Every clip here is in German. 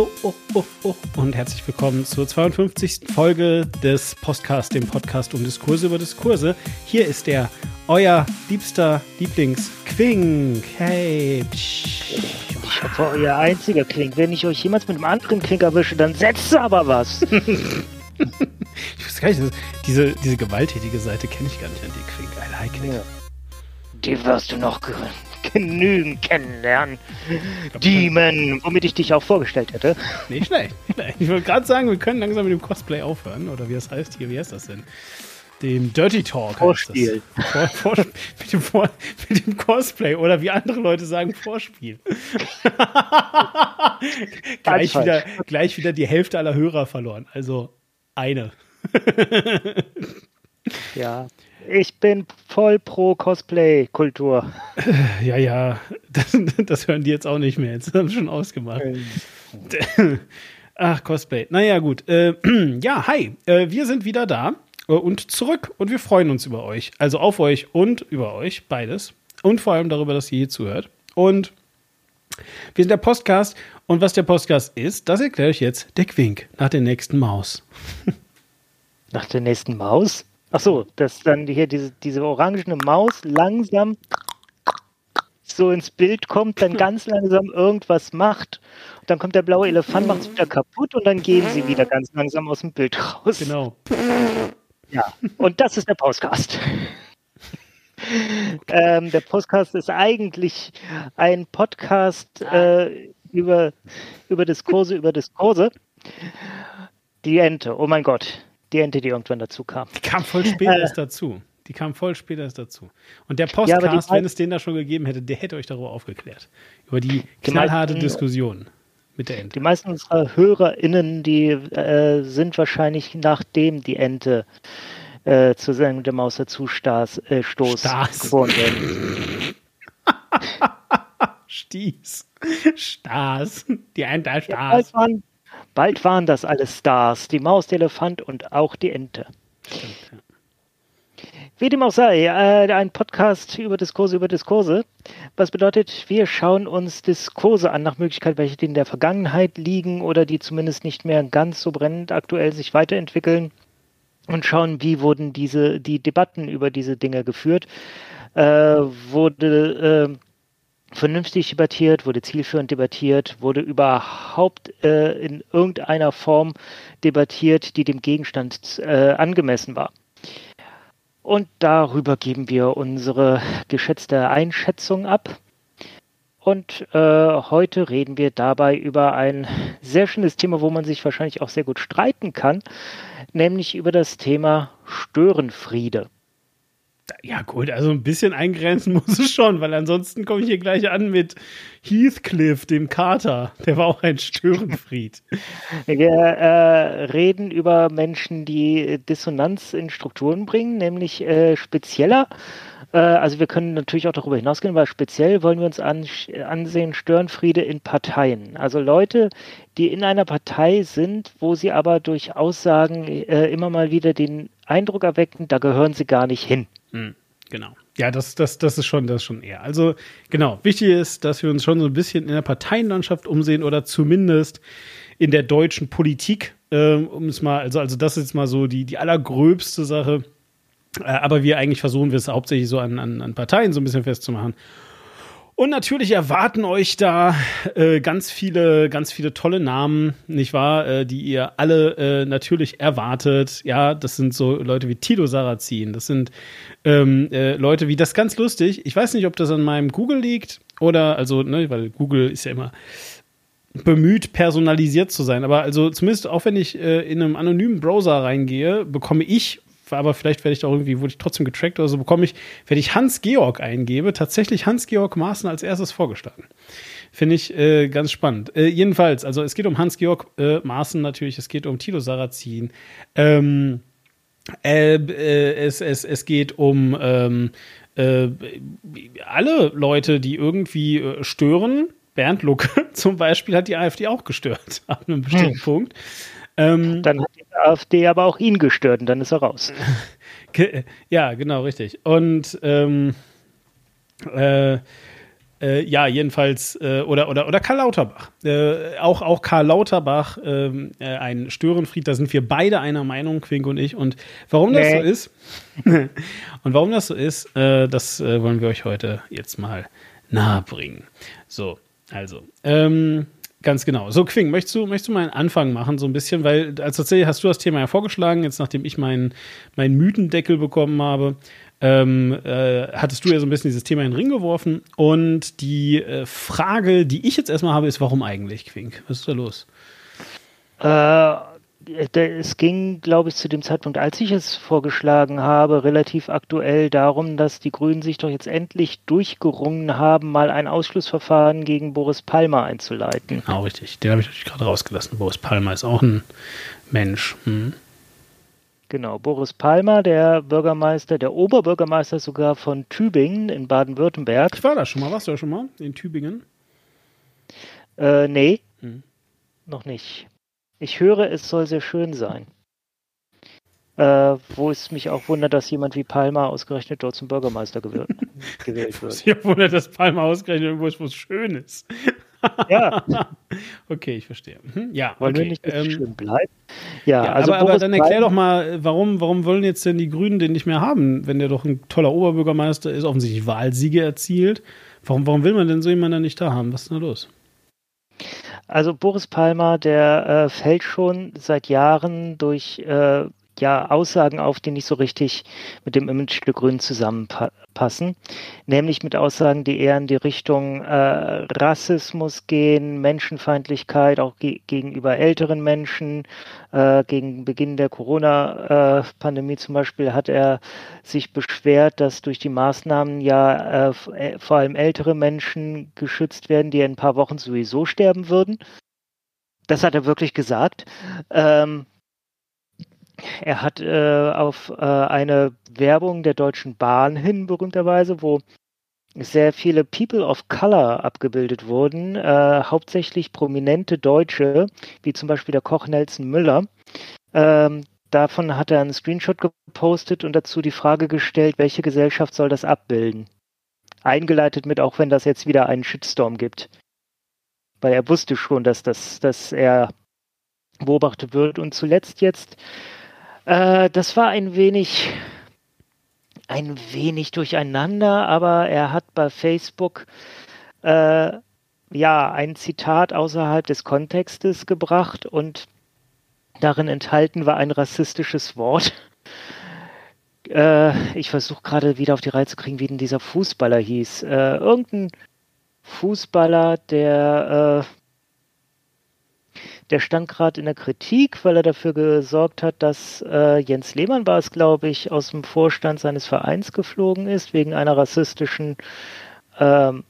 Hallo oh, oh, oh, und herzlich willkommen zur 52. Folge des Podcasts, dem Podcast um Diskurse über Diskurse. Hier ist der euer liebster Lieblingsquink. Hey. Ich hoffe, euer einziger Quink. Wenn ich euch jemals mit einem anderen Quink erwische, dann setzt aber was. ich weiß gar nicht, diese, diese gewalttätige Seite kenne ich gar nicht an die Quink. I like it. Ja. Die wirst du noch genügend kennenlernen. Demon, womit ich dich auch vorgestellt hätte. Nicht schlecht, nicht schlecht. Ich wollte gerade sagen, wir können langsam mit dem Cosplay aufhören. Oder wie das heißt hier, wie heißt das denn? Dem Dirty Talk. Vorspiel. Vor, vor, mit, dem vor, mit, dem Cosplay oder wie andere Leute sagen, Vorspiel. gleich, wieder, gleich wieder die Hälfte aller Hörer verloren. Also eine. ja, ich bin voll pro Cosplay-Kultur. Ja, ja, das, das, hören die jetzt auch nicht mehr. Jetzt haben sie schon ausgemacht. Ach, Cosplay. Naja, gut. Äh, ja, hi. Äh, wir sind wieder da äh, und zurück und wir freuen uns über euch. Also auf euch und über euch, beides. Und vor allem darüber, dass ihr hier zuhört. Und wir sind der Podcast. Und was der Podcast ist, das erkläre ich jetzt der Quink nach der nächsten Maus. Nach der nächsten Maus? Ach so, dass dann hier diese, diese orangene Maus langsam so ins Bild kommt, dann ganz langsam irgendwas macht. Und dann kommt der blaue Elefant, macht es wieder kaputt und dann gehen sie wieder ganz langsam aus dem Bild raus. Genau. Ja, und das ist der Podcast. ähm, der Podcast ist eigentlich ein Podcast äh, über, über Diskurse, über Diskurse. Die Ente, oh mein Gott die Ente, die irgendwann dazu kam. Die kam voll spät äh, erst dazu. Die kam voll spät erst dazu. Und der Podcast, ja, wenn es den da schon gegeben hätte, der hätte euch darüber aufgeklärt. Über die knallharte meisten, Diskussion mit der Ente. Die meisten unserer HörerInnen, die äh, sind wahrscheinlich nachdem die Ente äh, zur Sendung der Maus dazu Stoß äh, geworden Stieß. Stars. Die Ente Stars. Ja, bald, waren das alles Stars, die Maus, der Elefant und auch die Ente. Wie dem auch sei, äh, ein Podcast über Diskurse über Diskurse. Was bedeutet, wir schauen uns Diskurse an, nach Möglichkeit, welche in der Vergangenheit liegen oder die zumindest nicht mehr ganz so brennend aktuell sich weiterentwickeln und schauen, wie wurden diese, die Debatten über diese Dinge geführt. Äh, wurde äh, vernünftig debattiert, wurde zielführend debattiert, wurde überhaupt äh, in irgendeiner Form debattiert, die dem Gegenstand äh, angemessen war. Und darüber geben wir unsere geschätzte Einschätzung ab. Und äh, heute reden wir dabei über ein sehr schönes Thema, wo man sich wahrscheinlich auch sehr gut streiten kann, nämlich über das Thema Störenfriede. Ja, gut, also ein bisschen eingrenzen muss es schon, weil ansonsten komme ich hier gleich an mit Heathcliff, dem Kater. Der war auch ein Störenfried. Wir äh, reden über Menschen, die Dissonanz in Strukturen bringen, nämlich äh, spezieller. Äh, also wir können natürlich auch darüber hinausgehen, weil speziell wollen wir uns an, ansehen Störenfriede in Parteien. Also Leute, die in einer Partei sind, wo sie aber durch Aussagen äh, immer mal wieder den Eindruck erwecken, da gehören sie gar nicht hin. Hm, genau. Ja, das, das, das ist schon, das ist schon eher. Also, genau, wichtig ist, dass wir uns schon so ein bisschen in der Parteienlandschaft umsehen oder zumindest in der deutschen Politik, ähm, um es mal, also, also das ist jetzt mal so die, die allergröbste Sache. Äh, aber wir eigentlich versuchen wir es hauptsächlich so an, an, an Parteien so ein bisschen festzumachen. Und natürlich erwarten euch da äh, ganz viele, ganz viele tolle Namen, nicht wahr, äh, die ihr alle äh, natürlich erwartet. Ja, das sind so Leute wie Tito Sarrazin, das sind ähm, äh, Leute wie das ganz lustig. Ich weiß nicht, ob das an meinem Google liegt oder also, ne, weil Google ist ja immer bemüht, personalisiert zu sein. Aber also zumindest auch wenn ich äh, in einem anonymen Browser reingehe, bekomme ich aber vielleicht werde ich da irgendwie, wurde ich trotzdem getrackt oder so, bekomme ich, wenn ich Hans-Georg eingebe, tatsächlich Hans-Georg Maaßen als erstes vorgeschlagen. Finde ich äh, ganz spannend. Äh, jedenfalls, also es geht um Hans-Georg äh, Maaßen natürlich, es geht um Tilo Sarrazin. Ähm, äh, äh, es, es, es geht um ähm, äh, alle Leute, die irgendwie stören. Bernd Lucke zum Beispiel hat die AfD auch gestört, ab einem bestimmten hm. Punkt. Ähm, dann hat die AfD aber auch ihn gestört und dann ist er raus. ja, genau, richtig. Und ähm, äh, Äh, ja, jedenfalls, äh, oder, oder, oder Karl Lauterbach. Äh, auch, auch Karl Lauterbach, ähm, äh, ein Störenfried, da sind wir beide einer Meinung, Quink und ich. Und warum das nee. so ist, und warum das so ist, äh, das äh, wollen wir euch heute jetzt mal nahebringen. So, also, ähm, Ganz genau. So, Quing, möchtest du, möchtest du mal einen Anfang machen, so ein bisschen? Weil als tatsächlich hast du das Thema ja vorgeschlagen, jetzt nachdem ich meinen, meinen Mythendeckel bekommen habe ähm, äh, hattest du ja so ein bisschen dieses Thema in den Ring geworfen. Und die äh, Frage, die ich jetzt erstmal habe, ist, warum eigentlich, Quink? Was ist da los? Äh, es ging, glaube ich, zu dem Zeitpunkt, als ich es vorgeschlagen habe, relativ aktuell darum, dass die Grünen sich doch jetzt endlich durchgerungen haben, mal ein Ausschlussverfahren gegen Boris Palmer einzuleiten. Genau, richtig. Den habe ich gerade rausgelassen. Boris Palmer ist auch ein Mensch. Hm. Genau, Boris Palmer, der Bürgermeister, der Oberbürgermeister sogar von Tübingen in Baden-Württemberg. Ich war da schon mal, warst du ja schon mal in Tübingen? Äh, nee, hm. noch nicht. Ich höre, es soll sehr schön sein. Äh, wo es mich auch wundert, dass jemand wie Palmer ausgerechnet dort zum Bürgermeister gewählt, wird. Ich wundert, dass Palmer ausgerechnet irgendwo ist, wo es schön ist. Ja. okay, ich verstehe. Mhm. Ja, Wollen okay. wir nicht, dass ähm, schön bleibt? Ja, ja also aber, aber dann erklär doch mal, warum, warum wollen jetzt denn die Grünen den nicht mehr haben, wenn der doch ein toller Oberbürgermeister ist, offensichtlich Wahlsiege erzielt? Warum, warum will man denn so jemanden nicht da haben? Was ist denn da los? Also Boris Palmer, der äh, fällt schon seit Jahren durch äh, ja, Aussagen auf, die nicht so richtig mit dem Image der Grünen zusammenpassen. Nämlich mit Aussagen, die eher in die Richtung äh, Rassismus gehen, Menschenfeindlichkeit, auch ge gegenüber älteren Menschen. Äh, gegen Beginn der Corona-Pandemie zum Beispiel hat er sich beschwert, dass durch die Maßnahmen ja äh, äh vor allem ältere Menschen geschützt werden, die in ein paar Wochen sowieso sterben würden. Das hat er wirklich gesagt. Ähm, er hat äh, auf äh, eine Werbung der Deutschen Bahn hin, berühmterweise, wo sehr viele People of Color abgebildet wurden, äh, hauptsächlich prominente Deutsche, wie zum Beispiel der Koch Nelson Müller. Ähm, davon hat er einen Screenshot gepostet und dazu die Frage gestellt, welche Gesellschaft soll das abbilden? Eingeleitet mit, auch wenn das jetzt wieder einen Shitstorm gibt. Weil er wusste schon, dass, das, dass er beobachtet wird. Und zuletzt jetzt äh, das war ein wenig, ein wenig durcheinander, aber er hat bei Facebook äh, ja ein Zitat außerhalb des Kontextes gebracht und darin enthalten war ein rassistisches Wort. Äh, ich versuche gerade wieder auf die Reihe zu kriegen, wie denn dieser Fußballer hieß. Äh, irgendein Fußballer, der der stand gerade in der Kritik, weil er dafür gesorgt hat, dass äh, Jens Lehmann war es, glaube ich, aus dem Vorstand seines Vereins geflogen ist, wegen einer rassistischen, ähm,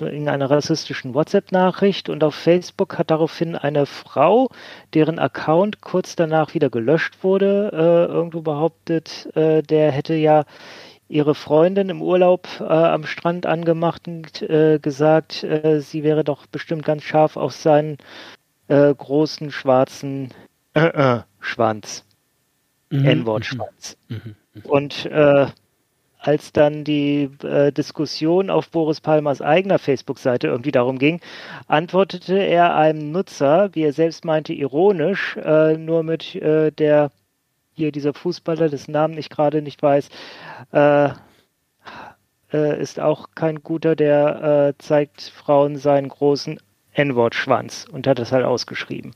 wegen einer rassistischen WhatsApp-Nachricht. Und auf Facebook hat daraufhin eine Frau, deren Account kurz danach wieder gelöscht wurde, äh, irgendwo behauptet, äh, der hätte ja ihre Freundin im Urlaub äh, am Strand angemacht und äh, gesagt, äh, sie wäre doch bestimmt ganz scharf auf seinen äh, großen schwarzen äh, äh, Schwanz. Mhm. N-Wort-Schwanz. Mhm. mhm. Mhm. Und äh, als dann die äh, Diskussion auf Boris Palmers eigener Facebook-Seite irgendwie darum ging, antwortete er einem Nutzer, wie er selbst meinte, ironisch, äh, nur mit äh, der, hier dieser Fußballer, dessen Namen ich gerade nicht weiß, äh, äh, ist auch kein guter, der äh, zeigt Frauen seinen großen N-Wort Schwanz und hat das halt ausgeschrieben.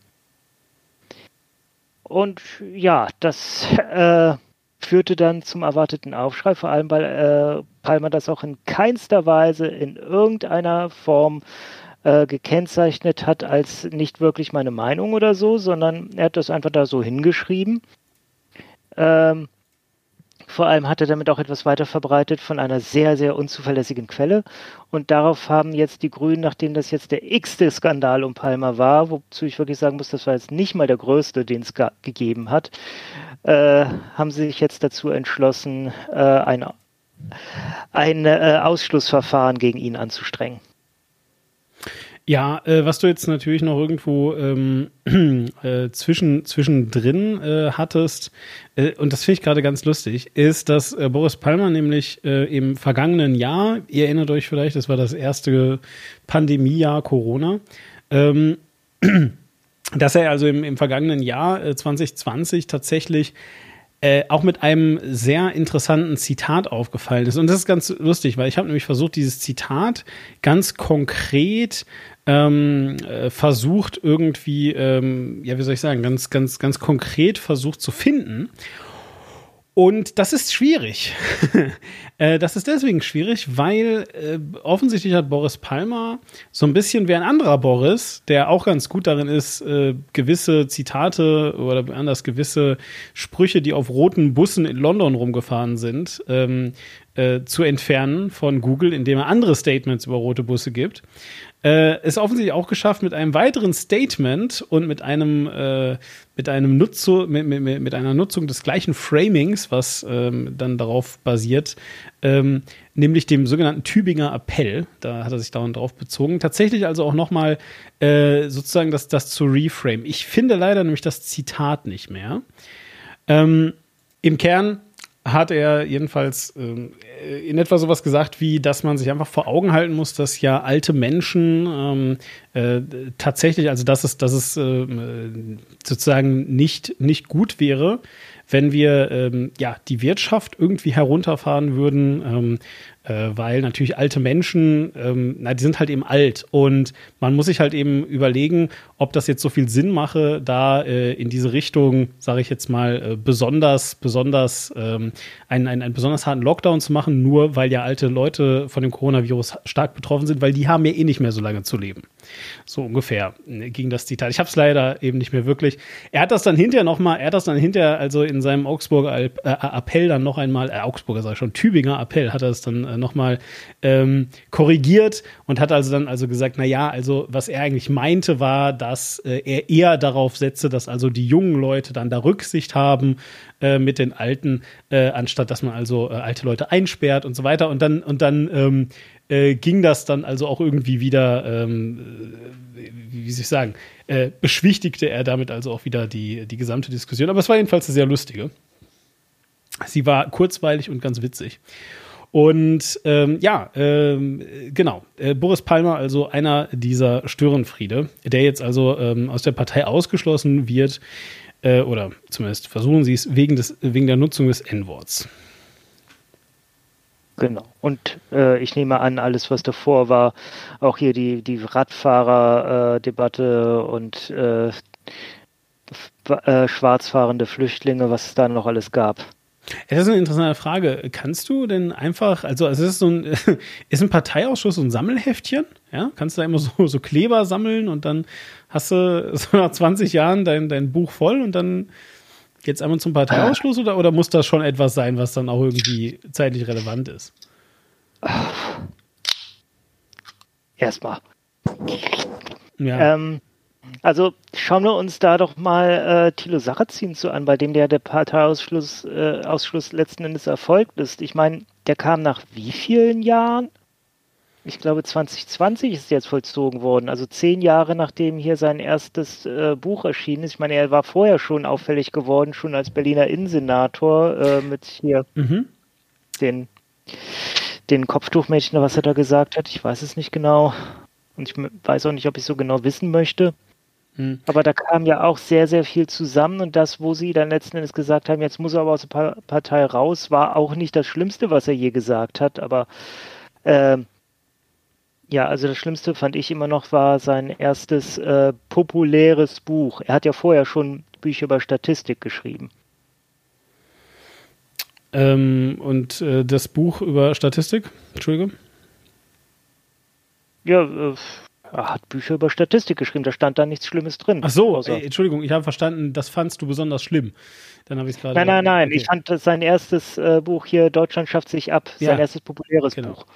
Und ja, das äh, führte dann zum erwarteten Aufschrei, vor allem weil äh, Palmer das auch in keinster Weise in irgendeiner Form äh, gekennzeichnet hat als nicht wirklich meine Meinung oder so, sondern er hat das einfach da so hingeschrieben. Ähm, vor allem hat er damit auch etwas weiter verbreitet von einer sehr, sehr unzuverlässigen Quelle. Und darauf haben jetzt die Grünen, nachdem das jetzt der x-te Skandal um Palmer war, wozu ich wirklich sagen muss, das war jetzt nicht mal der größte, den es gegeben hat, äh, haben sie sich jetzt dazu entschlossen, äh, ein, ein äh, Ausschlussverfahren gegen ihn anzustrengen. Ja, äh, was du jetzt natürlich noch irgendwo ähm, äh, zwischen, zwischendrin äh, hattest, äh, und das finde ich gerade ganz lustig, ist, dass äh, Boris Palmer nämlich äh, im vergangenen Jahr, ihr erinnert euch vielleicht, das war das erste Pandemiejahr Corona, ähm, dass er also im, im vergangenen Jahr äh, 2020 tatsächlich äh, auch mit einem sehr interessanten Zitat aufgefallen ist. Und das ist ganz lustig, weil ich habe nämlich versucht, dieses Zitat ganz konkret ähm, äh, versucht irgendwie, ähm, ja, wie soll ich sagen, ganz, ganz, ganz konkret versucht zu finden. Und das ist schwierig. äh, das ist deswegen schwierig, weil äh, offensichtlich hat Boris Palmer so ein bisschen wie ein anderer Boris, der auch ganz gut darin ist, äh, gewisse Zitate oder anders gewisse Sprüche, die auf roten Bussen in London rumgefahren sind, ähm, äh, zu entfernen von Google, indem er andere Statements über rote Busse gibt äh, es offensichtlich auch geschafft, mit einem weiteren Statement und mit einem, äh, mit einem Nutzu mit, mit, mit einer Nutzung des gleichen Framings, was ähm, dann darauf basiert, ähm, nämlich dem sogenannten Tübinger Appell, da hat er sich dauernd drauf bezogen, tatsächlich also auch nochmal äh, sozusagen das, das zu reframe. Ich finde leider nämlich das Zitat nicht mehr. Ähm, Im Kern hat er jedenfalls ähm, in etwa sowas gesagt, wie dass man sich einfach vor Augen halten muss, dass ja alte Menschen ähm, äh, tatsächlich, also dass es, dass es äh, sozusagen nicht, nicht gut wäre, wenn wir ähm, ja die Wirtschaft irgendwie herunterfahren würden, ähm, äh, weil natürlich alte Menschen, ähm, na, die sind halt eben alt und man muss sich halt eben überlegen, ob das jetzt so viel Sinn mache, da äh, in diese Richtung, sage ich jetzt mal, äh, besonders, besonders ähm, einen, einen, einen besonders harten Lockdown zu machen, nur weil ja alte Leute von dem Coronavirus stark betroffen sind, weil die haben ja eh nicht mehr so lange zu leben. So ungefähr äh, ging das Zitat. Ich habe es leider eben nicht mehr wirklich. Er hat das dann hinterher noch mal, er hat das dann hinterher also in seinem Augsburger äh, Appell dann noch einmal, äh, Augsburger sag ich schon, Tübinger Appell hat er es dann äh, noch mal ähm, korrigiert und hat also dann also gesagt, na ja, also was er eigentlich meinte war, dass äh, er eher darauf setze, dass also die jungen Leute dann da Rücksicht haben äh, mit den Alten, äh, anstatt dass man also äh, alte Leute einsperrt und so weiter. Und dann, und dann ähm, äh, ging das dann also auch irgendwie wieder, ähm, wie, soll ich sagen, beschwichtigte er damit also auch wieder die, die gesamte Diskussion. Aber es war jedenfalls eine sehr lustige. Sie war kurzweilig und ganz witzig. Und ähm, ja, ähm, genau, äh, Boris Palmer, also einer dieser Störenfriede, der jetzt also ähm, aus der Partei ausgeschlossen wird, äh, oder zumindest versuchen sie es wegen, des, wegen der Nutzung des N-Worts. Genau. Und äh, ich nehme an, alles, was davor war, auch hier die, die Radfahrer-Debatte und äh, äh, schwarzfahrende Flüchtlinge, was es da noch alles gab. Das ist eine interessante Frage. Kannst du denn einfach, also es ist so ein, ist ein Parteiausschuss so ein Sammelheftchen? Ja, kannst du da immer so, so Kleber sammeln und dann hast du so nach 20 Jahren dein, dein Buch voll und dann geht's einmal zum Parteiausschluss oder, oder muss das schon etwas sein, was dann auch irgendwie zeitlich relevant ist? Erstmal. Ja. Ähm, also schauen wir uns da doch mal äh, Thilo Sarrazin zu an, bei dem der, der Parteiausschluss äh, Ausschluss letzten Endes erfolgt ist. Ich meine, der kam nach wie vielen Jahren? Ich glaube 2020 ist jetzt vollzogen worden, also zehn Jahre nachdem hier sein erstes äh, Buch erschienen ist. Ich meine, er war vorher schon auffällig geworden, schon als Berliner Innensenator äh, mit hier mhm. den, den Kopftuchmädchen, was er da gesagt hat. Ich weiß es nicht genau. Und ich weiß auch nicht, ob ich so genau wissen möchte. Hm. Aber da kam ja auch sehr, sehr viel zusammen und das, wo sie dann letzten Endes gesagt haben, jetzt muss er aber aus der Partei raus, war auch nicht das Schlimmste, was er je gesagt hat. Aber äh, ja, also das Schlimmste fand ich immer noch war sein erstes äh, populäres Buch. Er hat ja vorher schon Bücher über Statistik geschrieben. Ähm, und äh, das Buch über Statistik, Entschuldige? Ja, äh, er hat Bücher über Statistik geschrieben, da stand da nichts Schlimmes drin. Ach so, ey, Entschuldigung, ich habe verstanden, das fandst du besonders schlimm. Dann habe ich gerade. Nein, nein, nein, okay. ich fand sein erstes äh, Buch hier, Deutschland schafft sich ab, ja. sein erstes populäres genau. Buch.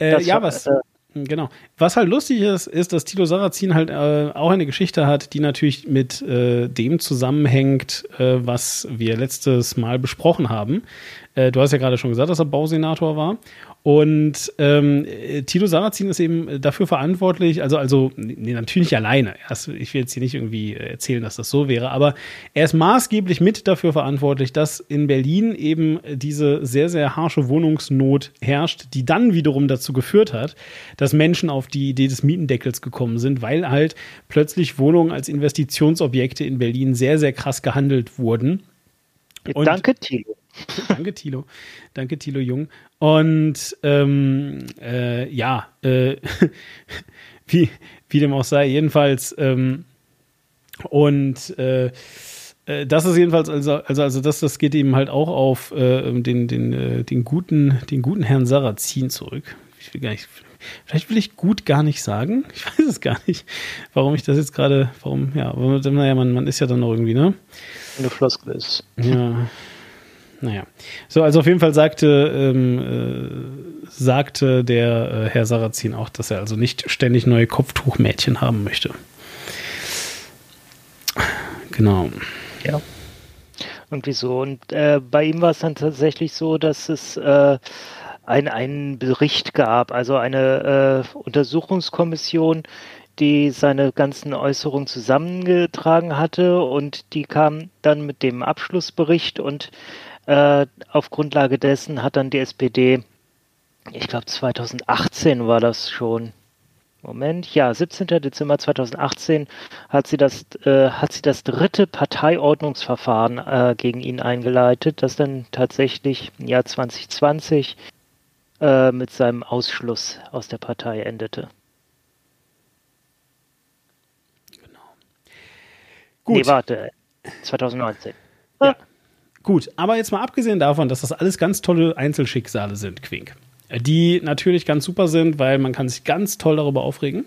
Äh, ja, was. Äh, Genau. Was halt lustig ist, ist, dass Tilo Sarrazin halt äh, auch eine Geschichte hat, die natürlich mit äh, dem zusammenhängt, äh, was wir letztes Mal besprochen haben. Äh, du hast ja gerade schon gesagt, dass er Bausenator war. Und ähm, Tilo Sarrazin ist eben dafür verantwortlich, also, also nee, natürlich nicht alleine. Erst, ich will jetzt hier nicht irgendwie erzählen, dass das so wäre, aber er ist maßgeblich mit dafür verantwortlich, dass in Berlin eben diese sehr, sehr harsche Wohnungsnot herrscht, die dann wiederum dazu geführt hat, dass Menschen auf die Idee des Mietendeckels gekommen sind, weil halt plötzlich Wohnungen als Investitionsobjekte in Berlin sehr, sehr krass gehandelt wurden. Und Danke, Thilo. Danke, Thilo. Danke, Thilo Jung. Und ähm, äh, ja, äh, wie, wie dem auch sei, jedenfalls, ähm, und äh, äh, das ist jedenfalls, also, also, also das, das geht eben halt auch auf äh, den, den, äh, den, guten, den guten Herrn Sarrazin zurück. Ich will gar nicht, vielleicht will ich gut gar nicht sagen. Ich weiß es gar nicht, warum ich das jetzt gerade, warum, ja, naja, man, man ist ja dann noch irgendwie, ne? Eine Floskel ist. Ja. Naja. So, also auf jeden Fall sagte, ähm, äh, sagte der äh, Herr Sarrazin auch, dass er also nicht ständig neue Kopftuchmädchen haben möchte. Genau. Ja. Und wieso? Und äh, bei ihm war es dann tatsächlich so, dass es äh, ein, einen Bericht gab, also eine äh, Untersuchungskommission, die seine ganzen Äußerungen zusammengetragen hatte und die kam dann mit dem Abschlussbericht und äh, auf Grundlage dessen hat dann die SPD, ich glaube 2018 war das schon, Moment, ja, 17. Dezember 2018 hat sie das, äh, hat sie das dritte Parteiordnungsverfahren äh, gegen ihn eingeleitet, das dann tatsächlich im Jahr 2020 äh, mit seinem Ausschluss aus der Partei endete. Genau. Gut. Nee, warte, 2019. Ja. Gut, aber jetzt mal abgesehen davon, dass das alles ganz tolle Einzelschicksale sind, Quink die natürlich ganz super sind, weil man kann sich ganz toll darüber aufregen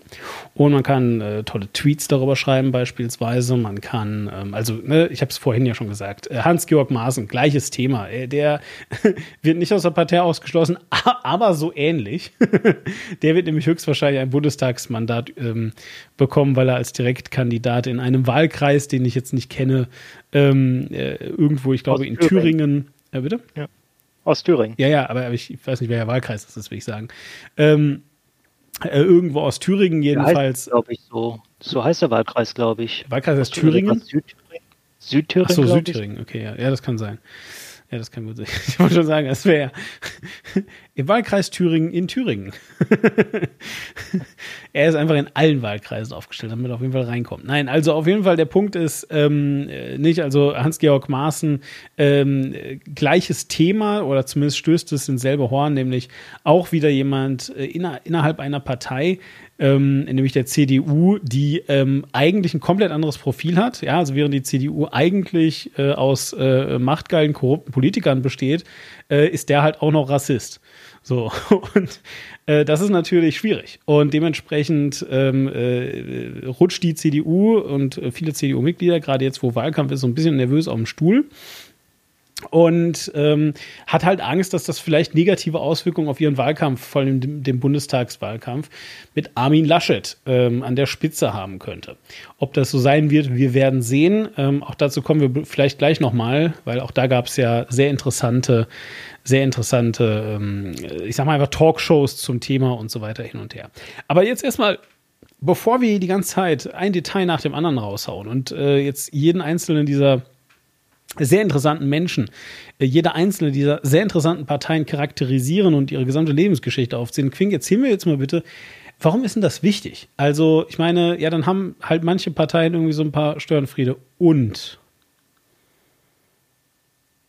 und man kann äh, tolle Tweets darüber schreiben beispielsweise. Man kann, ähm, also ne, ich habe es vorhin ja schon gesagt, äh, Hans-Georg Maaßen, gleiches Thema. Äh, der wird nicht aus der Partei ausgeschlossen, aber so ähnlich. der wird nämlich höchstwahrscheinlich ein Bundestagsmandat ähm, bekommen, weil er als Direktkandidat in einem Wahlkreis, den ich jetzt nicht kenne, ähm, äh, irgendwo, ich glaube, in Thüringen. Thüringen bitte? Ja. Aus Thüringen. Ja, ja, aber ich weiß nicht, welcher Wahlkreis das ist, will ich sagen. Ähm, äh, irgendwo aus Thüringen jedenfalls. Glaube ich so. So heißt der Wahlkreis, glaube ich. Wahlkreis ist Thüringen? Südthüringen. Südthüringen. Ach so, Südthüringen, okay, ja. ja, das kann sein. Ja, das kann gut sein. Ich wollte schon sagen, es wäre im Wahlkreis Thüringen in Thüringen. er ist einfach in allen Wahlkreisen aufgestellt, damit er auf jeden Fall reinkommt. Nein, also auf jeden Fall der Punkt ist ähm, nicht, also Hans-Georg Maaßen, ähm, gleiches Thema oder zumindest stößt es ins selbe Horn, nämlich auch wieder jemand äh, inner, innerhalb einer Partei, ähm, nämlich der CDU, die ähm, eigentlich ein komplett anderes Profil hat. Ja, also während die CDU eigentlich äh, aus äh, machtgeilen, korrupten Politikern besteht, äh, ist der halt auch noch Rassist. So, und äh, das ist natürlich schwierig. Und dementsprechend ähm, äh, rutscht die CDU und äh, viele CDU-Mitglieder, gerade jetzt, wo Wahlkampf ist, so ein bisschen nervös auf dem Stuhl und ähm, hat halt Angst, dass das vielleicht negative Auswirkungen auf ihren Wahlkampf, vor allem dem, Bundestagswahlkampf, mit Armin Laschet ähm, an der Spitze haben könnte. Ob das so sein wird, wir werden sehen. Ähm, auch dazu kommen wir vielleicht gleich nochmal, weil auch da gab es ja sehr interessante, sehr interessante, ähm, ich sag mal einfach Talkshows zum Thema und so weiter hin und her. Aber jetzt erstmal bevor wir die ganze Zeit ein Detail nach dem anderen raushauen und äh, jetzt jeden einzelnen dieser sehr interessanten Menschen, äh, jeder einzelne dieser sehr interessanten Parteien charakterisieren und ihre gesamte Lebensgeschichte aufziehen. Quink, erzähl mir jetzt mal bitte, warum ist denn das wichtig? Also, ich meine, ja, dann haben halt manche Parteien irgendwie so ein paar Störenfriede und.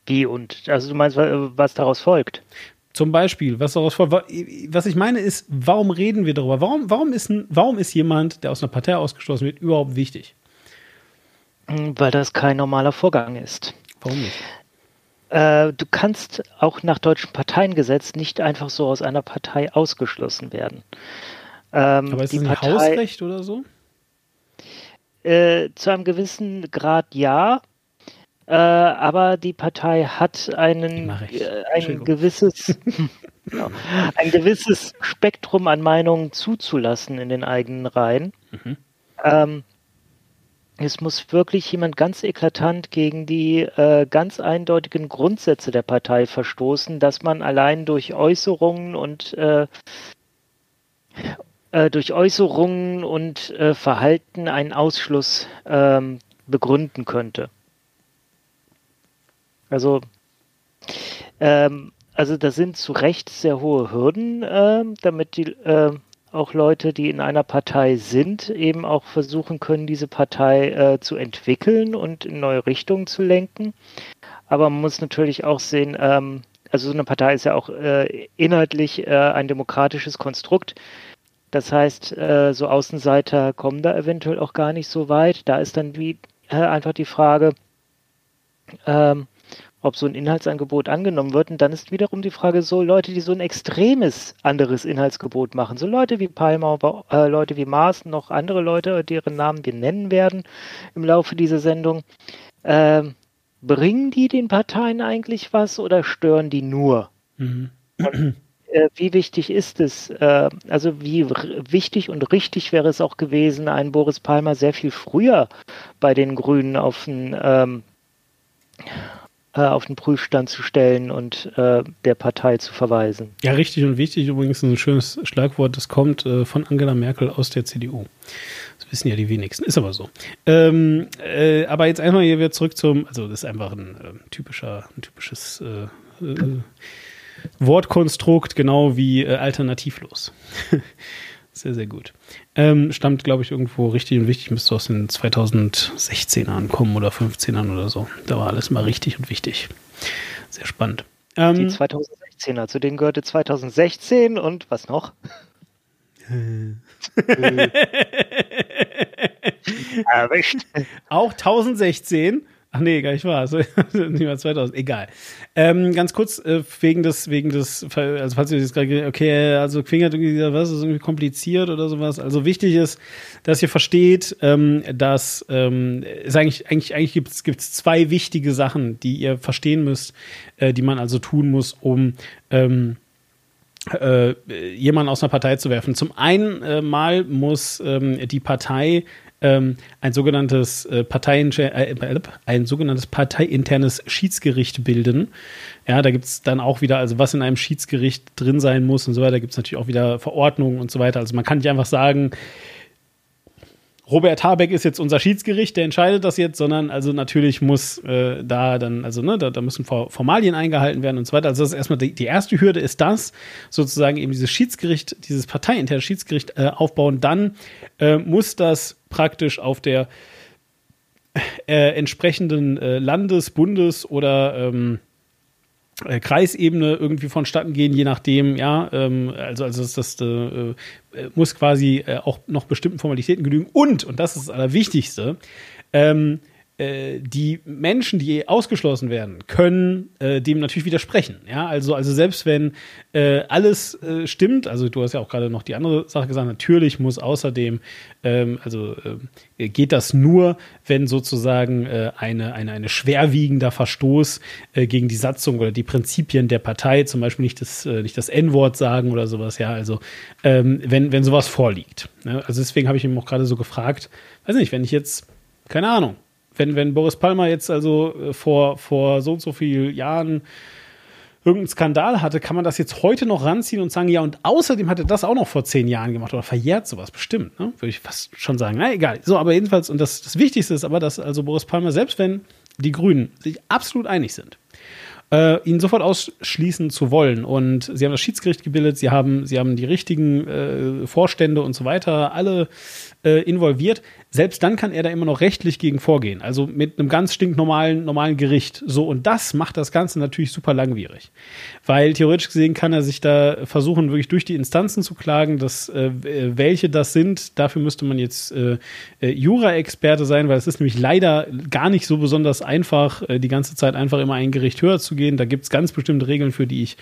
Wie und? Also, du meinst, was daraus folgt? Zum Beispiel, was daraus folgt. Was ich meine ist, warum reden wir darüber? Warum, warum, ist, warum ist jemand, der aus einer Partei ausgeschlossen wird, überhaupt wichtig? Weil das kein normaler Vorgang ist. Warum nicht? Äh, du kannst auch nach deutschem Parteiengesetz nicht einfach so aus einer Partei ausgeschlossen werden. Ähm, Aber ist das ein Partei, Hausrecht oder so? Äh, zu einem gewissen Grad ja. Äh, aber die Partei hat einen, äh, ein gewisses genau, ein gewisses Spektrum an Meinungen zuzulassen in den eigenen Reihen. Mhm. Ähm, es muss wirklich jemand ganz eklatant gegen die äh, ganz eindeutigen Grundsätze der Partei verstoßen, dass man allein durch Äußerungen und äh, äh, durch Äußerungen und äh, Verhalten einen Ausschluss ähm, begründen könnte. Also, ähm, also da sind zu Recht sehr hohe Hürden, äh, damit die äh, auch Leute, die in einer Partei sind, eben auch versuchen können, diese Partei äh, zu entwickeln und in neue Richtungen zu lenken. Aber man muss natürlich auch sehen, ähm, also so eine Partei ist ja auch äh, inhaltlich äh, ein demokratisches Konstrukt. Das heißt, äh, so Außenseiter kommen da eventuell auch gar nicht so weit. Da ist dann wie äh, einfach die Frage, ähm, ob so ein Inhaltsangebot angenommen wird. Und dann ist wiederum die Frage, so Leute, die so ein extremes anderes Inhaltsgebot machen, so Leute wie Palmer, äh, Leute wie Maas, noch andere Leute, deren Namen wir nennen werden im Laufe dieser Sendung, äh, bringen die den Parteien eigentlich was oder stören die nur? Mhm. Und, äh, wie wichtig ist es, äh, also wie wichtig und richtig wäre es auch gewesen, einen Boris Palmer sehr viel früher bei den Grünen auf ein ähm, äh, auf den Prüfstand zu stellen und äh, der Partei zu verweisen. Ja, richtig und wichtig übrigens ein schönes Schlagwort, das kommt äh, von Angela Merkel aus der CDU. Das wissen ja die wenigsten, ist aber so. Ähm, äh, aber jetzt einmal hier wieder zurück zum, also das ist einfach ein äh, typischer, ein typisches äh, Wortkonstrukt, genau wie alternativlos. Sehr, sehr gut. Ähm, stammt, glaube ich, irgendwo richtig und wichtig, müsste aus den 2016ern kommen oder 15ern oder so. Da war alles mal richtig und wichtig. Sehr spannend. Ähm, Die 2016er, zu denen gehörte 2016 und was noch? Erwischt. Auch 1016 Ach nee, gar nicht wahr. Also, nicht mal 2000. Egal. Ähm, ganz kurz, äh, wegen des, wegen des, also falls ihr jetzt gerade, okay, also Quinger hat irgendwie was ist irgendwie kompliziert oder sowas. Also wichtig ist, dass ihr versteht, ähm, dass ähm, ist eigentlich, eigentlich, eigentlich gibt es gibt's zwei wichtige Sachen, die ihr verstehen müsst, äh, die man also tun muss, um ähm, äh, jemanden aus einer Partei zu werfen. Zum einen äh, mal muss ähm, die Partei ähm, ein sogenanntes äh, Parteien, äh, ein sogenanntes parteiinternes Schiedsgericht bilden. Ja, da gibt es dann auch wieder, also was in einem Schiedsgericht drin sein muss und so weiter, gibt es natürlich auch wieder Verordnungen und so weiter. Also man kann nicht einfach sagen, Robert Habeck ist jetzt unser Schiedsgericht, der entscheidet das jetzt, sondern also natürlich muss äh, da dann, also ne, da, da, müssen Formalien eingehalten werden und so weiter. Also das ist erstmal die, die, erste Hürde ist das, sozusagen eben dieses Schiedsgericht, dieses parteiinterne Schiedsgericht äh, aufbauen. Dann äh, muss das praktisch auf der äh, entsprechenden äh, Landes-, Bundes- oder ähm, äh, Kreisebene irgendwie vonstatten gehen, je nachdem, ja, ähm, also, also das, das äh, muss quasi äh, auch noch bestimmten Formalitäten genügen. Und, und das ist das Allerwichtigste, ähm, äh, die Menschen, die ausgeschlossen werden, können äh, dem natürlich widersprechen. Ja, also, also selbst wenn äh, alles äh, stimmt, also du hast ja auch gerade noch die andere Sache gesagt, natürlich muss außerdem, ähm, also äh, geht das nur, wenn sozusagen eine, eine, eine schwerwiegender Verstoß gegen die Satzung oder die Prinzipien der Partei, zum Beispiel nicht das, nicht das N-Wort sagen oder sowas, ja, also ähm, wenn, wenn sowas vorliegt. Ne? Also deswegen habe ich ihm auch gerade so gefragt, weiß nicht, wenn ich jetzt, keine Ahnung, wenn, wenn Boris Palmer jetzt also äh, vor, vor so und so vielen Jahren irgendeinen Skandal hatte, kann man das jetzt heute noch ranziehen und sagen, ja, und außerdem hat er das auch noch vor zehn Jahren gemacht oder verjährt sowas bestimmt, ne? Würde ich fast schon sagen. Na, egal. So, aber jedenfalls, und das, das Wichtigste ist aber, dass also Boris Palmer, selbst wenn die Grünen sich absolut einig sind, äh, ihn sofort ausschließen zu wollen. Und sie haben das Schiedsgericht gebildet, sie haben, sie haben die richtigen äh, Vorstände und so weiter, alle äh, involviert. Selbst dann kann er da immer noch rechtlich gegen vorgehen. Also mit einem ganz stinknormalen normalen Gericht. So, und das macht das Ganze natürlich super langwierig. Weil theoretisch gesehen kann er sich da versuchen, wirklich durch die Instanzen zu klagen, dass äh, welche das sind. Dafür müsste man jetzt äh, äh, Jura-Experte sein, weil es ist nämlich leider gar nicht so besonders einfach, äh, die ganze Zeit einfach immer ein Gericht höher zu gehen. Da gibt es ganz bestimmte Regeln, für die ich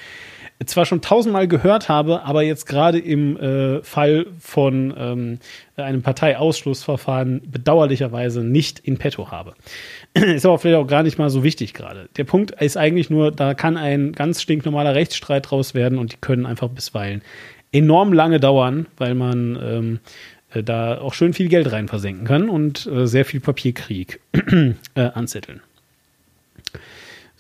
zwar schon tausendmal gehört habe, aber jetzt gerade im äh, Fall von ähm, einem Parteiausschlussverfahren bedauerlicherweise nicht in petto habe. ist aber vielleicht auch gar nicht mal so wichtig gerade. Der Punkt ist eigentlich nur, da kann ein ganz stinknormaler Rechtsstreit draus werden und die können einfach bisweilen enorm lange dauern, weil man ähm, äh, da auch schön viel Geld rein versenken kann und äh, sehr viel Papierkrieg äh, anzetteln.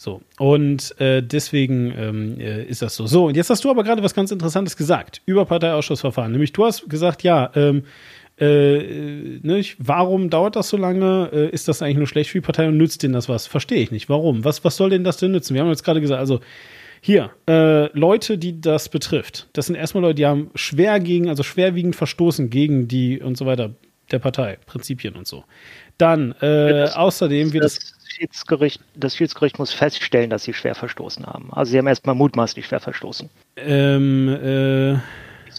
So, und äh, deswegen ähm, äh, ist das so. So, und jetzt hast du aber gerade was ganz Interessantes gesagt über Parteiausschussverfahren. Nämlich, du hast gesagt, ja, ähm, äh, ne, warum dauert das so lange? Äh, ist das eigentlich nur schlecht für die Partei und nützt denen das was? Verstehe ich nicht. Warum? Was, was soll denn das denn nützen? Wir haben jetzt gerade gesagt, also hier, äh, Leute, die das betrifft, das sind erstmal Leute, die haben schwer gegen, also schwerwiegend verstoßen gegen die und so weiter der Partei, Prinzipien und so. Dann, äh, außerdem wird das, Schiedsgericht, das Schiedsgericht muss feststellen, dass sie schwer verstoßen haben. Also sie haben erstmal mutmaßlich schwer verstoßen. Ähm, äh,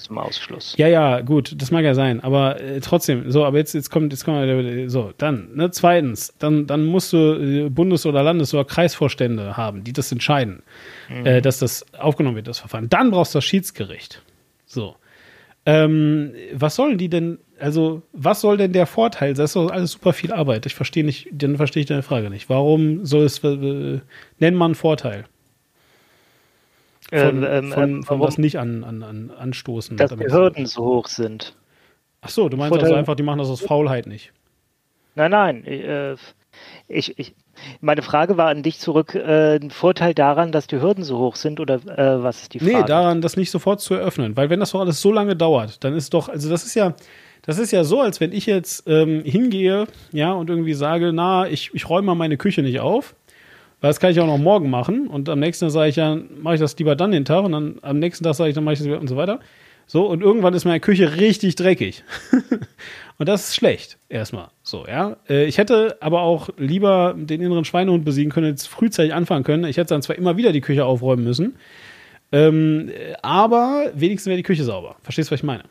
zum Ausschluss. Ja, ja, gut, das mag ja sein, aber äh, trotzdem, so, aber jetzt, jetzt kommt, jetzt kommt, so, dann, ne, zweitens, dann, dann musst du äh, Bundes- oder Landes- oder Kreisvorstände haben, die das entscheiden, mhm. äh, dass das aufgenommen wird, das Verfahren. Dann brauchst du das Schiedsgericht. So. Ähm, was sollen die denn, also, was soll denn der Vorteil? Das ist doch alles super viel Arbeit. Ich verstehe nicht, dann verstehe ich deine Frage nicht. Warum soll es, äh, nenn mal einen Vorteil? Von, ähm, von, ähm, von was nicht an, an, an anstoßen. Dass die Hürden so hoch sind. Ach so, du meinst Vorteil, also einfach, die machen das aus Faulheit nicht. Nein, nein. Äh, ich, ich, meine Frage war an dich zurück. Äh, ein Vorteil daran, dass die Hürden so hoch sind oder äh, was ist die Frage? Nee, daran, das nicht sofort zu eröffnen. Weil wenn das doch alles so lange dauert, dann ist doch, also das ist ja, das ist ja so, als wenn ich jetzt ähm, hingehe, ja, und irgendwie sage, na, ich, ich räume mal meine Küche nicht auf. Weil das kann ich auch noch morgen machen. Und am nächsten Tag sage ich ja, mache ich das lieber dann den Tag. Und dann am nächsten Tag sage ich, dann mache ich das wieder und so weiter. So, und irgendwann ist meine Küche richtig dreckig. und das ist schlecht, erstmal. So, ja. Äh, ich hätte aber auch lieber den inneren Schweinehund besiegen können, jetzt frühzeitig anfangen können. Ich hätte dann zwar immer wieder die Küche aufräumen müssen, ähm, aber wenigstens wäre die Küche sauber. Verstehst du, was ich meine?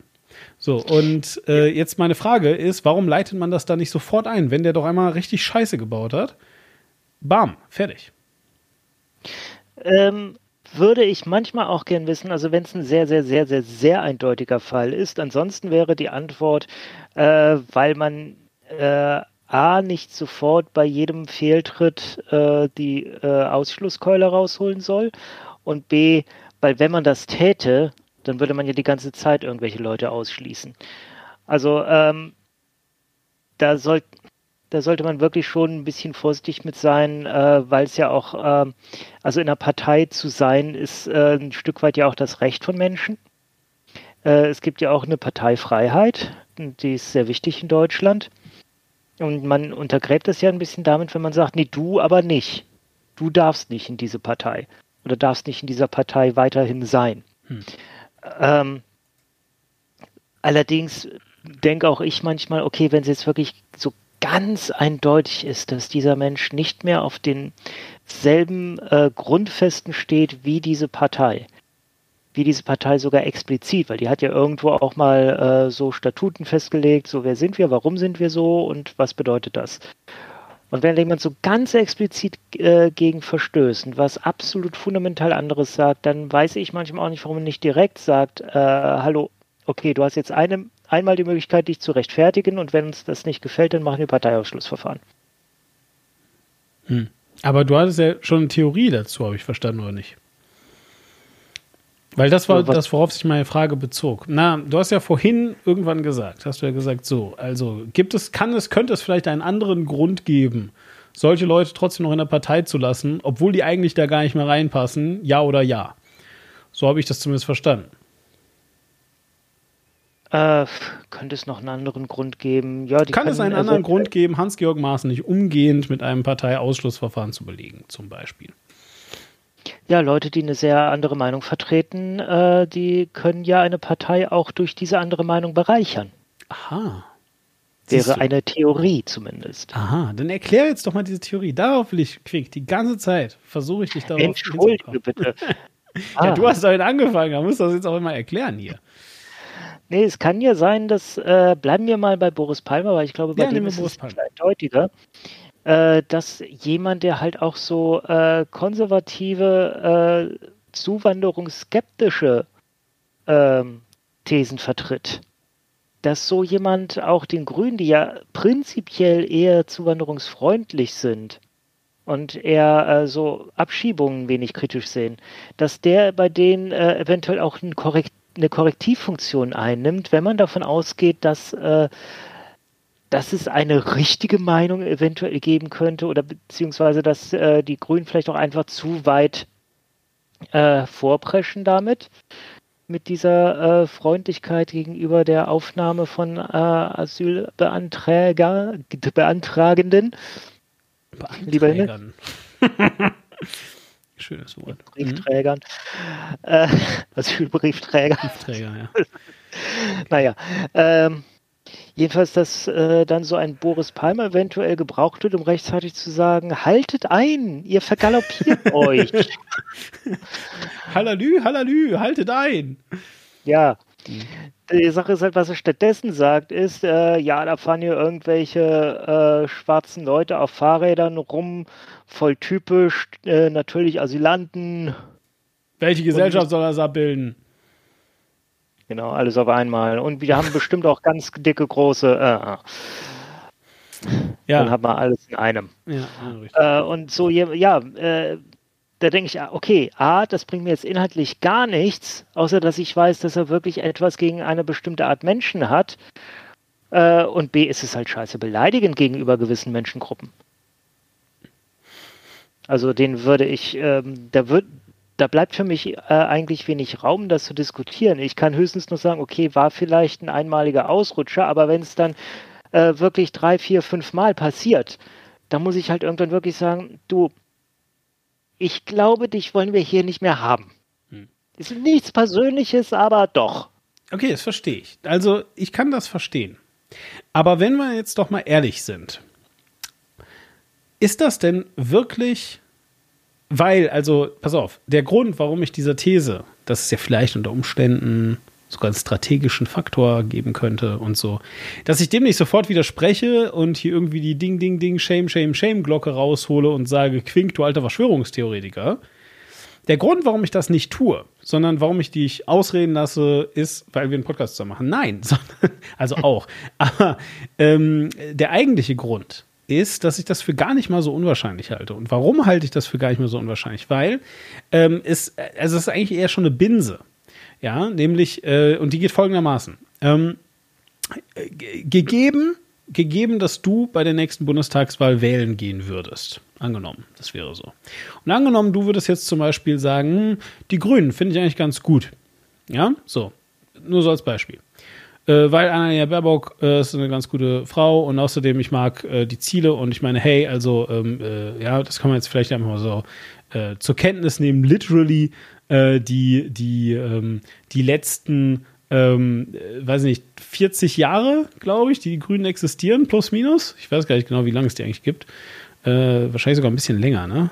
So, und äh, jetzt meine Frage ist, warum leitet man das da nicht sofort ein, wenn der doch einmal richtig Scheiße gebaut hat? Bam, fertig. Ähm, würde ich manchmal auch gern wissen, also wenn es ein sehr, sehr, sehr, sehr, sehr eindeutiger Fall ist. Ansonsten wäre die Antwort, äh, weil man äh, A, nicht sofort bei jedem Fehltritt äh, die äh, Ausschlusskeule rausholen soll und B, weil wenn man das täte, dann würde man ja die ganze Zeit irgendwelche Leute ausschließen. Also ähm, da soll, da sollte man wirklich schon ein bisschen vorsichtig mit sein, äh, weil es ja auch, äh, also in einer Partei zu sein, ist äh, ein Stück weit ja auch das Recht von Menschen. Äh, es gibt ja auch eine Parteifreiheit, die ist sehr wichtig in Deutschland. Und man untergräbt das ja ein bisschen damit, wenn man sagt, nee, du aber nicht. Du darfst nicht in diese Partei oder darfst nicht in dieser Partei weiterhin sein. Hm. Ähm, allerdings denke auch ich manchmal, okay, wenn es jetzt wirklich so ganz eindeutig ist, dass dieser Mensch nicht mehr auf denselben äh, Grundfesten steht wie diese Partei. Wie diese Partei sogar explizit, weil die hat ja irgendwo auch mal äh, so Statuten festgelegt, so wer sind wir, warum sind wir so und was bedeutet das. Und wenn jemand so ganz explizit äh, gegen verstößt was absolut fundamental anderes sagt, dann weiß ich manchmal auch nicht, warum man nicht direkt sagt, äh, hallo, okay, du hast jetzt eine einmal die Möglichkeit, dich zu rechtfertigen und wenn uns das nicht gefällt, dann machen wir Parteiausschlussverfahren. Hm. Aber du hattest ja schon eine Theorie dazu, habe ich verstanden, oder nicht? Weil das war das, worauf sich meine Frage bezog. Na, du hast ja vorhin irgendwann gesagt, hast du ja gesagt, so, also gibt es, kann es, könnte es vielleicht einen anderen Grund geben, solche Leute trotzdem noch in der Partei zu lassen, obwohl die eigentlich da gar nicht mehr reinpassen, ja oder ja? So habe ich das zumindest verstanden. Äh, könnte es noch einen anderen Grund geben? Ja, Kann es einen anderen Grund geben, Hans-Georg Maaßen nicht umgehend mit einem Parteiausschlussverfahren zu belegen, zum Beispiel? Ja, Leute, die eine sehr andere Meinung vertreten, äh, die können ja eine Partei auch durch diese andere Meinung bereichern. Aha. Wäre eine Theorie zumindest. Aha, dann erklär jetzt doch mal diese Theorie. Darauf will ich quick. Die ganze Zeit versuche ich dich darauf Entschuldige bitte. ja, ah. du hast damit angefangen, da musst du das jetzt auch immer erklären hier. Nee, es kann ja sein, dass, äh, bleiben wir mal bei Boris Palmer, weil ich glaube, bei ja, dem ist es eindeutiger, äh, dass jemand, der halt auch so äh, konservative, äh, zuwanderungsskeptische ähm, Thesen vertritt, dass so jemand auch den Grünen, die ja prinzipiell eher zuwanderungsfreundlich sind, und eher äh, so Abschiebungen wenig kritisch sehen, dass der bei denen äh, eventuell auch einen korrekt, eine Korrektivfunktion einnimmt, wenn man davon ausgeht, dass, äh, dass es eine richtige Meinung eventuell geben könnte oder beziehungsweise dass äh, die Grünen vielleicht auch einfach zu weit äh, vorpreschen damit mit dieser äh, Freundlichkeit gegenüber der Aufnahme von äh, Asylbeantrager, Beantragenden. Schönes Wort. Briefträgern. Mhm. Äh, Asylbriefträger. Briefträger, ja. naja. Ähm, jedenfalls, dass äh, dann so ein Boris Palmer eventuell gebraucht wird, um rechtzeitig zu sagen, haltet ein, ihr vergaloppiert euch. Hallalü, hallalü, haltet ein. Ja. Mhm. Die Sache ist halt, was er stattdessen sagt, ist, äh, ja, da fahren hier irgendwelche äh, schwarzen Leute auf Fahrrädern rum, voll typisch, äh, natürlich Asylanten. Welche Gesellschaft soll das abbilden? Genau, alles auf einmal. Und wir haben bestimmt auch ganz dicke, große. Äh, äh. ja. Dann hat man alles in einem. Ja, äh, und so, ja, äh, da denke ich, ah, okay, A, das bringt mir jetzt inhaltlich gar nichts, außer dass ich weiß, dass er wirklich etwas gegen eine bestimmte Art Menschen hat. Äh, und B, ist es halt scheiße beleidigend gegenüber gewissen Menschengruppen. Also den würde ich, ähm, da wird, da bleibt für mich äh, eigentlich wenig Raum, das zu diskutieren. Ich kann höchstens nur sagen, okay, war vielleicht ein einmaliger Ausrutscher, aber wenn es dann äh, wirklich drei, vier, fünf Mal passiert, dann muss ich halt irgendwann wirklich sagen, du, ich glaube, dich wollen wir hier nicht mehr haben. Hm. Ist nichts Persönliches, aber doch. Okay, das verstehe ich. Also, ich kann das verstehen. Aber wenn wir jetzt doch mal ehrlich sind, ist das denn wirklich, weil, also, pass auf, der Grund, warum ich dieser These, dass es ja vielleicht unter Umständen sogar einen strategischen Faktor geben könnte und so. Dass ich dem nicht sofort widerspreche und hier irgendwie die Ding, Ding, Ding, Shame, Shame, Shame-Glocke raushole und sage, Quink, du alter Verschwörungstheoretiker. Der Grund, warum ich das nicht tue, sondern warum ich dich ausreden lasse, ist, weil wir einen Podcast zusammen machen. Nein, also auch. Aber ähm, der eigentliche Grund ist, dass ich das für gar nicht mal so unwahrscheinlich halte. Und warum halte ich das für gar nicht mal so unwahrscheinlich? Weil ähm, es, also es ist eigentlich eher schon eine Binse. Ja, nämlich, äh, und die geht folgendermaßen. Ähm, gegeben, gegeben, dass du bei der nächsten Bundestagswahl wählen gehen würdest. Angenommen, das wäre so. Und angenommen, du würdest jetzt zum Beispiel sagen, hm, die Grünen finde ich eigentlich ganz gut. Ja, so. Nur so als Beispiel. Äh, weil Annalena Baerbock äh, ist eine ganz gute Frau und außerdem, ich mag äh, die Ziele und ich meine, hey, also, ähm, äh, ja, das kann man jetzt vielleicht einfach mal so äh, zur Kenntnis nehmen, literally äh, die, die, ähm, die letzten, ähm, äh, weiß nicht, 40 Jahre, glaube ich, die, die Grünen existieren, plus minus. Ich weiß gar nicht genau, wie lange es die eigentlich gibt. Äh, wahrscheinlich sogar ein bisschen länger, ne?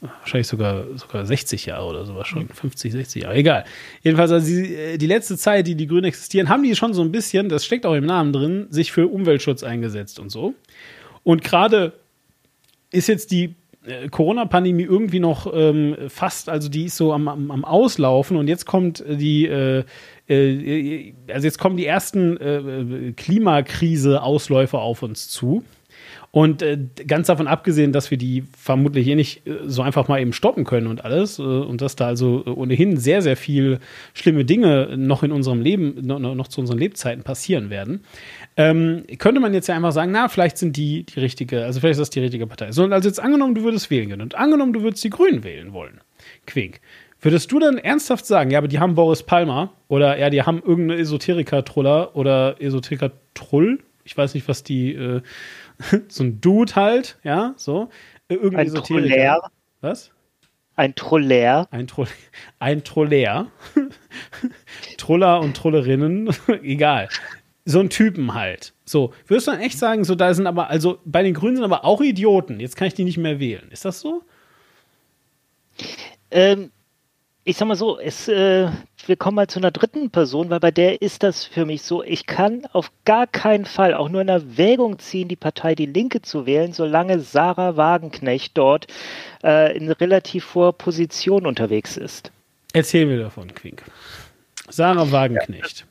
Wahrscheinlich sogar, sogar 60 Jahre oder sowas schon, 50, 60 Jahre, egal. Jedenfalls, also die, äh, die letzte Zeit, die die Grünen existieren, haben die schon so ein bisschen, das steckt auch im Namen drin, sich für Umweltschutz eingesetzt und so. Und gerade ist jetzt die Corona-Pandemie irgendwie noch ähm, fast, also die ist so am, am, am Auslaufen und jetzt kommt die, äh, äh, also jetzt kommen die ersten äh, Klimakrise-Ausläufer auf uns zu. Und äh, ganz davon abgesehen, dass wir die vermutlich eh nicht äh, so einfach mal eben stoppen können und alles, äh, und dass da also ohnehin sehr, sehr viel schlimme Dinge noch in unserem Leben, noch, noch zu unseren Lebzeiten passieren werden, ähm, könnte man jetzt ja einfach sagen, na, vielleicht sind die die richtige, also vielleicht ist das die richtige Partei. So, also jetzt angenommen, du würdest wählen gehen und angenommen, du würdest die Grünen wählen wollen. Quink. Würdest du dann ernsthaft sagen, ja, aber die haben Boris Palmer oder ja, die haben irgendeine Esoteriker-Truller oder Esoteriker-Trull? Ich weiß nicht, was die, äh, so ein Dude halt, ja, so. Irgendein ein. Troller. Was? Ein Troller. Ein, Tro ein Troller. Troller und Trollerinnen, egal so ein Typen halt. So, würdest du dann echt sagen, so da sind aber, also bei den Grünen sind aber auch Idioten. Jetzt kann ich die nicht mehr wählen. Ist das so? Ähm, ich sag mal so, es, äh, wir kommen mal zu einer dritten Person, weil bei der ist das für mich so, ich kann auf gar keinen Fall auch nur in Erwägung ziehen, die Partei Die Linke zu wählen, solange Sarah Wagenknecht dort äh, in relativ hoher Position unterwegs ist. Erzähl mir davon, Quink. Sarah Wagenknecht. Ja.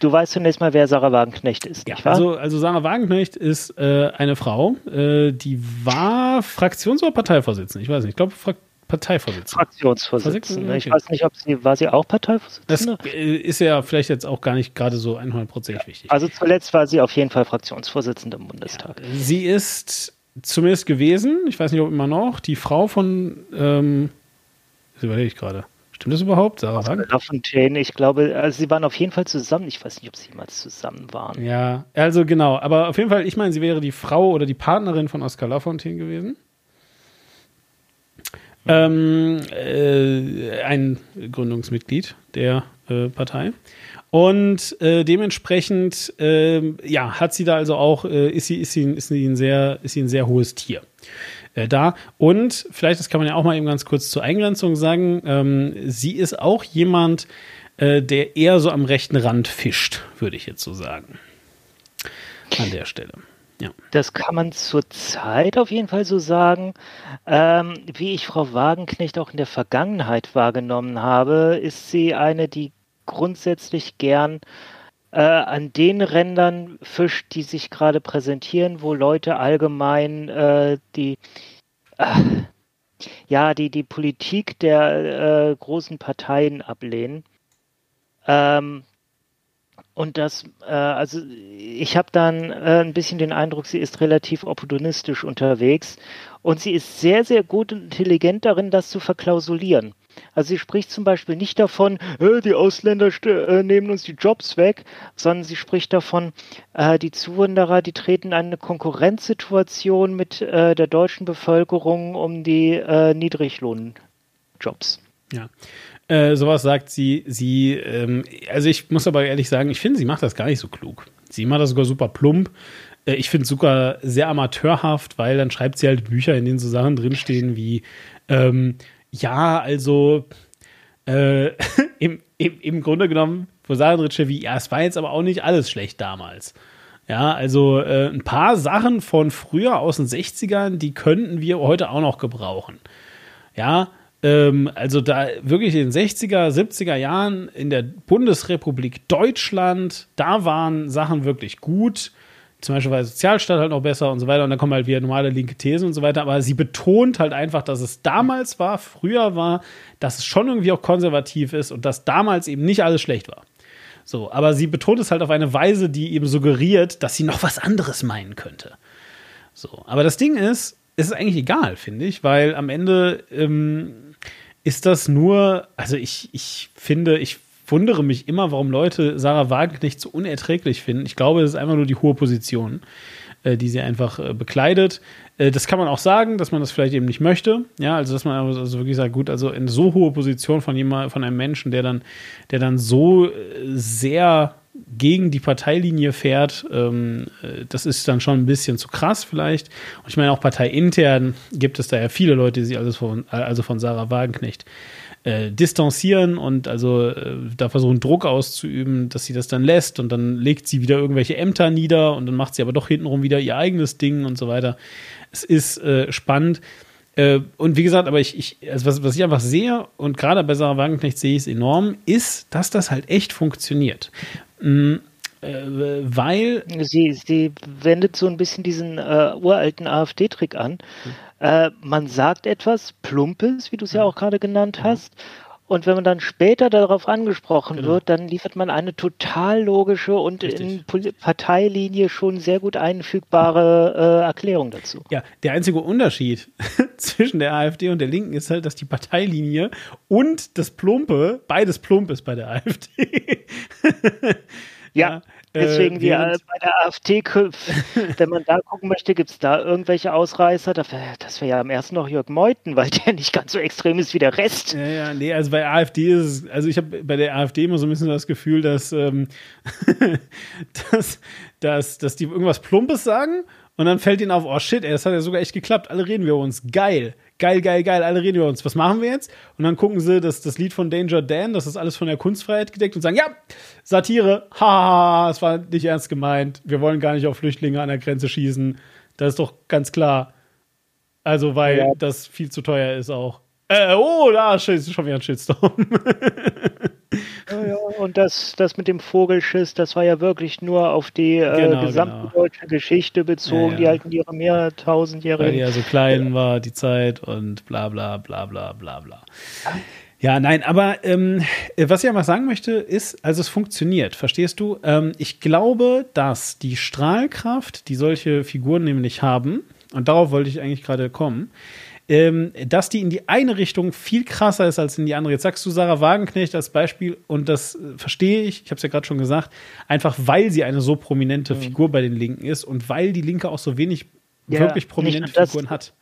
Du weißt zunächst mal, wer Sarah Wagenknecht ist, ja, Also, also Sarah Wagenknecht ist äh, eine Frau, äh, die war Fraktions- oder Parteivorsitzende. Ich weiß nicht. Ich glaube, Fra Parteivorsitzende. Fraktionsvorsitzende. Ich weiß nicht, ob sie, war sie auch Parteivorsitzende? Das äh, ist ja vielleicht jetzt auch gar nicht gerade so 100% ja. wichtig. Also zuletzt war sie auf jeden Fall Fraktionsvorsitzende im Bundestag. Ja. Sie ist zumindest gewesen, ich weiß nicht, ob immer noch, die Frau von, ähm, das überlege ich gerade. Stimmt das überhaupt, Sarah Wagner? Lafontaine, ich glaube, also sie waren auf jeden Fall zusammen. Ich weiß nicht, ob sie jemals zusammen waren. Ja, also genau. Aber auf jeden Fall, ich meine, sie wäre die Frau oder die Partnerin von Oscar Lafontaine gewesen. Ähm, äh, ein Gründungsmitglied der äh, Partei. Und äh, dementsprechend, ähm, ja, hat sie da also auch, äh, ist, sie, ist, sie, ist, sie ein sehr, ist sie ein sehr hohes Tier äh, da. Und vielleicht, das kann man ja auch mal eben ganz kurz zur Eingrenzung sagen, ähm, sie ist auch jemand, äh, der eher so am rechten Rand fischt, würde ich jetzt so sagen. An der Stelle. Ja. Das kann man zurzeit auf jeden Fall so sagen. Ähm, wie ich Frau Wagenknecht auch in der Vergangenheit wahrgenommen habe, ist sie eine, die grundsätzlich gern äh, an den Rändern fischt, die sich gerade präsentieren, wo Leute allgemein äh, die äh, ja die die Politik der äh, großen Parteien ablehnen. Ähm, und das, äh, also ich habe dann äh, ein bisschen den Eindruck, sie ist relativ opportunistisch unterwegs und sie ist sehr, sehr gut und intelligent darin, das zu verklausulieren. Also sie spricht zum Beispiel nicht davon, die Ausländer äh, nehmen uns die Jobs weg, sondern sie spricht davon, äh, die Zuwanderer, die treten in eine Konkurrenzsituation mit äh, der deutschen Bevölkerung um die Niedriglohnjobs. Ja. Äh, sowas sagt sie, sie, ähm, also ich muss aber ehrlich sagen, ich finde, sie macht das gar nicht so klug. Sie macht das sogar super plump. Äh, ich finde es sogar sehr amateurhaft, weil dann schreibt sie halt Bücher, in denen so Sachen drinstehen wie, ähm, ja, also äh, im, im, im Grunde genommen, wo sagen wie, ja, es war jetzt aber auch nicht alles schlecht damals. Ja, also äh, ein paar Sachen von früher aus den 60ern, die könnten wir heute auch noch gebrauchen. Ja, ähm, also da wirklich in den 60er, 70er Jahren in der Bundesrepublik Deutschland, da waren Sachen wirklich gut zum Beispiel war der Sozialstaat halt noch besser und so weiter. Und dann kommen halt wieder normale linke Thesen und so weiter. Aber sie betont halt einfach, dass es damals war, früher war, dass es schon irgendwie auch konservativ ist und dass damals eben nicht alles schlecht war. So, aber sie betont es halt auf eine Weise, die eben suggeriert, dass sie noch was anderes meinen könnte. So, aber das Ding ist, es ist eigentlich egal, finde ich, weil am Ende ähm, ist das nur, also ich, ich finde, ich wundere mich immer, warum Leute Sarah Wagenknecht so unerträglich finden. Ich glaube, es ist einfach nur die hohe Position, die sie einfach äh, bekleidet. Äh, das kann man auch sagen, dass man das vielleicht eben nicht möchte. Ja, also dass man also wirklich sagt, gut, also in so hohe Position von jemand, von einem Menschen, der dann, der dann so äh, sehr gegen die Parteilinie fährt, ähm, äh, das ist dann schon ein bisschen zu krass vielleicht. Und ich meine, auch parteiintern gibt es da ja viele Leute, die sich also von, also von Sarah Wagenknecht äh, distanzieren und also äh, da versuchen Druck auszuüben, dass sie das dann lässt und dann legt sie wieder irgendwelche Ämter nieder und dann macht sie aber doch hintenrum wieder ihr eigenes Ding und so weiter. Es ist äh, spannend. Äh, und wie gesagt, aber ich, ich also was, was ich einfach sehe und gerade bei Sarah Wagenknecht sehe ich es enorm, ist, dass das halt echt funktioniert. Mhm weil. Sie, sie wendet so ein bisschen diesen äh, uralten AfD-Trick an. Mhm. Äh, man sagt etwas Plumpes, wie du es ja auch gerade genannt hast. Und wenn man dann später darauf angesprochen genau. wird, dann liefert man eine total logische und Richtig. in Parteilinie schon sehr gut einfügbare äh, Erklärung dazu. Ja, der einzige Unterschied zwischen der AfD und der Linken ist halt, dass die Parteilinie und das Plumpe, beides plump ist bei der AfD. ja. ja. Deswegen äh, wir bei der AfD, wenn man da gucken möchte, gibt es da irgendwelche Ausreißer? Das wäre wär ja am ersten noch Jörg Meuthen, weil der nicht ganz so extrem ist wie der Rest. Ja, ja, nee, also bei AfD ist es, also ich habe bei der AfD immer so ein bisschen das Gefühl, dass, ähm, dass, dass, dass die irgendwas Plumpes sagen und dann fällt ihnen auf, oh shit, ey, das hat ja sogar echt geklappt, alle reden wir uns, geil geil, geil, geil, alle reden über uns. Was machen wir jetzt? Und dann gucken sie das, das Lied von Danger Dan, das ist alles von der Kunstfreiheit gedeckt und sagen, ja, Satire, haha, es war nicht ernst gemeint. Wir wollen gar nicht auf Flüchtlinge an der Grenze schießen. Das ist doch ganz klar. Also, weil ja. das viel zu teuer ist auch. Äh, oh, da ist schon wieder ein Shitstorm. Ja, ja, und das, das mit dem Vogelschiss, das war ja wirklich nur auf die äh, genau, gesamte genau. deutsche Geschichte bezogen, ja, die halt in ihre mehrtausendjährigen. Weil die ja so klein war, die Zeit und bla bla bla bla bla bla. Ja, nein, aber ähm, was ich einfach sagen möchte, ist, also es funktioniert, verstehst du? Ähm, ich glaube, dass die Strahlkraft, die solche Figuren nämlich haben, und darauf wollte ich eigentlich gerade kommen, ähm, dass die in die eine Richtung viel krasser ist als in die andere. Jetzt sagst du Sarah Wagenknecht als Beispiel und das äh, verstehe ich, ich habe es ja gerade schon gesagt, einfach weil sie eine so prominente mhm. Figur bei den Linken ist und weil die Linke auch so wenig ja, wirklich prominente Figuren hat.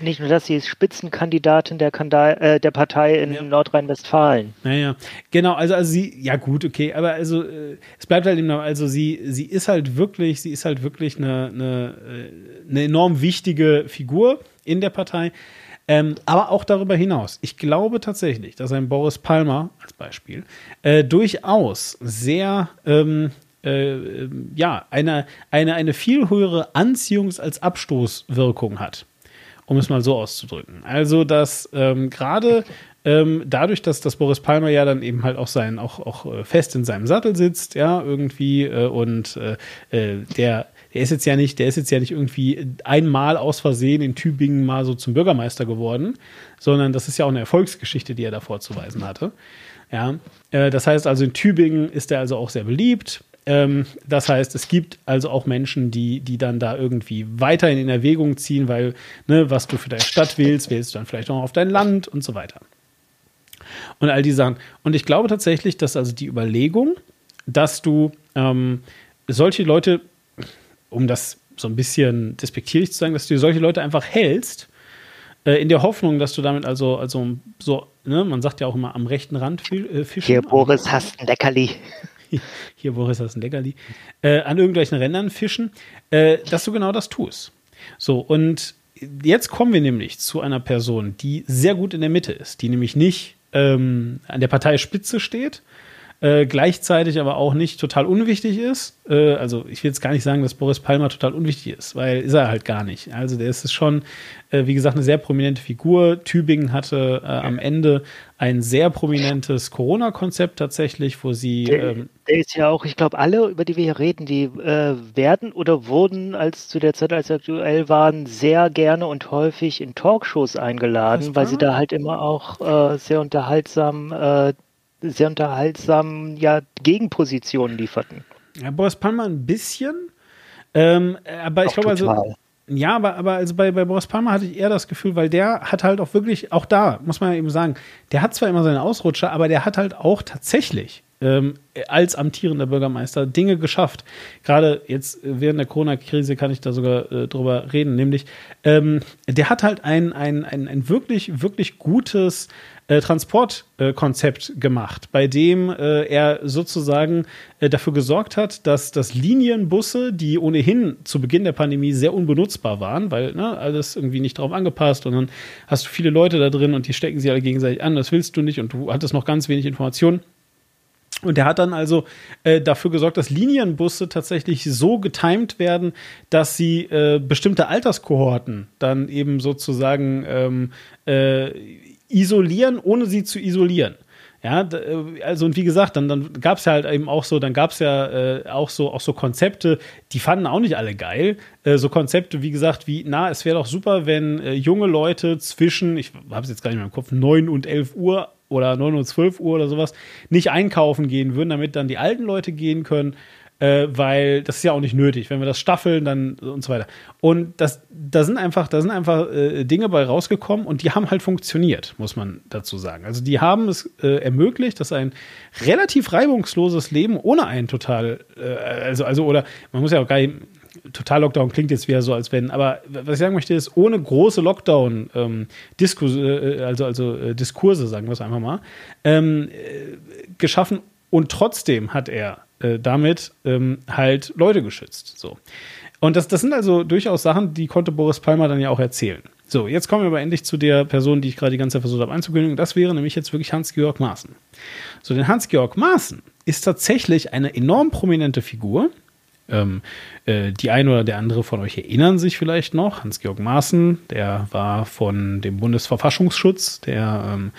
Nicht nur das, sie ist Spitzenkandidatin der, Kandal, äh, der Partei in ja. Nordrhein-Westfalen. Naja, genau, also, also sie, ja gut, okay, aber also äh, es bleibt halt eben noch, also sie, sie ist halt wirklich, sie ist halt wirklich eine, eine, äh, eine enorm wichtige Figur in der Partei. Ähm, aber auch darüber hinaus. Ich glaube tatsächlich, dass ein Boris Palmer als Beispiel äh, durchaus sehr ähm, äh, ja, eine, eine, eine viel höhere Anziehungs- als Abstoßwirkung hat. Um es mal so auszudrücken. Also, dass ähm, gerade ähm, dadurch, dass, dass Boris Palmer ja dann eben halt auch sein, auch, auch äh, fest in seinem Sattel sitzt, ja, irgendwie, äh, und äh, äh der der ist jetzt ja nicht, der ist jetzt ja nicht irgendwie einmal aus Versehen in Tübingen mal so zum Bürgermeister geworden, sondern das ist ja auch eine Erfolgsgeschichte, die er da vorzuweisen hatte. Ja, äh, das heißt also in Tübingen ist er also auch sehr beliebt. Ähm, das heißt, es gibt also auch Menschen, die, die dann da irgendwie weiterhin in Erwägung ziehen, weil, ne, was du für deine Stadt wählst, wählst du dann vielleicht auch auf dein Land und so weiter. Und all die Sachen. Und ich glaube tatsächlich, dass also die Überlegung, dass du ähm, solche Leute um das so ein bisschen despektierlich zu sagen, dass du solche Leute einfach hältst, äh, in der Hoffnung, dass du damit also, also so, ne, man sagt ja auch immer am rechten Rand äh, fischen. Hier, Boris, hast ein Leckerli. Hier, Boris, hast ein Leckerli. Äh, an irgendwelchen Rändern fischen, äh, dass du genau das tust. So, und jetzt kommen wir nämlich zu einer Person, die sehr gut in der Mitte ist, die nämlich nicht ähm, an der Parteispitze steht, äh, gleichzeitig aber auch nicht total unwichtig ist. Äh, also ich will jetzt gar nicht sagen, dass Boris Palmer total unwichtig ist, weil ist er halt gar nicht. Also der ist schon, äh, wie gesagt, eine sehr prominente Figur. Tübingen hatte äh, am Ende ein sehr prominentes Corona-Konzept tatsächlich, wo sie. Der, ähm, der ist ja auch, ich glaube, alle, über die wir hier reden, die äh, werden oder wurden, als zu der Zeit, als sie aktuell waren, sehr gerne und häufig in Talkshows eingeladen, weil sie da halt immer auch äh, sehr unterhaltsam sehr unterhaltsamen ja, Gegenpositionen lieferten. Ja, Boris Palmer ein bisschen. Ähm, aber ich glaube also. Ja, aber, aber also bei, bei Boris Palmer hatte ich eher das Gefühl, weil der hat halt auch wirklich, auch da, muss man ja eben sagen, der hat zwar immer seine Ausrutscher, aber der hat halt auch tatsächlich ähm, als amtierender Bürgermeister Dinge geschafft. Gerade jetzt während der Corona-Krise kann ich da sogar äh, drüber reden, nämlich ähm, der hat halt ein, ein, ein, ein wirklich, wirklich gutes äh, Transportkonzept äh, gemacht, bei dem äh, er sozusagen äh, dafür gesorgt hat, dass, dass Linienbusse, die ohnehin zu Beginn der Pandemie sehr unbenutzbar waren, weil ne, alles irgendwie nicht drauf angepasst und dann hast du viele Leute da drin und die stecken sie alle gegenseitig an, das willst du nicht und du hattest noch ganz wenig Informationen. Und der hat dann also äh, dafür gesorgt, dass Linienbusse tatsächlich so getimt werden, dass sie äh, bestimmte Alterskohorten dann eben sozusagen ähm, äh, isolieren, ohne sie zu isolieren. Ja, äh, also und wie gesagt, dann, dann gab es ja halt eben auch so, dann gab es ja äh, auch so auch so Konzepte, die fanden auch nicht alle geil. Äh, so Konzepte, wie gesagt, wie, na, es wäre doch super, wenn äh, junge Leute zwischen, ich habe es jetzt gar nicht mehr im Kopf, 9 und 11 Uhr oder 9 und 12 Uhr oder sowas, nicht einkaufen gehen würden, damit dann die alten Leute gehen können äh, weil das ist ja auch nicht nötig. Wenn wir das staffeln, dann und so weiter. Und das, da sind einfach, da sind einfach äh, Dinge bei rausgekommen und die haben halt funktioniert, muss man dazu sagen. Also die haben es äh, ermöglicht, dass ein relativ reibungsloses Leben ohne einen total, äh, also, also, oder man muss ja auch gar nicht, total Lockdown klingt jetzt wieder so, als wenn, aber was ich sagen möchte, ist, ohne große Lockdown, ähm, Diskurse, äh, also, also äh, Diskurse, sagen wir es einfach mal, ähm, äh, geschaffen und trotzdem hat er äh, damit ähm, halt Leute geschützt. So. Und das, das sind also durchaus Sachen, die konnte Boris Palmer dann ja auch erzählen. So, jetzt kommen wir aber endlich zu der Person, die ich gerade die ganze Zeit versucht habe einzukündigen. Das wäre nämlich jetzt wirklich Hans-Georg Maaßen. So, denn Hans-Georg Maaßen ist tatsächlich eine enorm prominente Figur, Ähm, äh, die eine oder der andere von euch erinnern sich vielleicht noch, Hans-Georg Maaßen, der war von dem Bundesverfassungsschutz der ähm,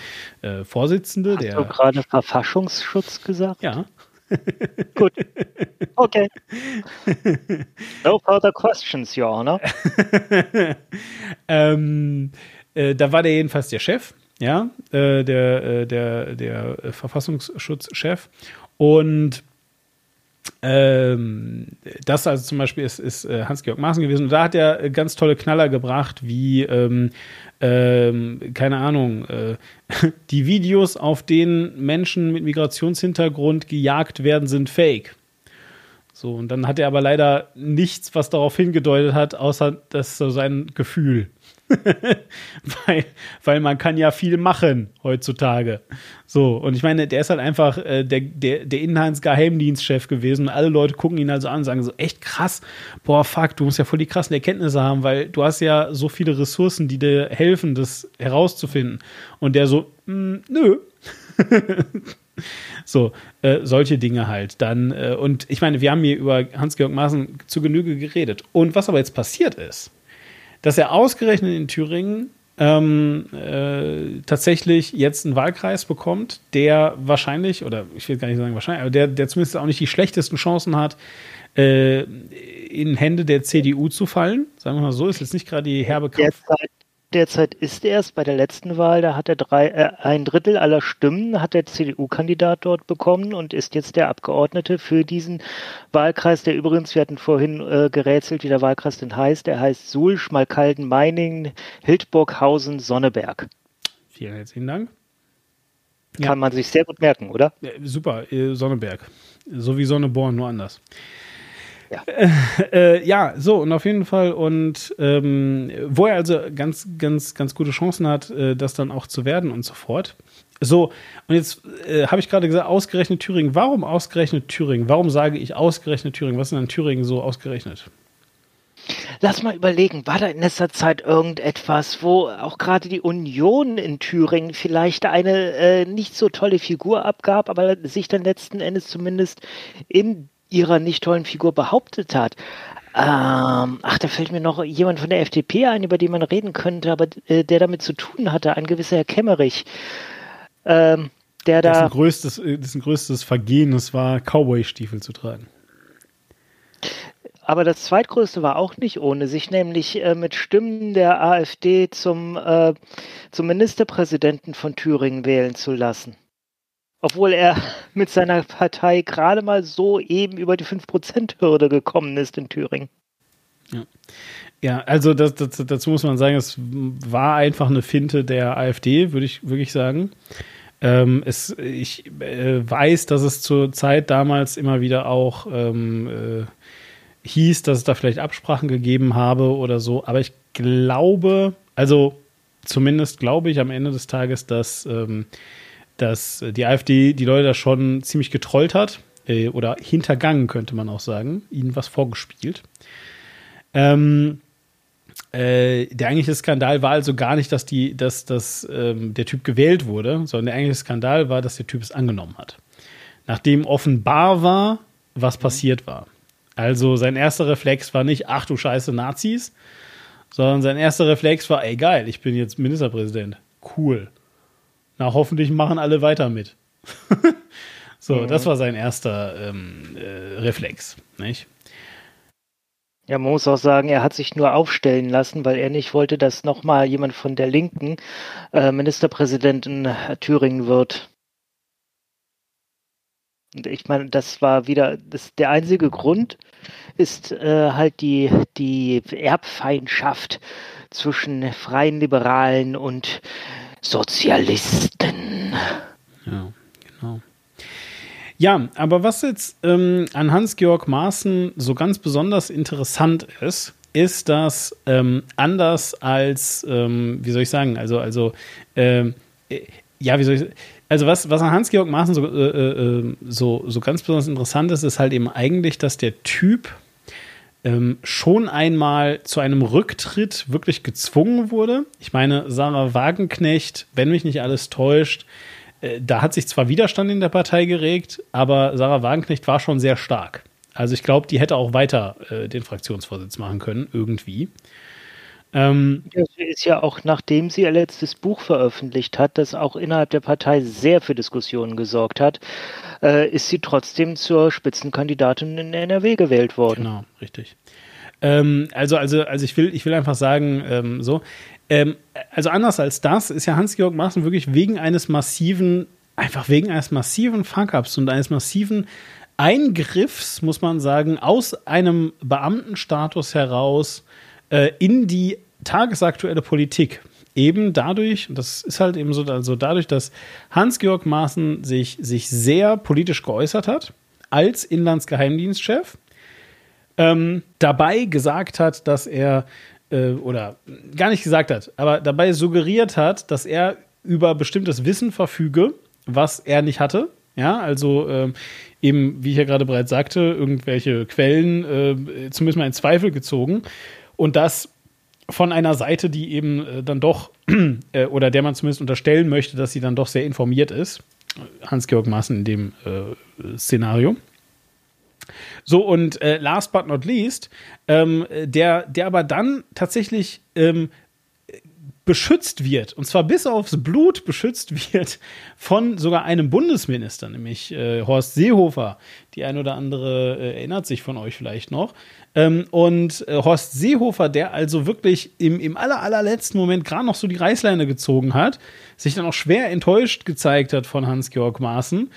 äh, Vorsitzende. Hast der, du gerade Verfassungsschutz gesagt? Ja. Gut. Okay. No further questions, Your Honor. ähm, äh, da war der jedenfalls der Chef, ja, äh, der, äh, der, der Verfassungsschutzchef. Und ähm, das also zum Beispiel ist, ist äh, Hans-Georg Maaßen gewesen. Und da hat er ganz tolle Knaller gebracht, wie, ähm, ähm, keine Ahnung, äh, die Videos, auf denen Menschen mit Migrationshintergrund gejagt werden, sind fake. So, und dann hat er aber leider nichts, was darauf hingedeutet hat, außer das so sein Gefühl. weil, weil man kann ja viel machen heutzutage. So, und ich meine, der ist halt einfach äh, der, der, der Inhaltsgeheimdienstchef gewesen und alle Leute gucken ihn also an und sagen so, echt krass, boah, fuck, du musst ja voll die krassen Erkenntnisse haben, weil du hast ja so viele Ressourcen, die dir helfen, das herauszufinden. Und der so, mm, nö. so, äh, solche Dinge halt. Dann, äh, und ich meine, wir haben hier über Hans-Georg Maaßen zu Genüge geredet. Und was aber jetzt passiert ist, dass er ausgerechnet in Thüringen ähm, äh, tatsächlich jetzt einen Wahlkreis bekommt, der wahrscheinlich, oder ich will gar nicht sagen wahrscheinlich, aber der, der zumindest auch nicht die schlechtesten Chancen hat, äh, in Hände der CDU zu fallen. Sagen wir mal so, ist jetzt nicht gerade die herbe Kampf. Derzeit, derzeit ist er es bei der letzten Wahl, da hat er drei, äh, ein Drittel aller Stimmen hat der CDU-Kandidat dort bekommen und ist jetzt der Abgeordnete für diesen Wahlkreis, der übrigens, wir hatten vorhin äh, gerätselt, wie der Wahlkreis denn heißt, der heißt Suhl, Schmalkalden, Meiningen, Hildburghausen, Sonneberg. Vielen herzlichen Dank. Kann ja. man sich sehr gut merken, oder? Ja, super, äh, Sonneberg. So wie Sonneborn, nur anders. Ja. Äh, ja, so und auf jeden Fall und ähm, wo er also ganz, ganz, ganz gute Chancen hat, äh, das dann auch zu werden und so fort. So, und jetzt äh, habe ich gerade gesagt, ausgerechnet Thüringen. Warum ausgerechnet Thüringen? Warum sage ich ausgerechnet Thüringen? Was ist denn an Thüringen so ausgerechnet? Lass mal überlegen, war da in letzter Zeit irgendetwas, wo auch gerade die Union in Thüringen vielleicht eine äh, nicht so tolle Figur abgab, aber sich dann letzten Endes zumindest in ihrer nicht tollen Figur behauptet hat. Ähm, ach, da fällt mir noch jemand von der FDP ein, über den man reden könnte, aber äh, der damit zu tun hatte, ein gewisser Herr Kemmerich. Ähm, der da. Dessen größtes, äh, dessen größtes Vergehen, es war Cowboy-Stiefel zu tragen. Aber das zweitgrößte war auch nicht ohne, sich nämlich äh, mit Stimmen der AfD zum, äh, zum Ministerpräsidenten von Thüringen wählen zu lassen obwohl er mit seiner Partei gerade mal so eben über die 5%-Hürde gekommen ist in Thüringen. Ja. Ja, also das, das, dazu muss man sagen, es war einfach eine Finte der AfD, würde ich wirklich sagen. Ähm, es, ich äh, weiß, dass es zur Zeit damals immer wieder auch ähm, äh, hieß, dass es da vielleicht Absprachen gegeben habe oder so, aber ich glaube, also zumindest glaube ich am Ende des Tages, dass ähm, dass die AfD die Leute da schon ziemlich getrollt hat äh, oder hintergangen, könnte man auch sagen, ihnen was vorgespielt. Ähm, äh, der eigentliche Skandal war also gar nicht, dass, die, dass, dass ähm, der Typ gewählt wurde, sondern der eigentliche Skandal war, dass der Typ es angenommen hat. Nachdem offenbar war, was mhm. passiert war. Also sein erster Reflex war nicht, ach du scheiße Nazis, sondern sein erster Reflex war, ey geil, ich bin jetzt Ministerpräsident. Cool na, hoffentlich machen alle weiter mit. so, mhm. das war sein erster ähm, äh, Reflex, nicht? Ja, man muss auch sagen, er hat sich nur aufstellen lassen, weil er nicht wollte, dass nochmal jemand von der Linken äh, Ministerpräsident in Thüringen wird. Und ich meine, das war wieder, das, der einzige Grund ist äh, halt die, die Erbfeindschaft zwischen freien Liberalen und Sozialisten. Ja, genau. Ja, aber was jetzt ähm, an Hans-Georg Maaßen so ganz besonders interessant ist, ist, dass ähm, anders als, ähm, wie soll ich sagen, also, also, ähm, äh, ja, wie soll ich also was, was an Hans-Georg Maaßen so, äh, äh, so, so ganz besonders interessant ist, ist halt eben eigentlich, dass der Typ ähm, schon einmal zu einem Rücktritt wirklich gezwungen wurde. Ich meine, Sarah Wagenknecht, wenn mich nicht alles täuscht, äh, da hat sich zwar Widerstand in der Partei geregt, aber Sarah Wagenknecht war schon sehr stark. Also ich glaube, die hätte auch weiter äh, den Fraktionsvorsitz machen können, irgendwie. Ähm, das ist ja auch, nachdem sie ihr letztes Buch veröffentlicht hat, das auch innerhalb der Partei sehr für Diskussionen gesorgt hat, äh, ist sie trotzdem zur Spitzenkandidatin in NRW gewählt worden. Genau, richtig. Ähm, also, also, also ich will, ich will einfach sagen, ähm, so, ähm, also anders als das ist ja Hans-Georg Maaßen wirklich wegen eines massiven, einfach wegen eines massiven Fuck-Ups und eines massiven Eingriffs, muss man sagen, aus einem Beamtenstatus heraus äh, in die tagesaktuelle Politik. Eben dadurch, und das ist halt eben so, also dadurch, dass Hans-Georg Maaßen sich, sich sehr politisch geäußert hat, als Inlandsgeheimdienstchef, ähm, dabei gesagt hat, dass er, äh, oder gar nicht gesagt hat, aber dabei suggeriert hat, dass er über bestimmtes Wissen verfüge, was er nicht hatte. Ja, also ähm, eben, wie ich ja gerade bereits sagte, irgendwelche Quellen äh, zumindest mal in Zweifel gezogen. Und das von einer Seite, die eben äh, dann doch, äh, oder der man zumindest unterstellen möchte, dass sie dann doch sehr informiert ist. Hans-Georg Maaßen in dem äh, Szenario. So, und äh, last but not least, ähm, der, der aber dann tatsächlich ähm, beschützt wird, und zwar bis aufs Blut beschützt wird von sogar einem Bundesminister, nämlich äh, Horst Seehofer. Die ein oder andere äh, erinnert sich von euch vielleicht noch. Ähm, und äh, Horst Seehofer, der also wirklich im, im aller, allerletzten Moment gerade noch so die Reißleine gezogen hat, sich dann auch schwer enttäuscht gezeigt hat von Hans-Georg Maaßen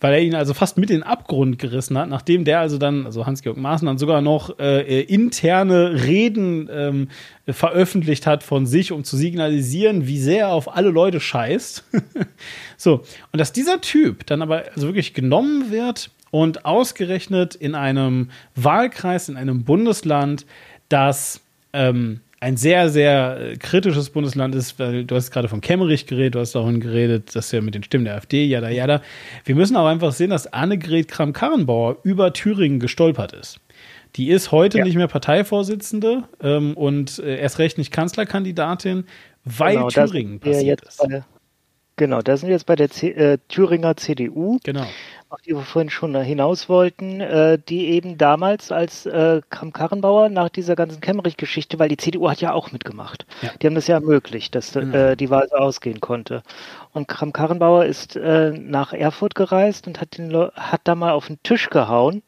weil er ihn also fast mit in den Abgrund gerissen hat, nachdem der also dann, also Hans-Georg Maaßen dann sogar noch äh, interne Reden ähm, veröffentlicht hat von sich, um zu signalisieren, wie sehr er auf alle Leute scheißt. so, und dass dieser Typ dann aber also wirklich genommen wird und ausgerechnet in einem Wahlkreis, in einem Bundesland, das ähm, ein sehr, sehr äh, kritisches Bundesland ist, weil du hast gerade von Kemmerich geredet, du hast davon geredet, dass er mit den Stimmen der AfD, jada, jada. Wir müssen aber einfach sehen, dass Annegret Kramp-Karrenbauer über Thüringen gestolpert ist. Die ist heute ja. nicht mehr Parteivorsitzende ähm, und äh, erst recht nicht Kanzlerkandidatin, weil genau, Thüringen passiert ist. Bei, genau, da sind wir jetzt bei der C äh, Thüringer CDU. Genau auf die wir vorhin schon hinaus wollten, äh, die eben damals als äh, Kramp-Karrenbauer nach dieser ganzen Kemmerich-Geschichte, weil die CDU hat ja auch mitgemacht. Ja. Die haben das ja ermöglicht, dass genau. äh, die Wahl so ausgehen konnte. Und Kramp-Karrenbauer ist äh, nach Erfurt gereist und hat, den hat da mal auf den Tisch gehauen.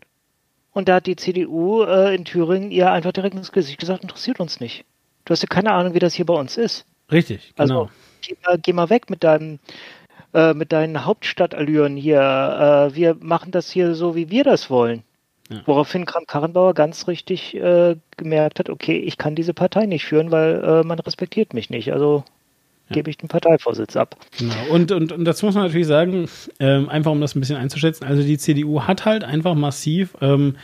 Und da hat die CDU äh, in Thüringen ihr einfach direkt ins Gesicht gesagt, interessiert uns nicht. Du hast ja keine Ahnung, wie das hier bei uns ist. Richtig, genau. Also, geh mal, geh mal weg mit deinem äh, mit deinen Hauptstadtallüren hier, äh, wir machen das hier so, wie wir das wollen. Ja. Woraufhin Kram-Karrenbauer ganz richtig äh, gemerkt hat, okay, ich kann diese Partei nicht führen, weil äh, man respektiert mich nicht. Also ja. gebe ich den Parteivorsitz ab. Genau. Und, und, und dazu muss man natürlich sagen, ähm, einfach um das ein bisschen einzuschätzen, also die CDU hat halt einfach massiv ähm,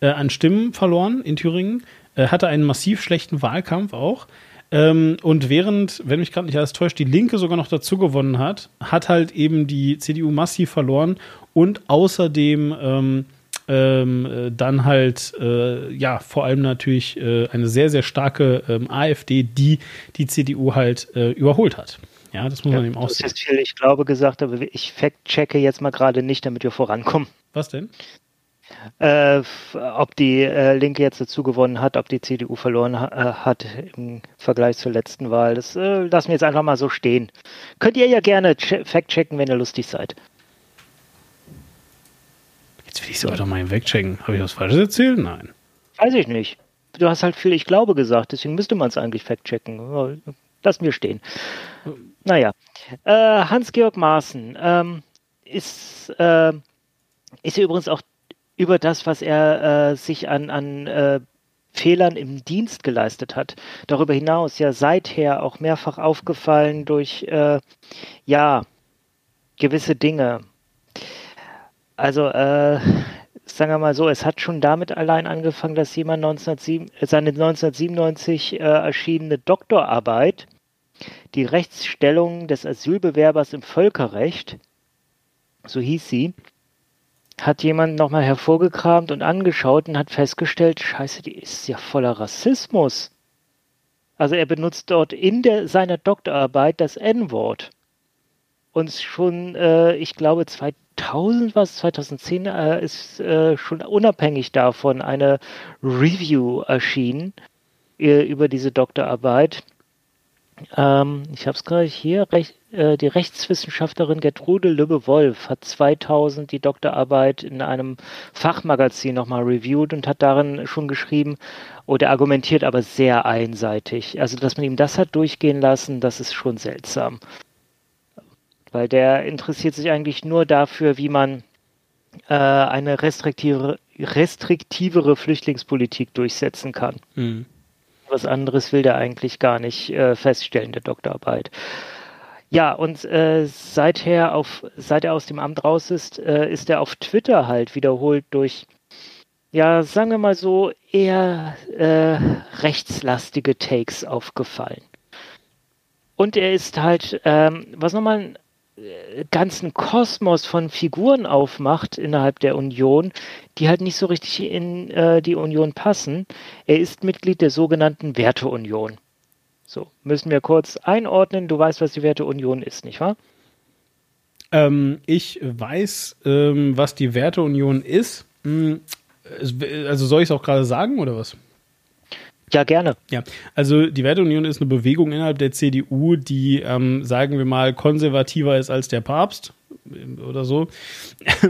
äh, an Stimmen verloren in Thüringen, äh, hatte einen massiv schlechten Wahlkampf auch. Ähm, und während, wenn mich gerade nicht alles täuscht, die Linke sogar noch dazu gewonnen hat, hat halt eben die CDU massiv verloren und außerdem ähm, ähm, äh, dann halt, äh, ja, vor allem natürlich äh, eine sehr, sehr starke ähm, AfD, die die CDU halt äh, überholt hat. Ja, das muss ja, man eben auch sehen. Das ist viel, ich glaube, gesagt, aber ich fact-checke jetzt mal gerade nicht, damit wir vorankommen. Was denn? Äh, ob die äh, Linke jetzt dazu gewonnen hat, ob die CDU verloren ha äh, hat im Vergleich zur letzten Wahl. Das äh, lassen wir jetzt einfach mal so stehen. Könnt ihr ja gerne fact-checken, wenn ihr lustig seid. Jetzt will ich sogar doch mal wegchecken. Habe ich was Falsches erzählt? Nein. Weiß ich nicht. Du hast halt viel Ich glaube gesagt, deswegen müsste man es eigentlich fact-checken. Lassen wir stehen. Naja. Äh, Hans-Georg Maaßen ähm, ist, äh, ist ja übrigens auch über das, was er äh, sich an, an äh, Fehlern im Dienst geleistet hat. Darüber hinaus ja seither auch mehrfach aufgefallen durch äh, ja gewisse Dinge. Also äh, sagen wir mal so, es hat schon damit allein angefangen, dass jemand 1907, seine 1997 äh, erschienene Doktorarbeit die Rechtsstellung des Asylbewerbers im Völkerrecht, so hieß sie, hat jemand nochmal hervorgekramt und angeschaut und hat festgestellt, scheiße, die ist ja voller Rassismus. Also er benutzt dort in der, seiner Doktorarbeit das N-Wort. uns schon, äh, ich glaube, 2000 was, 2010 äh, ist äh, schon unabhängig davon eine Review erschienen äh, über diese Doktorarbeit. Ähm, ich habe es gerade hier, Rech, äh, die Rechtswissenschaftlerin Gertrude Lübbe-Wolf hat 2000 die Doktorarbeit in einem Fachmagazin nochmal reviewed und hat darin schon geschrieben, oder argumentiert aber sehr einseitig. Also, dass man ihm das hat durchgehen lassen, das ist schon seltsam. Weil der interessiert sich eigentlich nur dafür, wie man äh, eine restriktivere, restriktivere Flüchtlingspolitik durchsetzen kann. Mhm. Was anderes will der eigentlich gar nicht äh, feststellen, der Doktorarbeit. Ja, und äh, seither auf, seit er aus dem Amt raus ist, äh, ist er auf Twitter halt wiederholt durch, ja, sagen wir mal so, eher äh, rechtslastige Takes aufgefallen. Und er ist halt, ähm, was nochmal ganzen Kosmos von Figuren aufmacht innerhalb der Union, die halt nicht so richtig in äh, die Union passen. Er ist Mitglied der sogenannten Werteunion. So, müssen wir kurz einordnen. Du weißt, was die Werteunion ist, nicht wahr? Ähm, ich weiß, ähm, was die Werteunion ist. Hm, also soll ich es auch gerade sagen oder was? Ja, gerne. Ja, also die Werteunion ist eine Bewegung innerhalb der CDU, die, ähm, sagen wir mal, konservativer ist als der Papst oder so.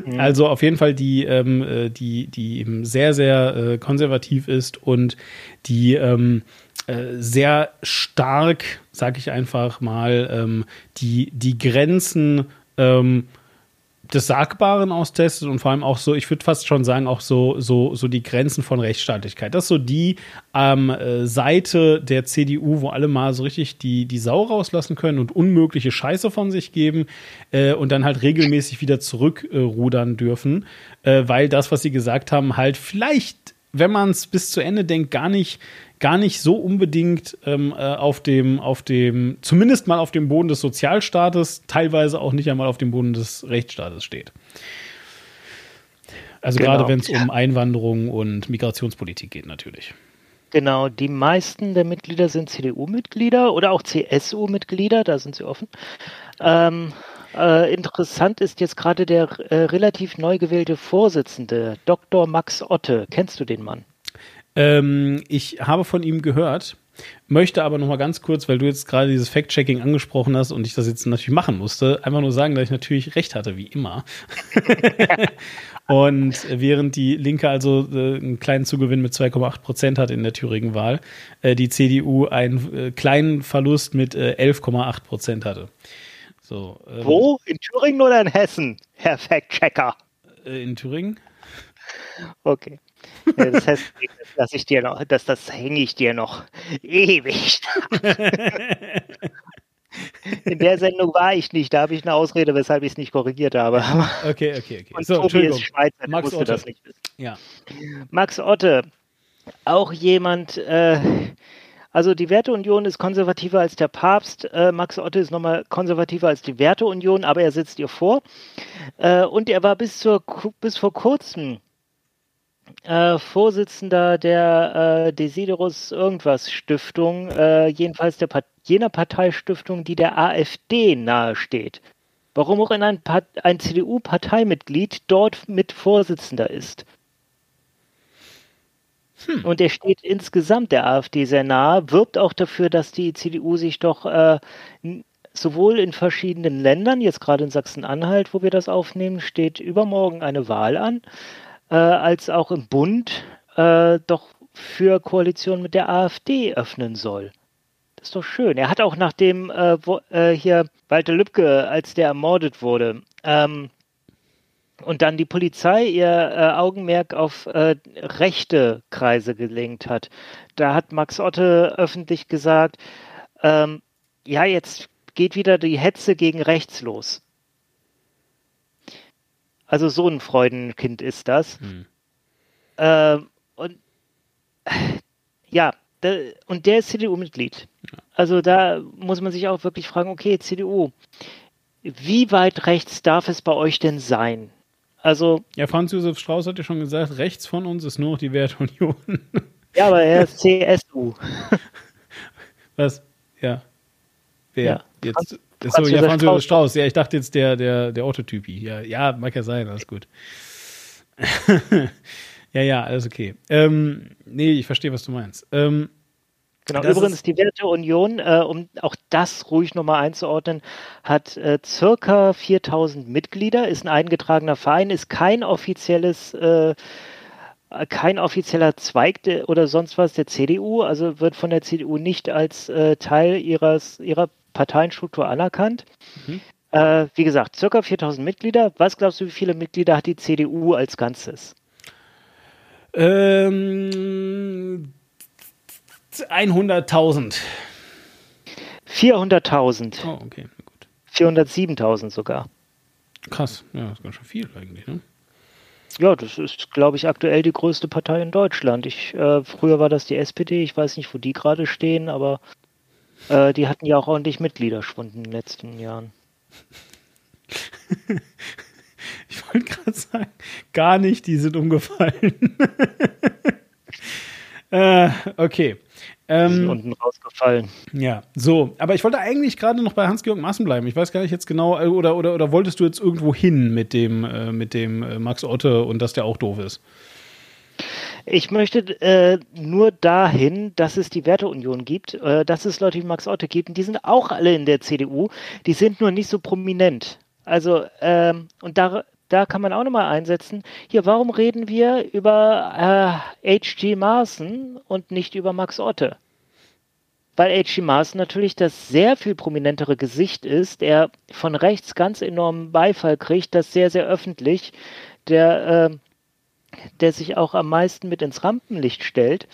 Mhm. Also auf jeden Fall die, ähm, äh, die, die eben sehr, sehr äh, konservativ ist und die ähm, äh, sehr stark, sag ich einfach mal, ähm, die, die Grenzen ähm, des Sagbaren austestet und vor allem auch so, ich würde fast schon sagen, auch so, so, so die Grenzen von Rechtsstaatlichkeit. Das ist so die ähm, äh, Seite der CDU, wo alle mal so richtig die, die Sau rauslassen können und unmögliche Scheiße von sich geben äh, und dann halt regelmäßig wieder zurückrudern äh, dürfen, äh, weil das, was sie gesagt haben, halt vielleicht, wenn man es bis zu Ende denkt, gar nicht gar nicht so unbedingt ähm, äh, auf dem, auf dem, zumindest mal auf dem Boden des Sozialstaates, teilweise auch nicht einmal auf dem Boden des Rechtsstaates steht. Also genau. gerade wenn es um Einwanderung und Migrationspolitik geht, natürlich. Genau, die meisten der Mitglieder sind CDU-Mitglieder oder auch CSU-Mitglieder, da sind sie offen. Ähm, äh, interessant ist jetzt gerade der äh, relativ neu gewählte Vorsitzende, Dr. Max Otte. Kennst du den Mann? Ähm, ich habe von ihm gehört, möchte aber noch mal ganz kurz, weil du jetzt gerade dieses Fact-Checking angesprochen hast und ich das jetzt natürlich machen musste, einfach nur sagen, dass ich natürlich recht hatte, wie immer. und während die Linke also äh, einen kleinen Zugewinn mit 2,8 Prozent hat in der Thüringen-Wahl, äh, die CDU einen äh, kleinen Verlust mit 11,8 äh, Prozent hatte. So, ähm, Wo? In Thüringen oder in Hessen, Herr Fact-Checker? In Thüringen. Okay. Das heißt, das ich dir noch, das, das hänge ich dir noch ewig. In der Sendung war ich nicht, da habe ich eine Ausrede, weshalb ich es nicht korrigiert habe. Okay, okay, okay. Und so, Tobi ist Schweizer, Max wusste Otte. das nicht. Ja. Max Otte, auch jemand, äh, also die Werteunion ist konservativer als der Papst. Äh, Max Otte ist nochmal konservativer als die Werteunion, aber er sitzt ihr vor. Äh, und er war bis, zur, bis vor kurzem äh, Vorsitzender der äh, Desiderus irgendwas Stiftung, äh, jedenfalls der Part jener Parteistiftung, die der AfD nahesteht. Warum auch ein, ein CDU-Parteimitglied dort mit Vorsitzender ist. Hm. Und er steht insgesamt der AfD sehr nahe, wirbt auch dafür, dass die CDU sich doch äh, sowohl in verschiedenen Ländern, jetzt gerade in Sachsen-Anhalt, wo wir das aufnehmen, steht übermorgen eine Wahl an, äh, als auch im Bund äh, doch für Koalition mit der AfD öffnen soll. Das ist doch schön. Er hat auch nach dem äh, wo, äh, hier Walter Lübcke, als der ermordet wurde, ähm, und dann die Polizei ihr äh, Augenmerk auf äh, rechte Kreise gelenkt hat. Da hat Max Otte öffentlich gesagt, ähm, ja, jetzt geht wieder die Hetze gegen rechts los. Also so ein Freudenkind ist das. Hm. Äh, und ja, da, und der ist CDU-Mitglied. Ja. Also da muss man sich auch wirklich fragen, okay, CDU, wie weit rechts darf es bei euch denn sein? Also. Ja, Franz Josef Strauß hat ja schon gesagt, rechts von uns ist nur noch die Werteunion. Ja, aber er ist CSU. Was? Ja. Wer? Ja. Jetzt, Franz, so, ja, Franz Josef Strauß. Ja, ich dachte jetzt der, der, der Autotypi. Ja, ja, mag ja sein, alles gut. ja, ja, alles okay. Ähm, nee, ich verstehe, was du meinst. Ähm, Genau, das übrigens die Werteunion, äh, um auch das ruhig nochmal einzuordnen, hat äh, circa 4000 Mitglieder, ist ein eingetragener Verein, ist kein offizielles, äh, kein offizieller Zweig de, oder sonst was der CDU, also wird von der CDU nicht als äh, Teil ihres, ihrer Parteienstruktur anerkannt. Mhm. Äh, wie gesagt, circa 4000 Mitglieder. Was glaubst du, wie viele Mitglieder hat die CDU als Ganzes? Ähm, 100.000. 400.000. Oh, okay, gut. 407.000 sogar. Krass, ja, das ist ganz schön viel eigentlich, ne? Ja, das ist, glaube ich, aktuell die größte Partei in Deutschland. Ich, äh, früher war das die SPD, ich weiß nicht, wo die gerade stehen, aber äh, die hatten ja auch ordentlich Mitgliederschwund in den letzten Jahren. ich wollte gerade sagen, gar nicht, die sind umgefallen. äh, okay. Ähm, unten rausgefallen. Ja, so. Aber ich wollte eigentlich gerade noch bei Hans-Georg Maaßen bleiben. Ich weiß gar nicht jetzt genau, äh, oder, oder, oder wolltest du jetzt irgendwo hin mit dem, äh, mit dem äh, Max Otte und dass der auch doof ist? Ich möchte äh, nur dahin, dass es die Werteunion gibt, äh, dass es Leute wie Max Otte gibt. Und die sind auch alle in der CDU. Die sind nur nicht so prominent. Also, ähm, und da, da kann man auch nochmal einsetzen. Hier, warum reden wir über äh, H.G. Maaßen und nicht über Max Otte? Weil H.G. Maaßen natürlich das sehr viel prominentere Gesicht ist, der von rechts ganz enormen Beifall kriegt, das sehr, sehr öffentlich, der, äh, der sich auch am meisten mit ins Rampenlicht stellt.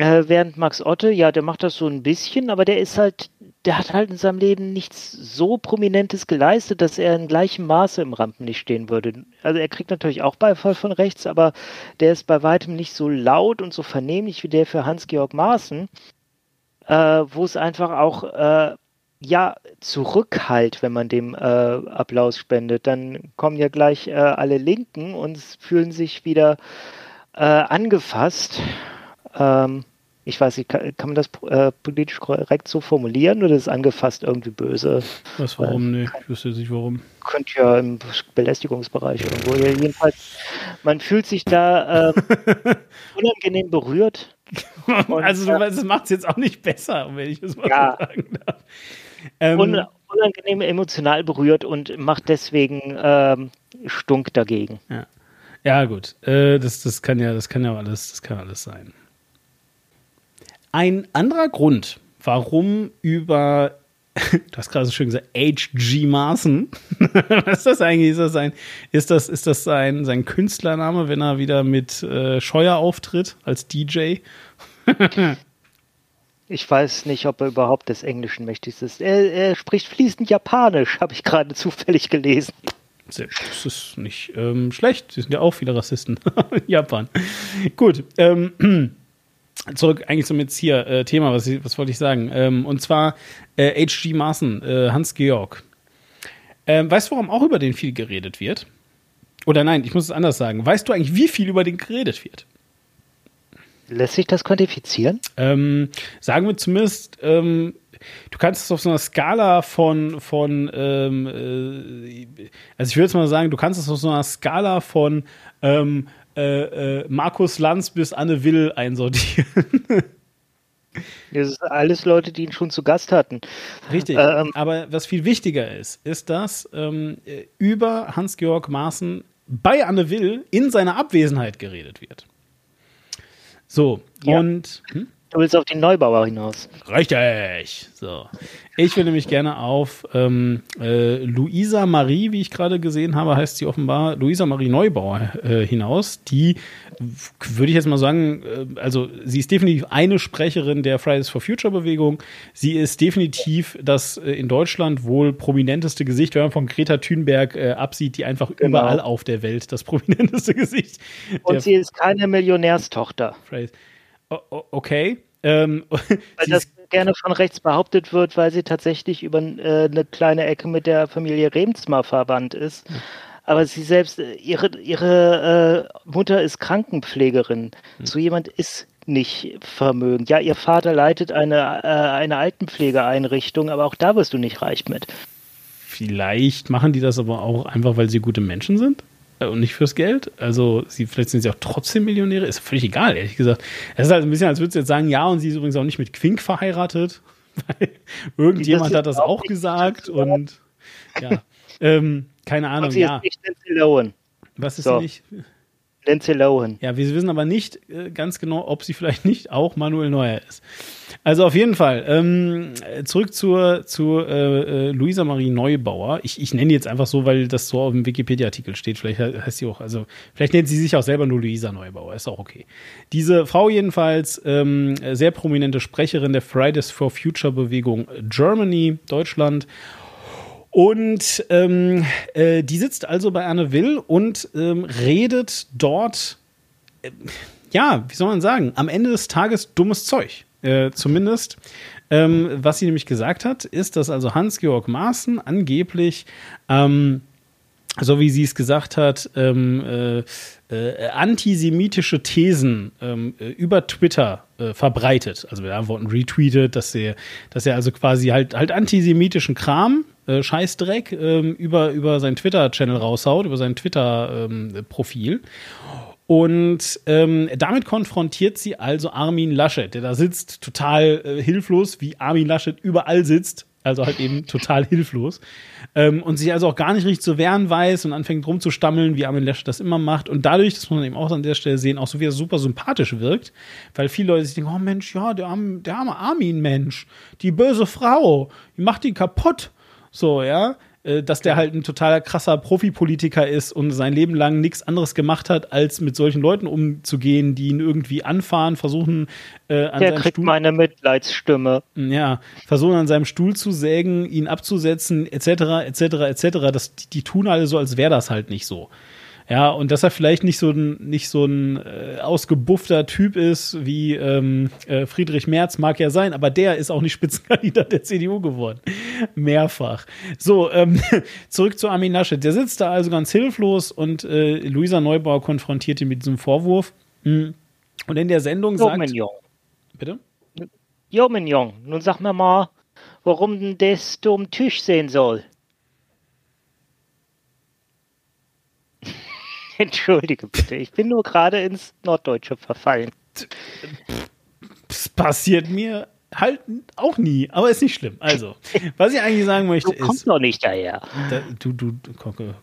Äh, während Max Otte, ja, der macht das so ein bisschen, aber der ist halt, der hat halt in seinem Leben nichts so Prominentes geleistet, dass er in gleichem Maße im Rampenlicht stehen würde. Also er kriegt natürlich auch Beifall von rechts, aber der ist bei weitem nicht so laut und so vernehmlich wie der für Hans-Georg Maaßen, äh, wo es einfach auch, äh, ja, zurückhalt, wenn man dem äh, Applaus spendet. Dann kommen ja gleich äh, alle Linken und fühlen sich wieder äh, angefasst. Ähm, ich weiß nicht, kann, kann man das äh, politisch korrekt so formulieren oder ist angefasst irgendwie böse? Was, warum? Äh, nee, ich wüsste nicht warum. Könnte ja im Belästigungsbereich irgendwo. Ja, jedenfalls, man fühlt sich da äh, unangenehm berührt. Und, also, das macht es jetzt auch nicht besser, wenn ich das mal ja, so sagen darf. Ähm, unangenehm emotional berührt und macht deswegen ähm, Stunk dagegen. Ja, ja gut. Äh, das, das kann ja, das kann ja alles, das kann alles sein. Ein anderer Grund, warum über, du hast gerade so schön gesagt, H.G. Maaßen, was ist das eigentlich? Ist das sein, ist das, ist das sein, sein Künstlername, wenn er wieder mit äh, Scheuer auftritt als DJ? Ich weiß nicht, ob er überhaupt des Englischen mächtig ist. Er, er spricht fließend Japanisch, habe ich gerade zufällig gelesen. Das ist nicht ähm, schlecht. Sie sind ja auch viele Rassisten in Japan. Gut. Ähm, zurück eigentlich zum jetzt hier äh, Thema, was, was wollte ich sagen? Ähm, und zwar äh, H.G. Maaßen, äh, Hans-Georg. Ähm, weißt du, warum auch über den viel geredet wird? Oder nein, ich muss es anders sagen. Weißt du eigentlich, wie viel über den geredet wird? Lässt sich das quantifizieren? Ähm, sagen wir zumindest, ähm, du kannst es auf so einer Skala von, von ähm, äh, also ich würde jetzt mal sagen, du kannst es auf so einer Skala von ähm, äh, äh, Markus Lanz bis Anne Will einsortieren. Das ist alles Leute, die ihn schon zu Gast hatten. Richtig. Ähm, Aber was viel wichtiger ist, ist, dass ähm, über Hans-Georg Maaßen bei Anne Will in seiner Abwesenheit geredet wird. So, ja. und. Hm? Du willst auf den Neubauer hinaus. Richtig. So. Ich will nämlich gerne auf ähm, äh, Luisa Marie, wie ich gerade gesehen habe, heißt sie offenbar, Luisa Marie Neubauer äh, hinaus. Die würde ich jetzt mal sagen, äh, also sie ist definitiv eine Sprecherin der Fridays for Future Bewegung. Sie ist definitiv das äh, in Deutschland wohl prominenteste Gesicht, wenn man von Greta Thunberg äh, absieht, die einfach genau. überall auf der Welt das prominenteste Gesicht. Und sie ist keine Millionärstochter. Fridays okay. Ähm, weil das gerne von rechts behauptet wird, weil sie tatsächlich über äh, eine kleine Ecke mit der Familie Remsmar verwandt ist. Hm. Aber sie selbst, äh, ihre, ihre äh, Mutter ist Krankenpflegerin. Hm. So jemand ist nicht vermögend. Ja, ihr Vater leitet eine, äh, eine Altenpflegeeinrichtung, aber auch da wirst du nicht reich mit. Vielleicht machen die das aber auch einfach, weil sie gute Menschen sind und nicht fürs Geld. Also sie, vielleicht sind sie auch trotzdem Millionäre. Ist völlig egal, ehrlich gesagt. Es ist halt ein bisschen, als würdest du jetzt sagen, ja, und sie ist übrigens auch nicht mit Quink verheiratet. Weil irgendjemand das hat das auch gesagt und ja. Ähm, keine Ahnung, und sie ja. Ist nicht. Was ist so. sie nicht? Lindsay Lohan. Ja, wir wissen aber nicht äh, ganz genau, ob sie vielleicht nicht auch Manuel Neuer ist. Also auf jeden Fall. Ähm, zurück zur, zu äh, äh, Luisa Marie Neubauer. Ich, ich nenne die jetzt einfach so, weil das so auf dem Wikipedia-Artikel steht. Vielleicht heißt sie auch, also vielleicht nennt sie sich auch selber nur Luisa Neubauer. Ist auch okay. Diese Frau jedenfalls, ähm, sehr prominente Sprecherin der Fridays for Future Bewegung Germany, Deutschland. Und ähm, äh, die sitzt also bei Anne Will und ähm, redet dort, äh, ja, wie soll man sagen, am Ende des Tages dummes Zeug. Äh, zumindest. Ähm, was sie nämlich gesagt hat, ist, dass also Hans-Georg Maaßen angeblich, ähm, so wie sie es gesagt hat, ähm, äh, äh, antisemitische Thesen ähm, äh, über Twitter äh, verbreitet. Also wir antworten retweetet, dass er, dass er also quasi halt, halt antisemitischen Kram, äh, Scheißdreck, ähm, über, über seinen Twitter-Channel raushaut, über sein Twitter-Profil. Ähm, und ähm, damit konfrontiert sie also Armin Laschet, der da sitzt, total äh, hilflos, wie Armin Laschet überall sitzt. Also halt eben total hilflos. Ähm, und sich also auch gar nicht richtig zu wehren weiß und anfängt rumzustammeln, wie Armin Laschet das immer macht. Und dadurch, das muss man eben auch an der Stelle sehen, auch so wie er super sympathisch wirkt, weil viele Leute sich denken, oh Mensch, ja, der arme, der arme Armin-Mensch, die böse Frau, die macht ihn kaputt. So, ja. Äh, dass der halt ein totaler krasser Profipolitiker ist und sein Leben lang nichts anderes gemacht hat, als mit solchen Leuten umzugehen, die ihn irgendwie anfahren, versuchen äh, an der kriegt Stuhl meine Mitleidsstimme. Ja, versuchen an seinem Stuhl zu sägen, ihn abzusetzen, etc., etc., etc. Das, die, die tun alle so, als wäre das halt nicht so. Ja, und dass er vielleicht nicht so ein, nicht so ein äh, ausgebuffter Typ ist wie ähm, äh, Friedrich Merz, mag ja sein, aber der ist auch nicht Spitzenkandidat der CDU geworden. Mehrfach. So, ähm, zurück zu Armin Laschet. Der sitzt da also ganz hilflos und äh, Luisa Neubauer konfrontiert ihn mit diesem Vorwurf. Hm. Und in der Sendung jo, sagt. Jung. Bitte? Jo, Jung, nun sag mir mal, warum denn das du am Tisch sehen soll. Entschuldige bitte, ich bin nur gerade ins Norddeutsche verfallen. Das passiert mir halt auch nie, aber ist nicht schlimm. Also, was ich eigentlich sagen möchte du ist. Du kommst doch nicht daher. Da, du, du,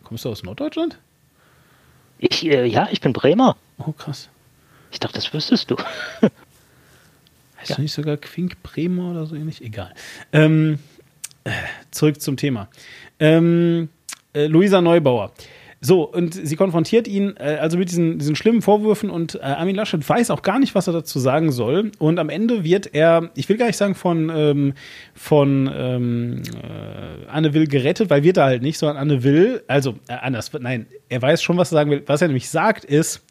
kommst du aus Norddeutschland? Ich, äh, ja, ich bin Bremer. Oh, krass. Ich dachte, das wüsstest du. Heißt ja. du nicht sogar Quink Bremer oder so ähnlich? Egal. Ähm, äh, zurück zum Thema. Ähm, äh, Luisa Neubauer. So, und sie konfrontiert ihn äh, also mit diesen, diesen schlimmen Vorwürfen und äh, Armin Laschet weiß auch gar nicht, was er dazu sagen soll. Und am Ende wird er, ich will gar nicht sagen von, ähm, von ähm, äh, Anne Will gerettet, weil wird er halt nicht, sondern Anne Will, also äh, anders, nein, er weiß schon, was er sagen will. Was er nämlich sagt ist,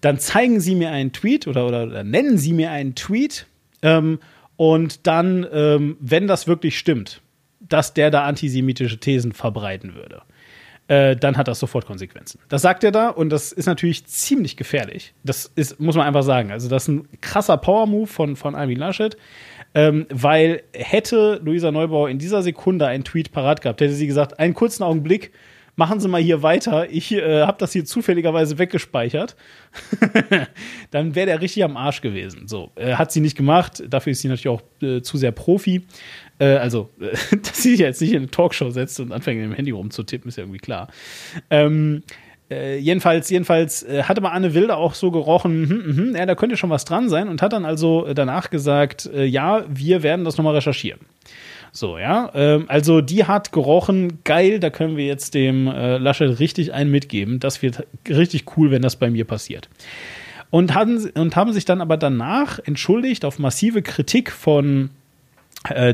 dann zeigen Sie mir einen Tweet oder, oder, oder nennen Sie mir einen Tweet ähm, und dann, ähm, wenn das wirklich stimmt, dass der da antisemitische Thesen verbreiten würde äh, dann hat das sofort Konsequenzen. Das sagt er da und das ist natürlich ziemlich gefährlich. Das ist, muss man einfach sagen. Also, das ist ein krasser Power-Move von, von Armin Laschet. Ähm, weil hätte Luisa Neubauer in dieser Sekunde einen Tweet parat gehabt, hätte sie gesagt, einen kurzen Augenblick, machen Sie mal hier weiter. Ich äh, habe das hier zufälligerweise weggespeichert. dann wäre der richtig am Arsch gewesen. So, äh, hat sie nicht gemacht. Dafür ist sie natürlich auch äh, zu sehr Profi. Äh, also, dass sie sich jetzt nicht in eine Talkshow setzt und anfängt, dem Handy rumzutippen, ist ja irgendwie klar. Ähm, äh, jedenfalls, jedenfalls äh, hatte mal Anne Wilde auch so gerochen, hm, hm, ja, da könnte schon was dran sein und hat dann also danach gesagt, äh, ja, wir werden das nochmal recherchieren. So, ja. Ähm, also die hat gerochen, geil, da können wir jetzt dem äh, Laschet richtig einen mitgeben. Das wird richtig cool, wenn das bei mir passiert. Und, hatten, und haben sich dann aber danach entschuldigt auf massive Kritik von äh,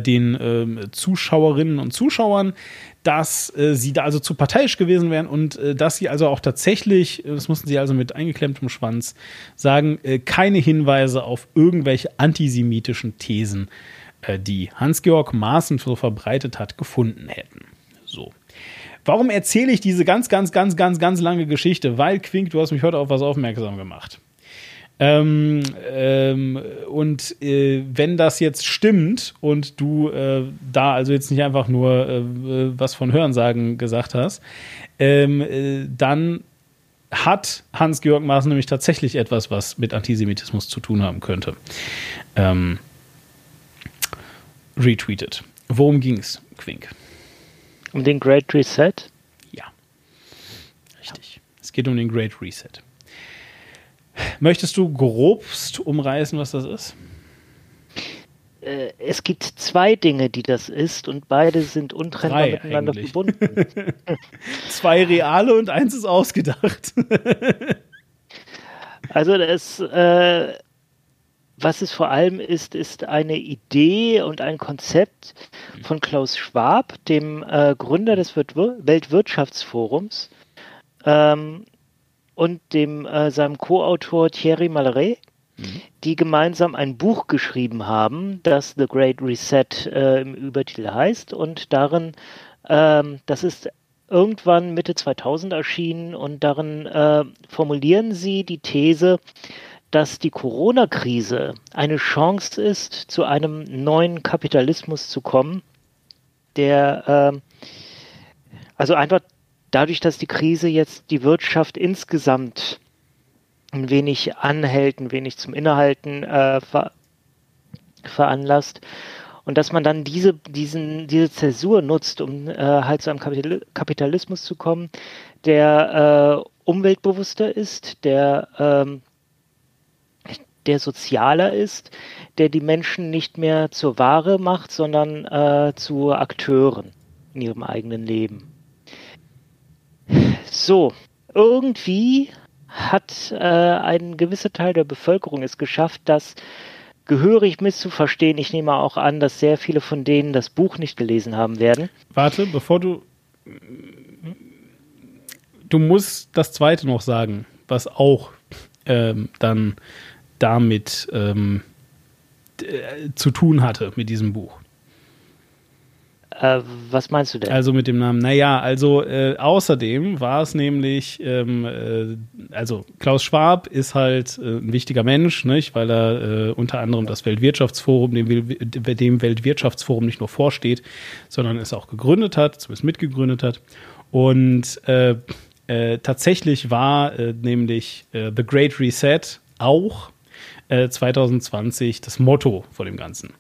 den äh, Zuschauerinnen und Zuschauern, dass äh, sie da also zu parteiisch gewesen wären und äh, dass sie also auch tatsächlich, das mussten sie also mit eingeklemmtem Schwanz sagen, äh, keine Hinweise auf irgendwelche antisemitischen Thesen, äh, die Hans-Georg Maaßen so verbreitet hat, gefunden hätten. So. Warum erzähle ich diese ganz, ganz, ganz, ganz, ganz lange Geschichte? Weil, Quink, du hast mich heute auf was aufmerksam gemacht. Ähm, ähm, und äh, wenn das jetzt stimmt und du äh, da also jetzt nicht einfach nur äh, was von Hörensagen gesagt hast, ähm, äh, dann hat Hans-Georg Maaßen nämlich tatsächlich etwas, was mit Antisemitismus zu tun haben könnte. Ähm, retweetet. Worum ging es, Quink? Um den Great Reset? Ja. Richtig. Ja. Es geht um den Great Reset. Möchtest du grobst umreißen, was das ist? Äh, es gibt zwei Dinge, die das ist, und beide sind untrennbar Drei miteinander eigentlich. verbunden. zwei reale und eins ist ausgedacht. also das, äh, was es vor allem ist, ist eine Idee und ein Konzept von Klaus Schwab, dem äh, Gründer des Weltwirtschaftsforums ähm, und dem äh, seinem Co-Autor Thierry Maleret die gemeinsam ein Buch geschrieben haben, das The Great Reset äh, im Übertitel heißt. Und darin, ähm, das ist irgendwann Mitte 2000 erschienen. Und darin äh, formulieren sie die These, dass die Corona-Krise eine Chance ist, zu einem neuen Kapitalismus zu kommen, der äh, also einfach dadurch, dass die Krise jetzt die Wirtschaft insgesamt ein wenig anhält, ein wenig zum Innehalten äh, ver veranlasst. Und dass man dann diese, diesen, diese Zäsur nutzt, um äh, halt zu einem Kapitalismus zu kommen, der äh, umweltbewusster ist, der, ähm, der sozialer ist, der die Menschen nicht mehr zur Ware macht, sondern äh, zu Akteuren in ihrem eigenen Leben. So, irgendwie hat äh, ein gewisser Teil der Bevölkerung es geschafft, das gehörig misszuverstehen. Ich nehme auch an, dass sehr viele von denen das Buch nicht gelesen haben werden. Warte, bevor du. Du musst das zweite noch sagen, was auch ähm, dann damit ähm, zu tun hatte mit diesem Buch. Äh, was meinst du denn? Also mit dem Namen, naja, also äh, außerdem war es nämlich, ähm, äh, also Klaus Schwab ist halt äh, ein wichtiger Mensch, nicht? weil er äh, unter anderem das Weltwirtschaftsforum, dem, dem Weltwirtschaftsforum nicht nur vorsteht, sondern es auch gegründet hat, zumindest mitgegründet hat. Und äh, tatsächlich war nämlich The Great Reset auch 2020 das Motto vor dem Ganzen.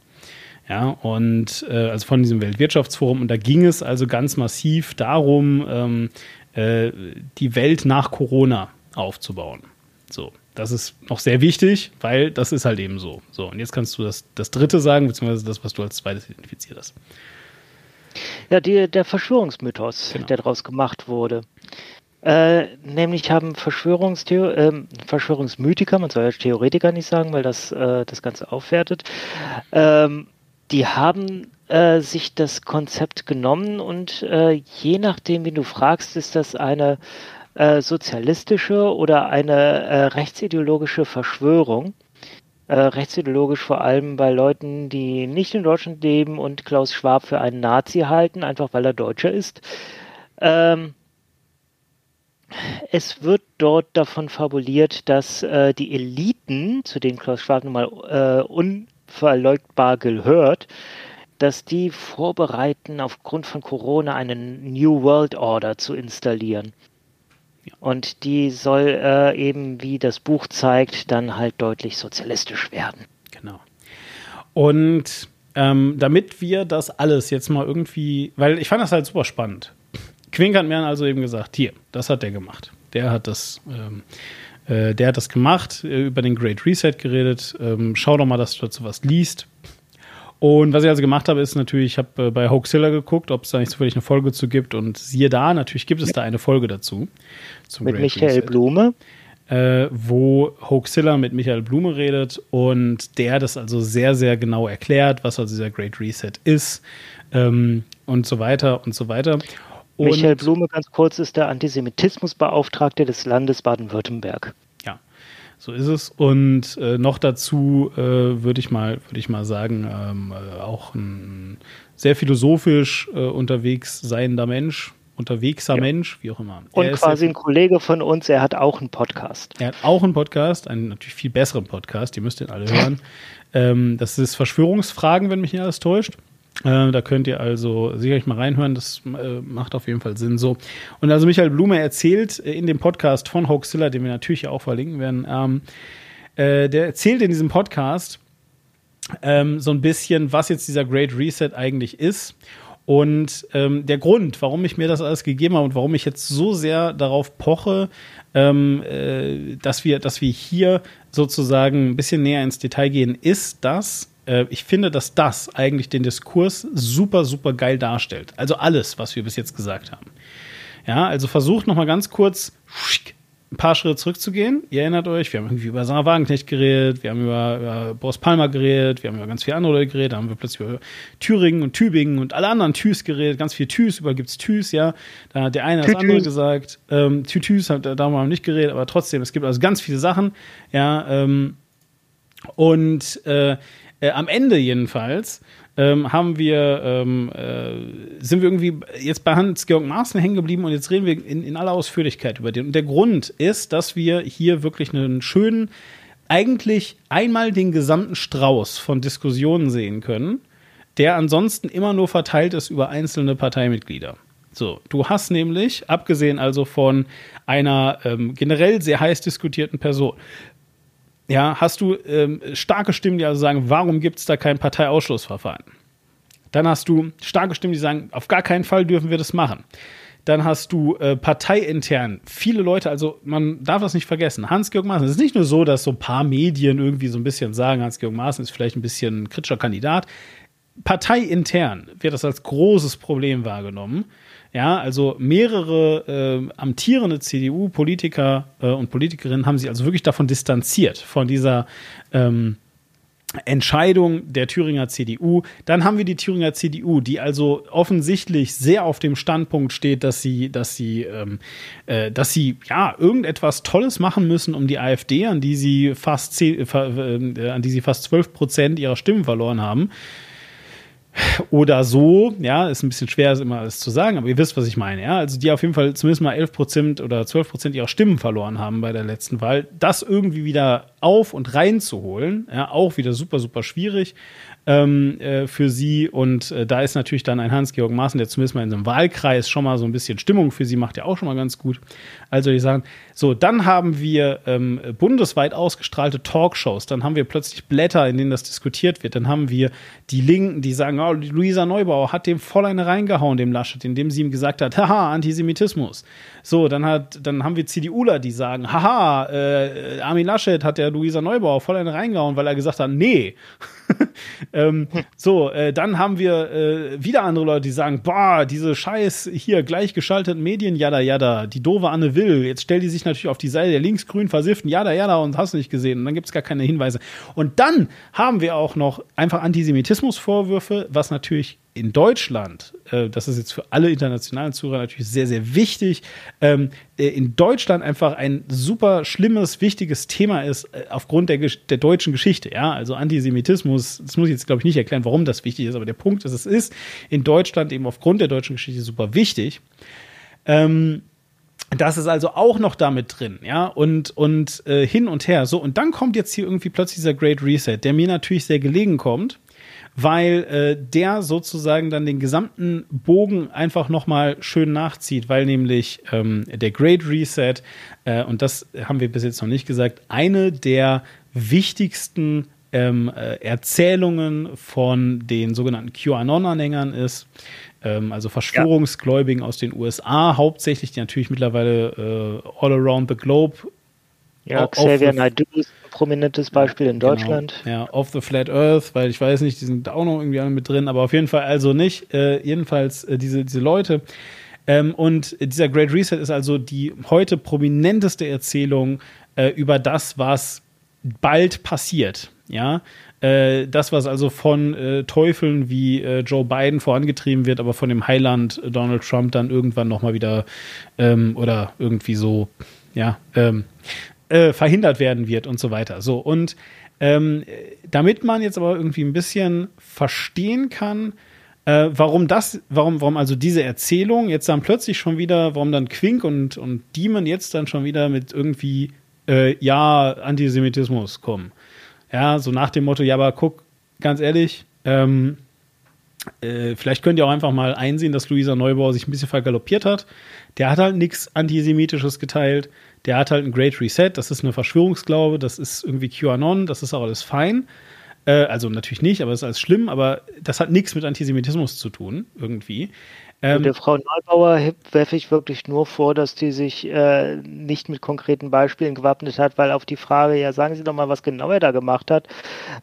Ja, und äh, also von diesem Weltwirtschaftsforum. Und da ging es also ganz massiv darum, ähm, äh, die Welt nach Corona aufzubauen. So, das ist noch sehr wichtig, weil das ist halt eben so. So, und jetzt kannst du das, das dritte sagen, beziehungsweise das, was du als zweites identifiziert hast. Ja, die, der Verschwörungsmythos, genau. der daraus gemacht wurde. Äh, nämlich haben Verschwörungstheo äh, Verschwörungsmythiker, man soll ja Theoretiker nicht sagen, weil das äh, das Ganze aufwertet, ähm, die haben äh, sich das Konzept genommen und äh, je nachdem, wie du fragst, ist das eine äh, sozialistische oder eine äh, rechtsideologische Verschwörung. Äh, rechtsideologisch vor allem bei Leuten, die nicht in Deutschland leben und Klaus Schwab für einen Nazi halten, einfach weil er Deutscher ist. Ähm, es wird dort davon fabuliert, dass äh, die Eliten, zu denen Klaus Schwab nun mal äh, un unverleugbar gehört, dass die vorbereiten, aufgrund von Corona eine New World Order zu installieren. Und die soll äh, eben, wie das Buch zeigt, dann halt deutlich sozialistisch werden. Genau. Und ähm, damit wir das alles jetzt mal irgendwie, weil ich fand das halt super spannend. Quink hat mir also eben gesagt, hier, das hat der gemacht. Der hat das ähm, äh, der hat das gemacht, äh, über den Great Reset geredet. Ähm, schau doch mal, dass du dazu was liest. Und was ich also gemacht habe, ist natürlich, ich habe äh, bei Hoaxilla geguckt, ob es da nicht zufällig eine Folge zu gibt. Und siehe da, natürlich gibt es da eine Folge dazu. mit Great Michael Reset, Blume. Äh, wo Hoaxilla mit Michael Blume redet und der das also sehr, sehr genau erklärt, was also dieser Great Reset ist ähm, und so weiter und so weiter. Und Michael Blume, ganz kurz, ist der Antisemitismusbeauftragte des Landes Baden-Württemberg. Ja, so ist es. Und äh, noch dazu äh, würde ich mal, würde ich mal sagen, ähm, äh, auch ein sehr philosophisch äh, unterwegs seiender Mensch unterwegser ja. Mensch, wie auch immer. Und er quasi ein Kollege von uns, er hat auch einen Podcast. Er hat auch einen Podcast, einen natürlich viel besseren Podcast, ihr müsst den alle hören. ähm, das ist Verschwörungsfragen, wenn mich nicht alles täuscht. Äh, da könnt ihr also sicherlich mal reinhören, das äh, macht auf jeden Fall Sinn so. Und also Michael Blume erzählt äh, in dem Podcast von Hoaxilla, den wir natürlich auch verlinken werden, ähm, äh, der erzählt in diesem Podcast ähm, so ein bisschen, was jetzt dieser Great Reset eigentlich ist. Und ähm, der Grund, warum ich mir das alles gegeben habe und warum ich jetzt so sehr darauf poche, ähm, äh, dass, wir, dass wir hier sozusagen ein bisschen näher ins Detail gehen, ist, dass äh, ich finde, dass das eigentlich den Diskurs super, super geil darstellt. Also alles, was wir bis jetzt gesagt haben. Ja, also versucht noch mal ganz kurz ein paar Schritte zurückzugehen. Ihr erinnert euch, wir haben irgendwie über Sarah Wagenknecht geredet, wir haben über, über Boris Palmer geredet, wir haben über ganz viele andere Leute geredet, da haben wir plötzlich über Thüringen und Tübingen und alle anderen Tüs geredet, ganz viel Tüs, überall gibt es Tüs, ja. Da hat der eine das andere gesagt. Ähm, Tütüs, da haben wir nicht geredet, aber trotzdem, es gibt also ganz viele Sachen, ja. Ähm, und äh, äh, am Ende jedenfalls ähm, haben wir, ähm, äh, sind wir irgendwie jetzt bei Hans-Georg Maaßen hängen geblieben und jetzt reden wir in, in aller Ausführlichkeit über den. Und der Grund ist, dass wir hier wirklich einen schönen, eigentlich einmal den gesamten Strauß von Diskussionen sehen können, der ansonsten immer nur verteilt ist über einzelne Parteimitglieder. So, du hast nämlich, abgesehen also von einer ähm, generell sehr heiß diskutierten Person, ja, hast du ähm, starke Stimmen, die also sagen, warum gibt es da kein Parteiausschlussverfahren? Dann hast du starke Stimmen, die sagen, auf gar keinen Fall dürfen wir das machen. Dann hast du äh, parteiintern viele Leute, also man darf das nicht vergessen. Hans-Georg Maaßen, es ist nicht nur so, dass so ein paar Medien irgendwie so ein bisschen sagen, Hans-Georg Maaßen ist vielleicht ein bisschen ein kritischer Kandidat. Parteiintern wird das als großes Problem wahrgenommen. Ja, also mehrere äh, amtierende CDU-Politiker äh, und Politikerinnen haben sich also wirklich davon distanziert, von dieser ähm, Entscheidung der Thüringer CDU. Dann haben wir die Thüringer CDU, die also offensichtlich sehr auf dem Standpunkt steht, dass sie, dass sie, ähm, äh, dass sie ja irgendetwas Tolles machen müssen, um die AfD, an die sie fast zehn, äh, äh an die sie fast 12 Prozent ihrer Stimmen verloren haben, oder so, ja, ist ein bisschen schwer, immer alles zu sagen, aber ihr wisst, was ich meine, ja. Also die auf jeden Fall zumindest mal 11 Prozent oder 12 Prozent ihrer Stimmen verloren haben bei der letzten Wahl, das irgendwie wieder auf und reinzuholen, ja, auch wieder super, super schwierig ähm, äh, für sie. Und äh, da ist natürlich dann ein Hans-Georg Maaßen, der zumindest mal in einem Wahlkreis schon mal so ein bisschen Stimmung für sie macht, ja auch schon mal ganz gut. Also ich sagen, so, dann haben wir ähm, bundesweit ausgestrahlte Talkshows, dann haben wir plötzlich Blätter, in denen das diskutiert wird, dann haben wir die Linken, die sagen, oh, Luisa Neubauer hat dem voll eine reingehauen, dem Laschet, indem sie ihm gesagt hat, haha, Antisemitismus. So, dann hat, dann haben wir CDUler, die sagen, haha, äh, Armin Laschet hat der Luisa Neubauer voll eine reingehauen, weil er gesagt hat, nee. ähm, so, äh, dann haben wir äh, wieder andere Leute, die sagen, boah, diese scheiß hier gleichgeschalteten Medien, jada, jada, die doofe Anne Will, jetzt stell die sich natürlich auf die Seite der linksgrün versifften, jada, jada, und hast nicht gesehen. Und dann gibt's gar keine Hinweise. Und dann haben wir auch noch einfach Antisemitismusvorwürfe, was natürlich in Deutschland, äh, das ist jetzt für alle internationalen Zuhörer natürlich sehr, sehr wichtig, ähm, äh, in Deutschland einfach ein super schlimmes, wichtiges Thema ist äh, aufgrund der, der deutschen Geschichte. Ja, also Antisemitismus, das muss ich jetzt, glaube ich, nicht erklären, warum das wichtig ist, aber der Punkt ist, es ist in Deutschland eben aufgrund der deutschen Geschichte super wichtig. Ähm, das ist also auch noch damit drin, ja, und, und äh, hin und her. So, und dann kommt jetzt hier irgendwie plötzlich dieser Great Reset, der mir natürlich sehr gelegen kommt, weil äh, der sozusagen dann den gesamten Bogen einfach nochmal schön nachzieht, weil nämlich ähm, der Great Reset, äh, und das haben wir bis jetzt noch nicht gesagt, eine der wichtigsten ähm, äh, Erzählungen von den sogenannten QAnon-Anhängern ist, ähm, also Verschwörungsgläubigen ja. aus den USA, hauptsächlich, die natürlich mittlerweile äh, all around the globe ja, Xavier Naidoo ist ein prominentes Beispiel in genau. Deutschland. Genau. Ja, Off the Flat Earth, weil ich weiß nicht, die sind da auch noch irgendwie alle mit drin, aber auf jeden Fall also nicht. Äh, jedenfalls äh, diese, diese Leute. Ähm, und dieser Great Reset ist also die heute prominenteste Erzählung äh, über das, was bald passiert. Ja, äh, das, was also von äh, Teufeln wie äh, Joe Biden vorangetrieben wird, aber von dem Heiland Donald Trump dann irgendwann nochmal wieder ähm, oder irgendwie so, ja, ähm, äh, verhindert werden wird und so weiter. So, und ähm, damit man jetzt aber irgendwie ein bisschen verstehen kann, äh, warum das, warum, warum also diese Erzählung jetzt dann plötzlich schon wieder, warum dann Quink und, und Demon jetzt dann schon wieder mit irgendwie, äh, ja, Antisemitismus kommen. Ja, so nach dem Motto, ja, aber guck, ganz ehrlich, ähm, äh, vielleicht könnt ihr auch einfach mal einsehen, dass Luisa Neubauer sich ein bisschen vergaloppiert hat. Der hat halt nichts Antisemitisches geteilt. Der hat halt ein Great Reset. Das ist eine Verschwörungsglaube. Das ist irgendwie QAnon. Das ist auch alles fein. Äh, also natürlich nicht, aber es ist alles schlimm. Aber das hat nichts mit Antisemitismus zu tun, irgendwie. Ähm, der Frau Neubauer werfe ich wirklich nur vor, dass die sich äh, nicht mit konkreten Beispielen gewappnet hat, weil auf die Frage, ja, sagen Sie doch mal, was genau er da gemacht hat,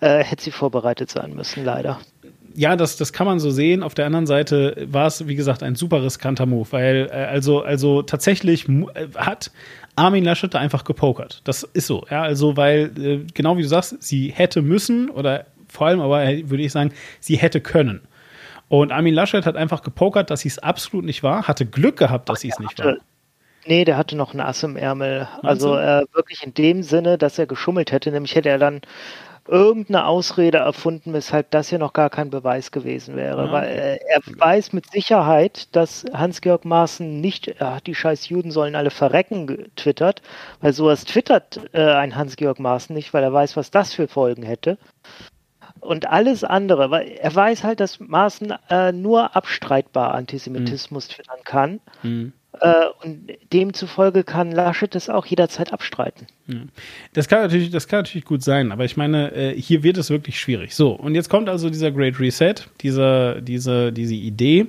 äh, hätte sie vorbereitet sein müssen, leider ja, das, das kann man so sehen. Auf der anderen Seite war es, wie gesagt, ein super riskanter Move, weil äh, also, also tatsächlich äh, hat Armin Laschet da einfach gepokert. Das ist so, ja, also weil, äh, genau wie du sagst, sie hätte müssen oder vor allem aber, würde ich sagen, sie hätte können. Und Armin Laschet hat einfach gepokert, dass sie es absolut nicht war, hatte Glück gehabt, dass sie es nicht war. Nee, der hatte noch ein Ass im Ärmel. Also äh, wirklich in dem Sinne, dass er geschummelt hätte. Nämlich hätte er dann irgendeine Ausrede erfunden, weshalb das hier noch gar kein Beweis gewesen wäre. Ja. Weil äh, er weiß mit Sicherheit, dass Hans-Georg Maaßen nicht, äh, die scheiß Juden sollen alle verrecken, getwittert, weil sowas twittert äh, ein Hans-Georg Maaßen nicht, weil er weiß, was das für Folgen hätte. Und alles andere, weil er weiß halt, dass Maaßen äh, nur abstreitbar Antisemitismus mhm. twittern kann. Mhm. Äh, und demzufolge kann Laschet das auch jederzeit abstreiten. Das kann natürlich, das kann natürlich gut sein, aber ich meine, äh, hier wird es wirklich schwierig. So, und jetzt kommt also dieser Great Reset, dieser, diese, diese Idee.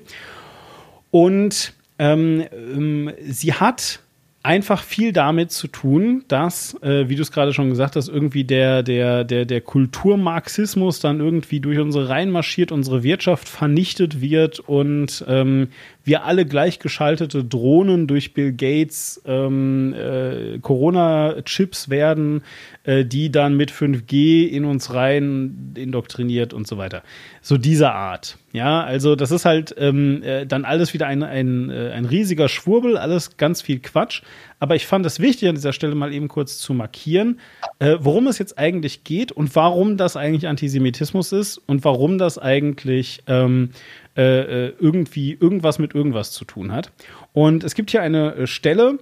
Und ähm, ähm, sie hat einfach viel damit zu tun, dass, äh, wie du es gerade schon gesagt hast, irgendwie der, der, der, der Kulturmarxismus dann irgendwie durch unsere Reihen marschiert, unsere Wirtschaft vernichtet wird und ähm, wir alle gleichgeschaltete Drohnen durch Bill Gates ähm, äh, Corona-Chips werden, äh, die dann mit 5G in uns rein indoktriniert und so weiter. So dieser Art. Ja, also das ist halt ähm, äh, dann alles wieder ein, ein, äh, ein riesiger Schwurbel, alles ganz viel Quatsch. Aber ich fand es wichtig, an dieser Stelle mal eben kurz zu markieren, äh, worum es jetzt eigentlich geht und warum das eigentlich Antisemitismus ist und warum das eigentlich ähm, äh, äh, irgendwie irgendwas mit irgendwas zu tun hat. Und es gibt hier eine äh, Stelle,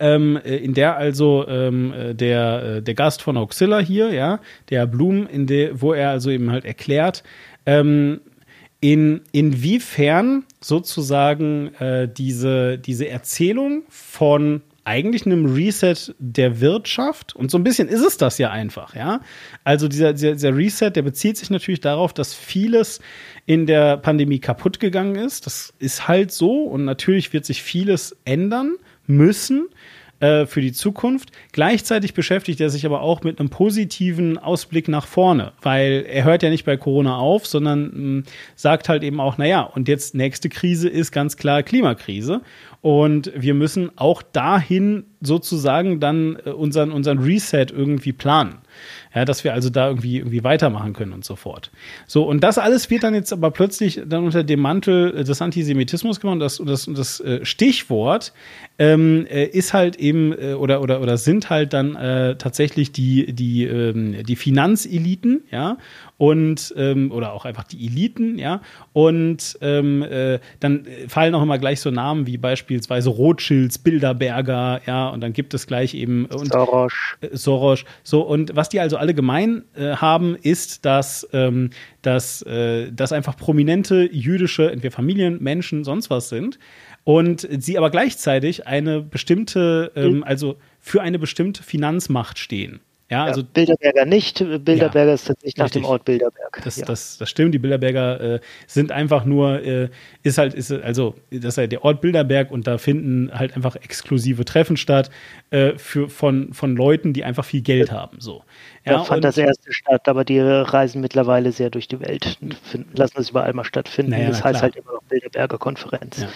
ähm, äh, in der also ähm, der, der Gast von Auxilla hier, ja, der Blum, in der, wo er also eben halt erklärt, ähm, in, inwiefern sozusagen äh, diese, diese Erzählung von eigentlich einem Reset der Wirtschaft. Und so ein bisschen ist es das ja einfach, ja. Also dieser, dieser Reset, der bezieht sich natürlich darauf, dass vieles in der Pandemie kaputt gegangen ist. Das ist halt so. Und natürlich wird sich vieles ändern müssen äh, für die Zukunft. Gleichzeitig beschäftigt er sich aber auch mit einem positiven Ausblick nach vorne, weil er hört ja nicht bei Corona auf, sondern mh, hm, sagt halt eben auch, naja, und jetzt nächste Krise ist ganz klar Klimakrise. Und wir müssen auch dahin sozusagen dann äh, unseren, unseren Reset irgendwie planen. Ja, dass wir also da irgendwie, irgendwie weitermachen können und so fort. So, und das alles wird dann jetzt aber plötzlich dann unter dem Mantel des Antisemitismus gemacht. Und das, das, das äh, Stichwort ähm, äh, ist halt eben äh, oder, oder, oder sind halt dann äh, tatsächlich die, die, ähm, die Finanzeliten, ja, und ähm, oder auch einfach die Eliten, ja. Und ähm, äh, dann fallen auch immer gleich so Namen wie beispielsweise Rothschilds, Bilderberger, ja, und dann gibt es gleich eben und, Soros. Äh, Soros. So, und was die also alle gemein äh, haben, ist, dass, ähm, dass, äh, dass einfach prominente jüdische, entweder Familien, Menschen, sonst was sind. Und sie aber gleichzeitig eine bestimmte, ähm, also für eine bestimmte Finanzmacht stehen. Ja, also ja, Bilderberger nicht. Bilderberger ja, ist tatsächlich nach dem Ort Bilderberg. Das, ja. das, das stimmt. Die Bilderberger äh, sind einfach nur, äh, ist halt, ist, also das ist halt der Ort Bilderberg und da finden halt einfach exklusive Treffen statt äh, für, von, von Leuten, die einfach viel Geld haben. So. Ja, da fand das erste statt, aber die reisen mittlerweile sehr durch die Welt, finden, lassen es überall mal stattfinden. Naja, das heißt halt immer noch Bilderberger Konferenz.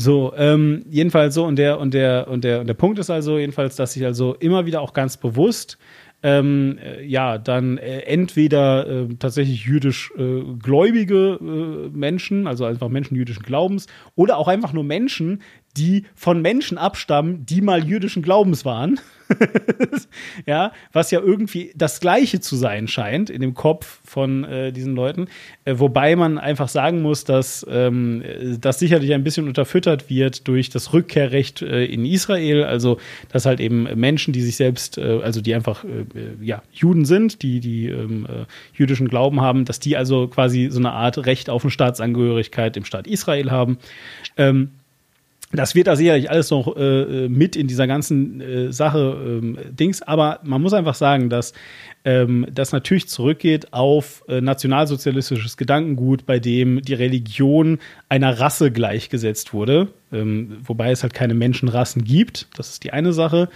So, ähm, jedenfalls so und der und der und der und der Punkt ist also jedenfalls, dass ich also immer wieder auch ganz bewusst ähm, äh, ja, dann äh, entweder äh, tatsächlich jüdisch äh, gläubige äh, Menschen, also einfach Menschen jüdischen Glaubens, oder auch einfach nur Menschen, die von Menschen abstammen, die mal jüdischen Glaubens waren. ja, was ja irgendwie das Gleiche zu sein scheint in dem Kopf von äh, diesen Leuten. Äh, wobei man einfach sagen muss, dass ähm, das sicherlich ein bisschen unterfüttert wird durch das Rückkehrrecht äh, in Israel. Also, dass halt eben Menschen, die sich selbst, äh, also die einfach äh, ja, Juden sind, die die ähm, äh, jüdischen Glauben haben, dass die also quasi so eine Art Recht auf eine Staatsangehörigkeit im Staat Israel haben. Ähm, das wird da sicherlich alles noch äh, mit in dieser ganzen äh, Sache ähm, Dings, aber man muss einfach sagen, dass ähm, das natürlich zurückgeht auf äh, nationalsozialistisches Gedankengut, bei dem die Religion einer Rasse gleichgesetzt wurde, ähm, wobei es halt keine Menschenrassen gibt. Das ist die eine Sache.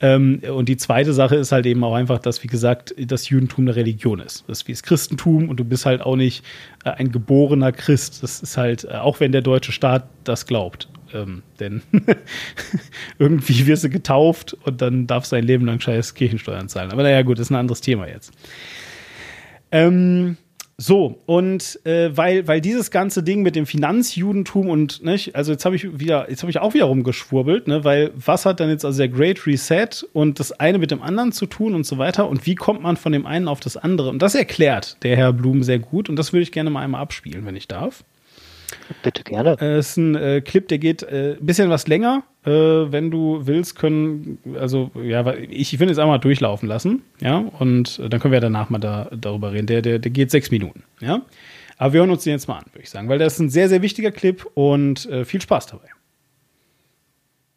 Ähm, und die zweite Sache ist halt eben auch einfach, dass, wie gesagt, das Judentum eine Religion ist. Das ist wie das Christentum und du bist halt auch nicht äh, ein geborener Christ. Das ist halt, äh, auch wenn der deutsche Staat das glaubt. Ähm, denn irgendwie wirst du getauft und dann darfst du ein Leben lang scheiß Kirchensteuern zahlen. Aber naja, gut, das ist ein anderes Thema jetzt. Ähm, so, und äh, weil, weil dieses ganze Ding mit dem Finanzjudentum und, nicht, also jetzt habe ich wieder, jetzt habe ich auch wieder rumgeschwurbelt, ne, weil was hat dann jetzt also der Great Reset und das eine mit dem anderen zu tun und so weiter und wie kommt man von dem einen auf das andere? Und das erklärt der Herr Blum sehr gut und das würde ich gerne mal einmal abspielen, wenn ich darf. Bitte gerne. Äh, ist ein äh, Clip, der geht ein äh, bisschen was länger. Äh, wenn du willst, können, also ja, ich, ich will jetzt einmal durchlaufen lassen, ja, und äh, dann können wir danach mal da, darüber reden. Der, der, der geht sechs Minuten, ja. Aber wir hören uns den jetzt mal an, würde ich sagen, weil das ist ein sehr, sehr wichtiger Clip und äh, viel Spaß dabei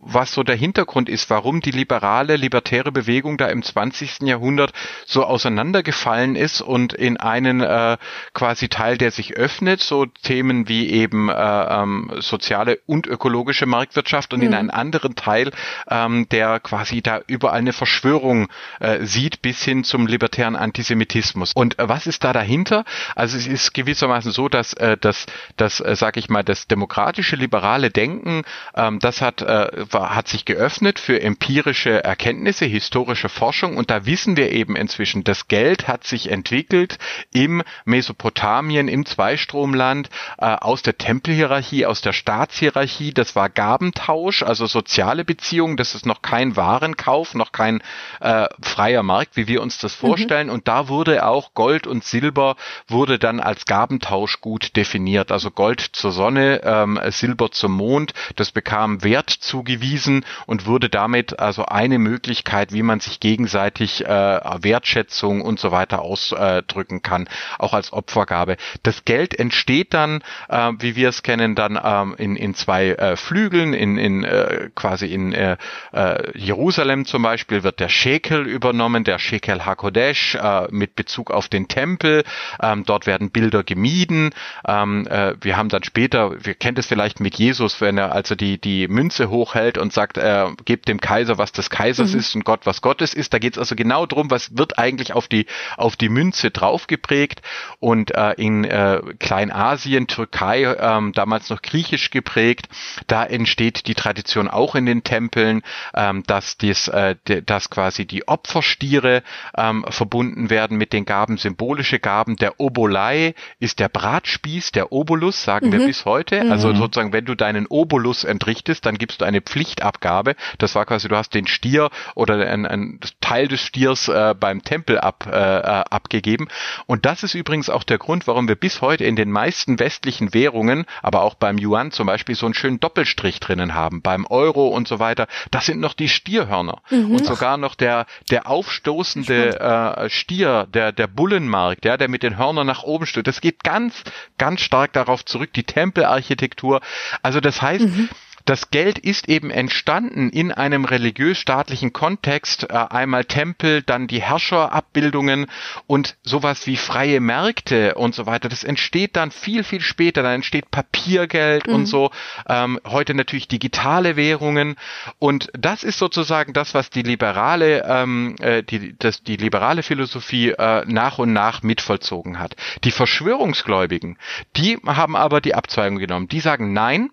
was so der Hintergrund ist, warum die liberale, libertäre Bewegung da im 20. Jahrhundert so auseinandergefallen ist und in einen äh, quasi Teil, der sich öffnet, so Themen wie eben äh, ähm, soziale und ökologische Marktwirtschaft und mhm. in einen anderen Teil, ähm, der quasi da überall eine Verschwörung äh, sieht, bis hin zum libertären Antisemitismus. Und äh, was ist da dahinter? Also es ist gewissermaßen so, dass äh, das, das äh, sag ich mal, das demokratische liberale Denken, ähm, das hat äh, war, hat sich geöffnet für empirische Erkenntnisse, historische Forschung und da wissen wir eben inzwischen, das Geld hat sich entwickelt im Mesopotamien, im Zweistromland, äh, aus der Tempelhierarchie, aus der Staatshierarchie. Das war Gabentausch, also soziale Beziehungen. Das ist noch kein Warenkauf, noch kein äh, freier Markt, wie wir uns das mhm. vorstellen. Mhm. Und da wurde auch Gold und Silber wurde dann als Gabentausch gut definiert. Also Gold zur Sonne, ähm, Silber zum Mond. Das bekam Wert zugewiesen bewiesen und wurde damit also eine Möglichkeit, wie man sich gegenseitig äh, Wertschätzung und so weiter ausdrücken kann, auch als Opfergabe. Das Geld entsteht dann, äh, wie wir es kennen, dann ähm, in, in zwei äh, Flügeln, in, in äh, quasi in äh, äh, Jerusalem zum Beispiel wird der Shekel übernommen, der Shekel Hakodesh äh, mit Bezug auf den Tempel. Ähm, dort werden Bilder gemieden. Ähm, äh, wir haben dann später, wir kennen es vielleicht mit Jesus, wenn er also die die Münze hochhält hinstellt und sagt, äh, gebt dem Kaiser, was des Kaisers mhm. ist und Gott, was Gottes ist. Da geht es also genau drum, was wird eigentlich auf die, auf die Münze draufgeprägt. Und äh, in äh, Kleinasien, Türkei, ähm, damals noch griechisch geprägt, da entsteht die Tradition auch in den Tempeln, ähm, dass, dies, äh, dass quasi die Opferstiere ähm, verbunden werden mit den Gaben, symbolische Gaben. Der Obolei ist der Bratspieß, der Obolus, sagen mhm. wir bis heute. Also mhm. sozusagen, wenn du deinen Obolus entrichtest, dann gibst du eine Pflicht Pflichtabgabe. Das war quasi, du hast den Stier oder ein, ein Teil des Stiers äh, beim Tempel ab, äh, äh, abgegeben. Und das ist übrigens auch der Grund, warum wir bis heute in den meisten westlichen Währungen, aber auch beim Yuan zum Beispiel, so einen schönen Doppelstrich drinnen haben. Beim Euro und so weiter. Das sind noch die Stierhörner. Mhm. Und sogar noch der, der aufstoßende äh, Stier, der, der Bullenmarkt, ja, der mit den Hörnern nach oben steht. Das geht ganz, ganz stark darauf zurück, die Tempelarchitektur. Also das heißt, mhm. Das Geld ist eben entstanden in einem religiös-staatlichen Kontext, äh, einmal Tempel, dann die Herrscherabbildungen und sowas wie freie Märkte und so weiter. Das entsteht dann viel, viel später. Dann entsteht Papiergeld mhm. und so. Ähm, heute natürlich digitale Währungen. Und das ist sozusagen das, was die liberale, ähm, äh, die, das, die liberale Philosophie äh, nach und nach mitvollzogen hat. Die Verschwörungsgläubigen, die haben aber die Abzweigung genommen. Die sagen, nein,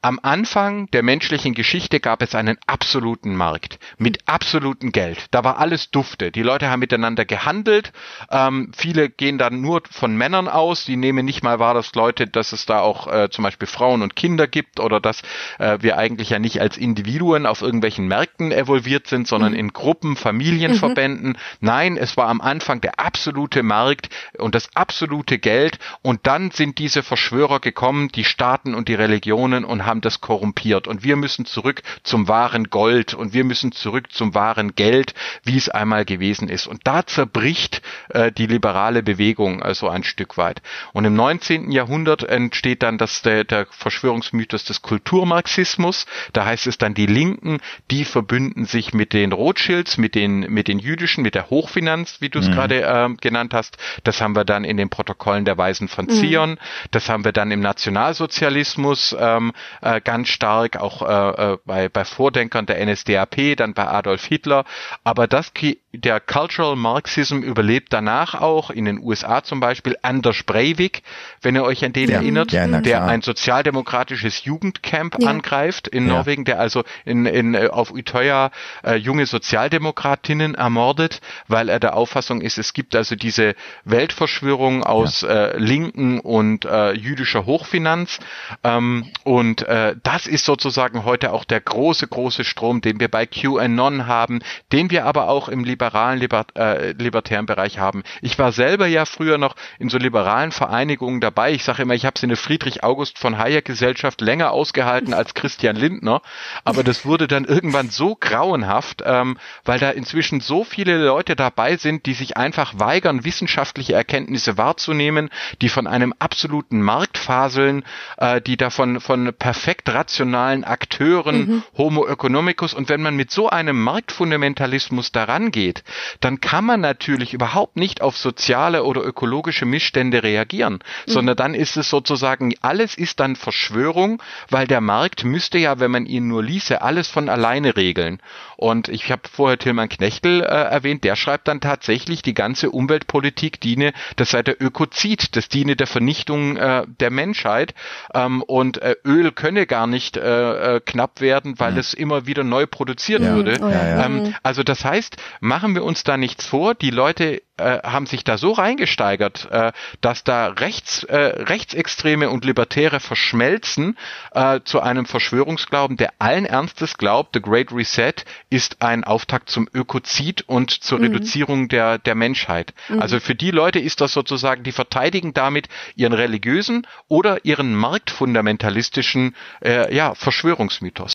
am Anfang der menschlichen Geschichte gab es einen absoluten Markt mit absolutem Geld. Da war alles dufte. Die Leute haben miteinander gehandelt. Ähm, viele gehen dann nur von Männern aus. Die nehmen nicht mal wahr, dass Leute, dass es da auch äh, zum Beispiel Frauen und Kinder gibt oder dass äh, wir eigentlich ja nicht als Individuen auf irgendwelchen Märkten evolviert sind, sondern mhm. in Gruppen, Familienverbänden. Mhm. Nein, es war am Anfang der absolute Markt und das absolute Geld. Und dann sind diese Verschwörer gekommen, die Staaten und die Religionen und haben das korrumpiert. Und wir müssen zurück zum wahren Gold und wir müssen zurück zum wahren Geld, wie es einmal gewesen ist. Und da zerbricht äh, die liberale Bewegung also ein Stück weit. Und im 19. Jahrhundert entsteht dann das, der, der Verschwörungsmythos des Kulturmarxismus. Da heißt es dann, die Linken, die verbünden sich mit den Rothschilds, mit den, mit den jüdischen, mit der Hochfinanz, wie du es mhm. gerade äh, genannt hast. Das haben wir dann in den Protokollen der Weisen von mhm. Zion. Mhm. Das haben wir dann im Nationalsozialismus ähm, äh, ganz stark, auch äh, äh bei, bei Vordenkern der NSDAP, dann bei Adolf Hitler. Aber das, der Cultural Marxism überlebt danach auch in den USA zum Beispiel Anders Breivik, wenn ihr euch an den ja, erinnert, ja, der ein sozialdemokratisches Jugendcamp ja. angreift in Norwegen, der also in, in, äh, auf Utøya äh, junge Sozialdemokratinnen ermordet, weil er der Auffassung ist, es gibt also diese Weltverschwörung aus äh, linken und äh, jüdischer Hochfinanz. Ähm, und äh, das ist sozusagen heute auch der große, große Strom, den wir bei QAnon haben, den wir aber auch im liberalen, liber, äh, libertären Bereich haben. Ich war selber ja früher noch in so liberalen Vereinigungen dabei. Ich sage immer, ich habe es in der Friedrich August von Hayek Gesellschaft länger ausgehalten als Christian Lindner, aber das wurde dann irgendwann so grauenhaft, ähm, weil da inzwischen so viele Leute dabei sind, die sich einfach weigern, wissenschaftliche Erkenntnisse wahrzunehmen, die von einem absoluten Markt faseln, äh, die davon von perfekt rationalen Akteuren, mhm. Homo economicus und wenn man mit so einem Marktfundamentalismus daran geht, dann kann man natürlich überhaupt nicht auf soziale oder ökologische Missstände reagieren, mhm. sondern dann ist es sozusagen, alles ist dann Verschwörung, weil der Markt müsste ja, wenn man ihn nur ließe, alles von alleine regeln. Und ich habe vorher Tilman Knechtel äh, erwähnt, der schreibt dann tatsächlich, die ganze Umweltpolitik diene, das sei der Ökozid, das diene der Vernichtung äh, der Menschheit ähm, und äh, Öl könne gar nicht äh, äh, knapp werden, weil mhm. es immer wieder neu produziert ja. würde. Oh ja. Ähm, also das heißt, machen wir uns da nichts vor, die Leute äh, haben sich da so reingesteigert, äh, dass da rechts, äh, Rechtsextreme und Libertäre verschmelzen äh, zu einem Verschwörungsglauben, der allen Ernstes glaubt, The Great Reset ist ein Auftakt zum Ökozid und zur mhm. Reduzierung der, der Menschheit. Mhm. Also für die Leute ist das sozusagen, die verteidigen damit ihren religiösen oder ihren marktfundamentalistischen äh, ja, Verschwörungsmythos.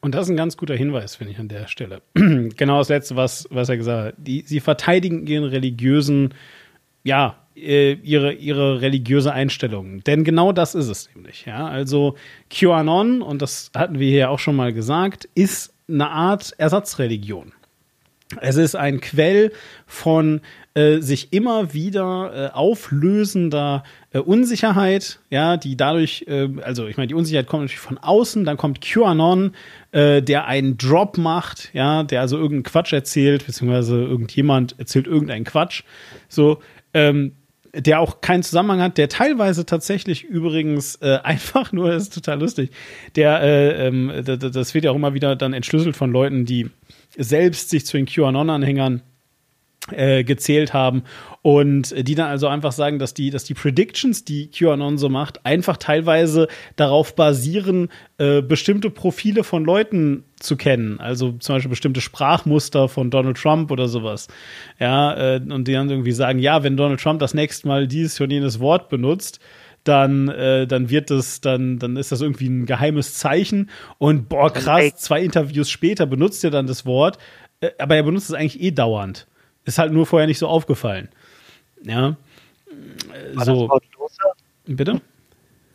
Und das ist ein ganz guter Hinweis, finde ich, an der Stelle. genau das Letzte, was, was er gesagt hat. Die, sie verteidigen ihren religiösen, ja, äh, ihre, ihre religiöse Einstellung. Denn genau das ist es nämlich. Ja? Also QAnon, und das hatten wir hier auch schon mal gesagt, ist eine Art Ersatzreligion. Es ist ein Quell von äh, sich immer wieder äh, auflösender äh, Unsicherheit, ja, die dadurch, äh, also ich meine, die Unsicherheit kommt natürlich von außen, dann kommt QAnon, äh, der einen Drop macht, ja, der also irgendeinen Quatsch erzählt, beziehungsweise irgendjemand erzählt irgendeinen Quatsch, so, ähm, der auch keinen Zusammenhang hat, der teilweise tatsächlich übrigens äh, einfach nur, das ist total lustig, der, äh, ähm, das wird ja auch immer wieder dann entschlüsselt von Leuten, die selbst sich zu den QAnon-Anhängern äh, gezählt haben und die dann also einfach sagen, dass die, dass die Predictions, die QAnon so macht, einfach teilweise darauf basieren, äh, bestimmte Profile von Leuten zu kennen. Also zum Beispiel bestimmte Sprachmuster von Donald Trump oder sowas. Ja, äh, und die dann irgendwie sagen, ja, wenn Donald Trump das nächste Mal dieses und jenes Wort benutzt, dann, äh, dann wird das, dann, dann ist das irgendwie ein geheimes Zeichen. Und boah, krass, zwei Interviews später benutzt er dann das Wort, äh, aber er benutzt es eigentlich eh dauernd. Ist halt nur vorher nicht so aufgefallen. Ja. War so. das Wort Loser? Bitte?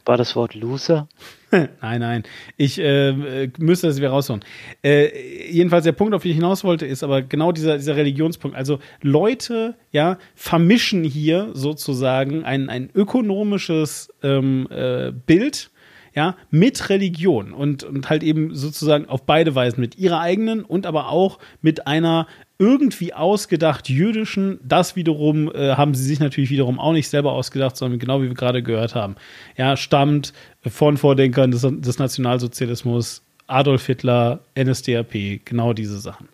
War das Wort Loser? nein, nein. Ich äh, müsste das wieder raushauen. Äh, jedenfalls der Punkt, auf den ich hinaus wollte, ist aber genau dieser, dieser Religionspunkt. Also Leute, ja, vermischen hier sozusagen ein, ein ökonomisches ähm, äh, Bild ja, mit Religion und, und halt eben sozusagen auf beide Weisen, mit ihrer eigenen und aber auch mit einer irgendwie ausgedacht jüdischen, das wiederum äh, haben sie sich natürlich wiederum auch nicht selber ausgedacht, sondern genau wie wir gerade gehört haben, ja, stammt von Vordenkern des, des Nationalsozialismus, Adolf Hitler, NSDAP, genau diese Sachen.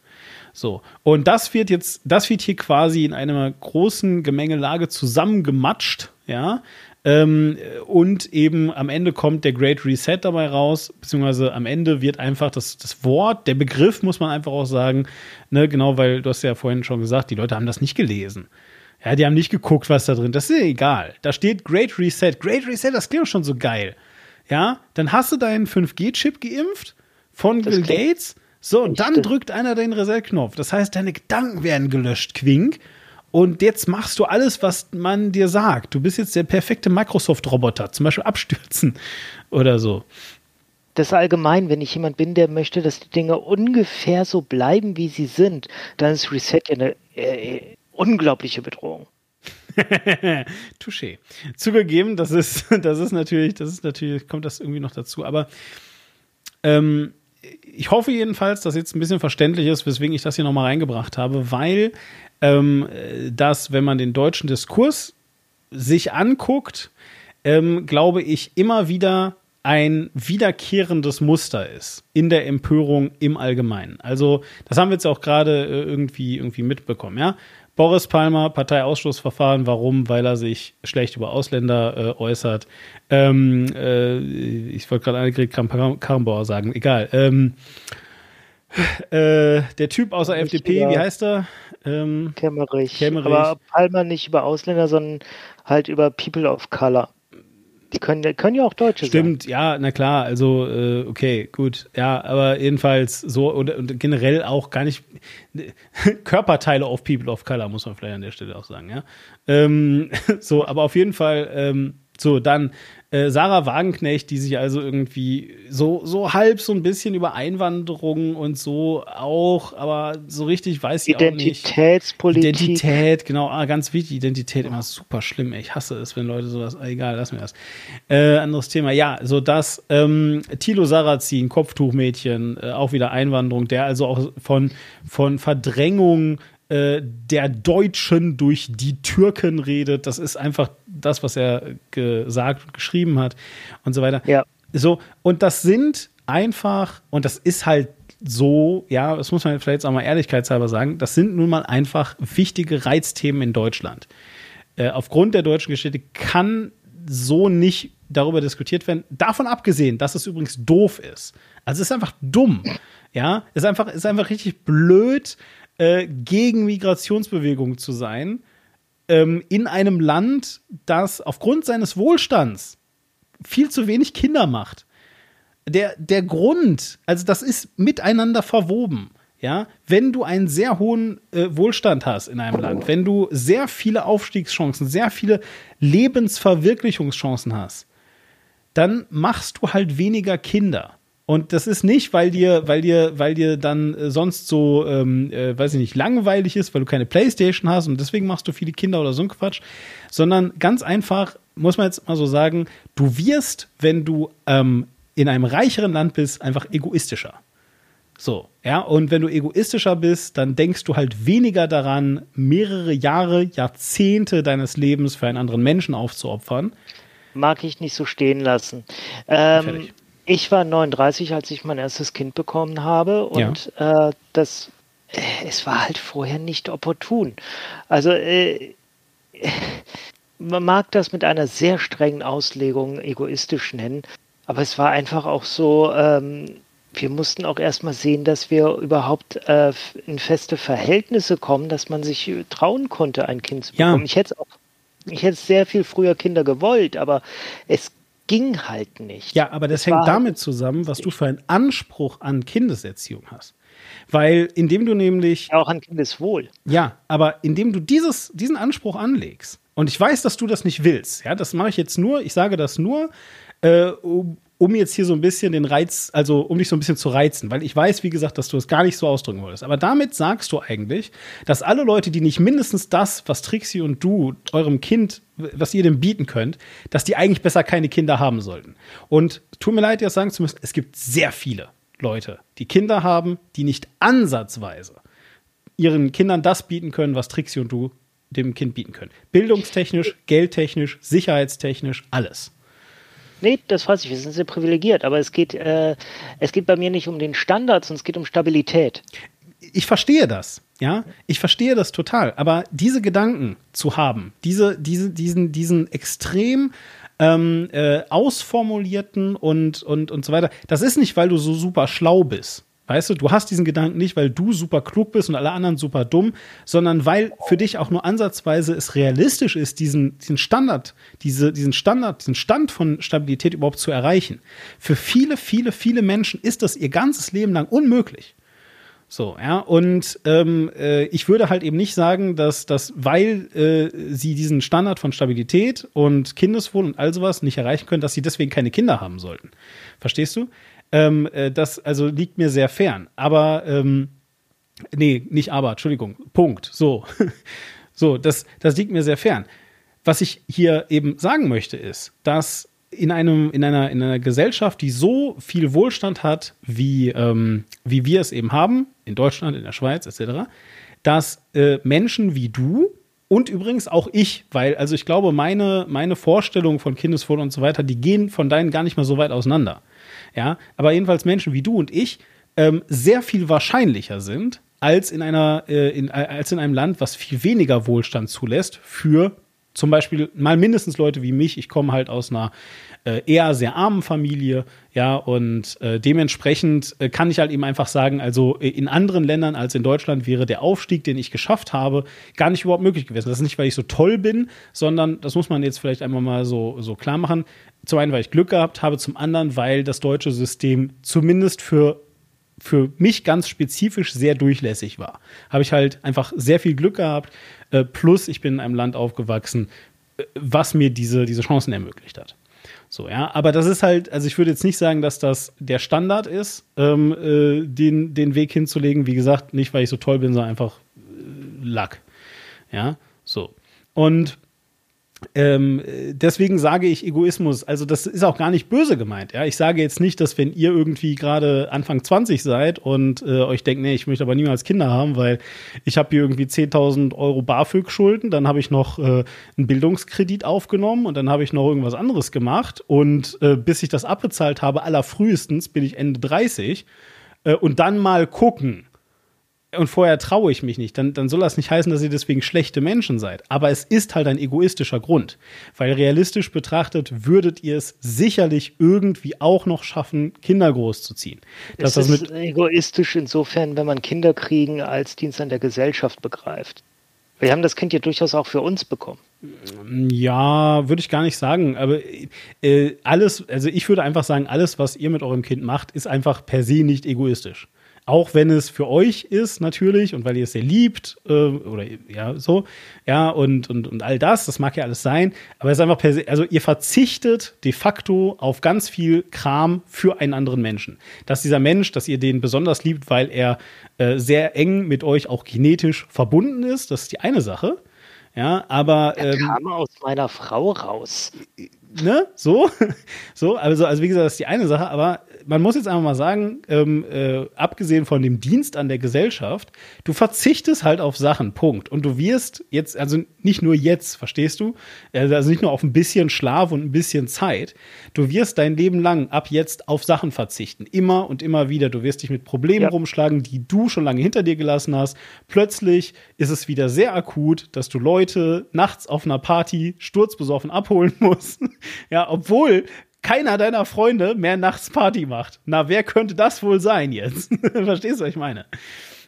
So. Und das wird jetzt, das wird hier quasi in einer großen Gemengelage zusammengematscht, ja. Ähm, und eben am Ende kommt der Great Reset dabei raus, beziehungsweise am Ende wird einfach das, das Wort, der Begriff, muss man einfach auch sagen, ne, genau, weil du hast ja vorhin schon gesagt, die Leute haben das nicht gelesen. Ja, die haben nicht geguckt, was da drin. Das ist ja egal. Da steht Great Reset. Great Reset, das klingt schon so geil. Ja, dann hast du deinen 5G-Chip geimpft von das Bill Gates. So, und dann drückt einer den Reset-Knopf. Das heißt, deine Gedanken werden gelöscht, Quink. Und jetzt machst du alles, was man dir sagt. Du bist jetzt der perfekte Microsoft-Roboter, zum Beispiel abstürzen oder so. Das allgemein, wenn ich jemand bin, der möchte, dass die Dinge ungefähr so bleiben, wie sie sind, dann ist Reset ja eine äh, unglaubliche Bedrohung. Touché. Zugegeben, das ist, das ist natürlich, das ist natürlich, kommt das irgendwie noch dazu. Aber ähm, ich hoffe jedenfalls, dass jetzt ein bisschen verständlich ist, weswegen ich das hier nochmal reingebracht habe, weil ähm, dass, wenn man den deutschen Diskurs sich anguckt, ähm, glaube ich, immer wieder ein wiederkehrendes Muster ist in der Empörung im Allgemeinen. Also, das haben wir jetzt auch gerade äh, irgendwie, irgendwie mitbekommen, ja. Boris Palmer, Parteiausschlussverfahren, warum? Weil er sich schlecht über Ausländer äh, äußert. Ähm, äh, ich wollte gerade Annegret Kramp-Karrenbauer sagen, egal. Ähm, äh, der Typ aus der FDP, wie heißt er? Ähm, Kämmerich. Kämmerich. Aber Palmer nicht über Ausländer, sondern halt über People of Color. Die können, können ja auch Deutsche Stimmt, sein. ja, na klar, also äh, okay, gut, ja, aber jedenfalls so und, und generell auch gar nicht Körperteile auf People of Color, muss man vielleicht an der Stelle auch sagen, ja. Ähm, so, aber auf jeden Fall, ähm, so, dann äh, Sarah Wagenknecht, die sich also irgendwie so, so halb so ein bisschen über Einwanderung und so auch, aber so richtig weiß sie auch nicht. Identitätspolitik. Identität, genau, ah, ganz wichtig, Identität, immer super schlimm. Ich hasse es, wenn Leute sowas, ah, egal, lass mir das. Äh, anderes Thema, ja, so das, ähm, Thilo Sarrazin, Kopftuchmädchen, äh, auch wieder Einwanderung, der also auch von, von Verdrängung äh, der Deutschen durch die Türken redet. Das ist einfach das, was er gesagt und geschrieben hat und so weiter. Ja. So, und das sind einfach, und das ist halt so, ja, das muss man vielleicht jetzt auch mal ehrlichkeitshalber sagen, das sind nun mal einfach wichtige Reizthemen in Deutschland. Äh, aufgrund der deutschen Geschichte kann so nicht darüber diskutiert werden. Davon abgesehen, dass es übrigens doof ist. Also es ist einfach dumm. Ja, es ist einfach, ist einfach richtig blöd, äh, gegen Migrationsbewegungen zu sein, ähm, in einem Land, das aufgrund seines Wohlstands viel zu wenig Kinder macht. Der, der Grund, also das ist miteinander verwoben. Ja, wenn du einen sehr hohen äh, Wohlstand hast in einem Land, wenn du sehr viele Aufstiegschancen, sehr viele Lebensverwirklichungschancen hast, dann machst du halt weniger Kinder. Und das ist nicht, weil dir, weil dir, weil dir dann äh, sonst so, ähm, äh, weiß ich nicht, langweilig ist, weil du keine Playstation hast und deswegen machst du viele Kinder oder so ein Quatsch, sondern ganz einfach, muss man jetzt mal so sagen, du wirst, wenn du ähm, in einem reicheren Land bist, einfach egoistischer. So, ja, und wenn du egoistischer bist, dann denkst du halt weniger daran, mehrere Jahre, Jahrzehnte deines Lebens für einen anderen Menschen aufzuopfern. Mag ich nicht so stehen lassen. Ähm, ich war 39, als ich mein erstes Kind bekommen habe und ja. äh, das, äh, es war halt vorher nicht opportun. Also äh, man mag das mit einer sehr strengen Auslegung egoistisch nennen, aber es war einfach auch so, ähm, wir mussten auch erstmal sehen, dass wir überhaupt äh, in feste Verhältnisse kommen, dass man sich trauen konnte, ein Kind zu bekommen. Ja. Ich hätte auch, ich hätte sehr viel früher Kinder gewollt, aber es ging halt nicht. Ja, aber das, das hängt damit zusammen, was du für einen Anspruch an Kindeserziehung hast. Weil indem du nämlich. Auch an Kindeswohl. Ja, aber indem du dieses, diesen Anspruch anlegst, und ich weiß, dass du das nicht willst, ja, das mache ich jetzt nur, ich sage das nur, äh, um, um jetzt hier so ein bisschen den Reiz, also um dich so ein bisschen zu reizen, weil ich weiß, wie gesagt, dass du es gar nicht so ausdrücken wolltest. Aber damit sagst du eigentlich, dass alle Leute, die nicht mindestens das, was Trixie und du eurem Kind, was ihr dem bieten könnt, dass die eigentlich besser keine Kinder haben sollten. Und tut mir leid, das sagen zu müssen, es gibt sehr viele Leute, die Kinder haben, die nicht ansatzweise ihren Kindern das bieten können, was Trixie und du dem Kind bieten können. Bildungstechnisch, geldtechnisch, sicherheitstechnisch, alles. Nee, das weiß ich, wir sind sehr privilegiert, aber es geht, äh, es geht bei mir nicht um den Standard, sondern es geht um Stabilität. Ich verstehe das, ja, ich verstehe das total, aber diese Gedanken zu haben, diese, diese, diesen, diesen extrem ähm, äh, ausformulierten und, und, und so weiter, das ist nicht, weil du so super schlau bist. Weißt du, du hast diesen Gedanken nicht, weil du super klug bist und alle anderen super dumm, sondern weil für dich auch nur ansatzweise es realistisch ist, diesen, diesen Standard, diese, diesen Standard, diesen Stand von Stabilität überhaupt zu erreichen. Für viele, viele, viele Menschen ist das ihr ganzes Leben lang unmöglich. So, ja, und ähm, äh, ich würde halt eben nicht sagen, dass, dass weil äh, sie diesen Standard von Stabilität und Kindeswohl und all sowas nicht erreichen können, dass sie deswegen keine Kinder haben sollten. Verstehst du? Ähm, äh, das also liegt mir sehr fern. Aber ähm, nee, nicht aber, Entschuldigung. Punkt. So. so, das, das liegt mir sehr fern. Was ich hier eben sagen möchte, ist, dass in einem, in einer, in einer Gesellschaft, die so viel Wohlstand hat, wie, ähm, wie wir es eben haben, in Deutschland, in der Schweiz, etc., dass äh, Menschen wie du und übrigens auch ich, weil, also ich glaube, meine, meine Vorstellungen von Kindeswohl und so weiter, die gehen von deinen gar nicht mal so weit auseinander. Ja, aber jedenfalls Menschen wie du und ich ähm, sehr viel wahrscheinlicher sind als in einer, äh, in, äh, als in einem Land, was viel weniger Wohlstand zulässt für zum Beispiel mal mindestens Leute wie mich. Ich komme halt aus einer äh, eher sehr armen Familie, ja, und äh, dementsprechend äh, kann ich halt eben einfach sagen, also äh, in anderen Ländern als in Deutschland wäre der Aufstieg, den ich geschafft habe, gar nicht überhaupt möglich gewesen. Das ist nicht, weil ich so toll bin, sondern das muss man jetzt vielleicht einmal mal so, so klar machen. Zum einen, weil ich Glück gehabt habe, zum anderen, weil das deutsche System zumindest für für mich ganz spezifisch sehr durchlässig war. Habe ich halt einfach sehr viel Glück gehabt, äh, plus ich bin in einem Land aufgewachsen, äh, was mir diese, diese Chancen ermöglicht hat. So, ja, aber das ist halt, also ich würde jetzt nicht sagen, dass das der Standard ist, ähm, äh, den, den Weg hinzulegen. Wie gesagt, nicht, weil ich so toll bin, sondern einfach äh, Lack. Ja, so. Und ähm, deswegen sage ich Egoismus. Also das ist auch gar nicht böse gemeint. Ja, ich sage jetzt nicht, dass wenn ihr irgendwie gerade Anfang 20 seid und äh, euch denkt, nee, ich möchte aber niemals Kinder haben, weil ich habe hier irgendwie 10.000 Euro BAföG-Schulden, dann habe ich noch äh, einen Bildungskredit aufgenommen und dann habe ich noch irgendwas anderes gemacht und äh, bis ich das abbezahlt habe, allerfrühestens bin ich Ende 30 äh, und dann mal gucken und vorher traue ich mich nicht, dann, dann soll das nicht heißen, dass ihr deswegen schlechte Menschen seid. Aber es ist halt ein egoistischer Grund. Weil realistisch betrachtet würdet ihr es sicherlich irgendwie auch noch schaffen, Kinder großzuziehen. Dass es ist das egoistisch insofern, wenn man Kinder kriegen als Dienst an der Gesellschaft begreift. Wir haben das Kind ja durchaus auch für uns bekommen. Ja, würde ich gar nicht sagen. Aber äh, alles, also ich würde einfach sagen, alles, was ihr mit eurem Kind macht, ist einfach per se nicht egoistisch. Auch wenn es für euch ist, natürlich, und weil ihr es sehr liebt, äh, oder ja, so, ja, und, und, und all das, das mag ja alles sein, aber es ist einfach per se, also ihr verzichtet de facto auf ganz viel Kram für einen anderen Menschen. Dass dieser Mensch, dass ihr den besonders liebt, weil er äh, sehr eng mit euch auch genetisch verbunden ist, das ist die eine Sache. Ja, aber. Er ähm, kam aus meiner Frau raus. Ne? So? so, also, also wie gesagt, das ist die eine Sache, aber man muss jetzt einfach mal sagen, ähm, äh, abgesehen von dem Dienst an der Gesellschaft, du verzichtest halt auf Sachen, Punkt. Und du wirst jetzt, also nicht nur jetzt, verstehst du? Also nicht nur auf ein bisschen Schlaf und ein bisschen Zeit. Du wirst dein Leben lang ab jetzt auf Sachen verzichten. Immer und immer wieder. Du wirst dich mit Problemen ja. rumschlagen, die du schon lange hinter dir gelassen hast. Plötzlich ist es wieder sehr akut, dass du Leute nachts auf einer Party sturzbesoffen abholen musst. ja, obwohl keiner deiner Freunde mehr nachts Party macht. Na, wer könnte das wohl sein jetzt? Verstehst du, was ich meine?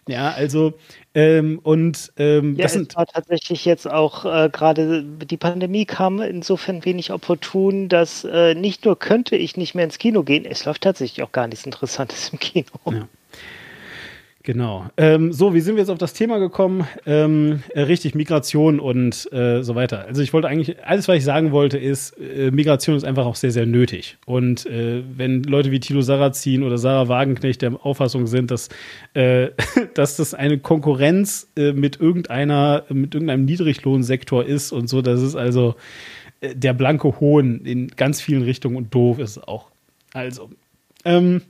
Ja, also ähm, und ähm, ja, das sind war tatsächlich jetzt auch äh, gerade die Pandemie kam insofern wenig opportun, dass äh, nicht nur könnte ich nicht mehr ins Kino gehen, es läuft tatsächlich auch gar nichts Interessantes im Kino. Ja. Genau. Ähm, so, wie sind wir jetzt auf das Thema gekommen? Ähm, äh, richtig, Migration und äh, so weiter. Also ich wollte eigentlich, alles, was ich sagen wollte, ist, äh, Migration ist einfach auch sehr, sehr nötig. Und äh, wenn Leute wie Thilo Sarrazin oder Sarah Wagenknecht der Auffassung sind, dass, äh, dass das eine Konkurrenz äh, mit irgendeiner, mit irgendeinem Niedriglohnsektor ist und so, das ist also der blanke Hohn in ganz vielen Richtungen und doof ist es auch. Also, ähm,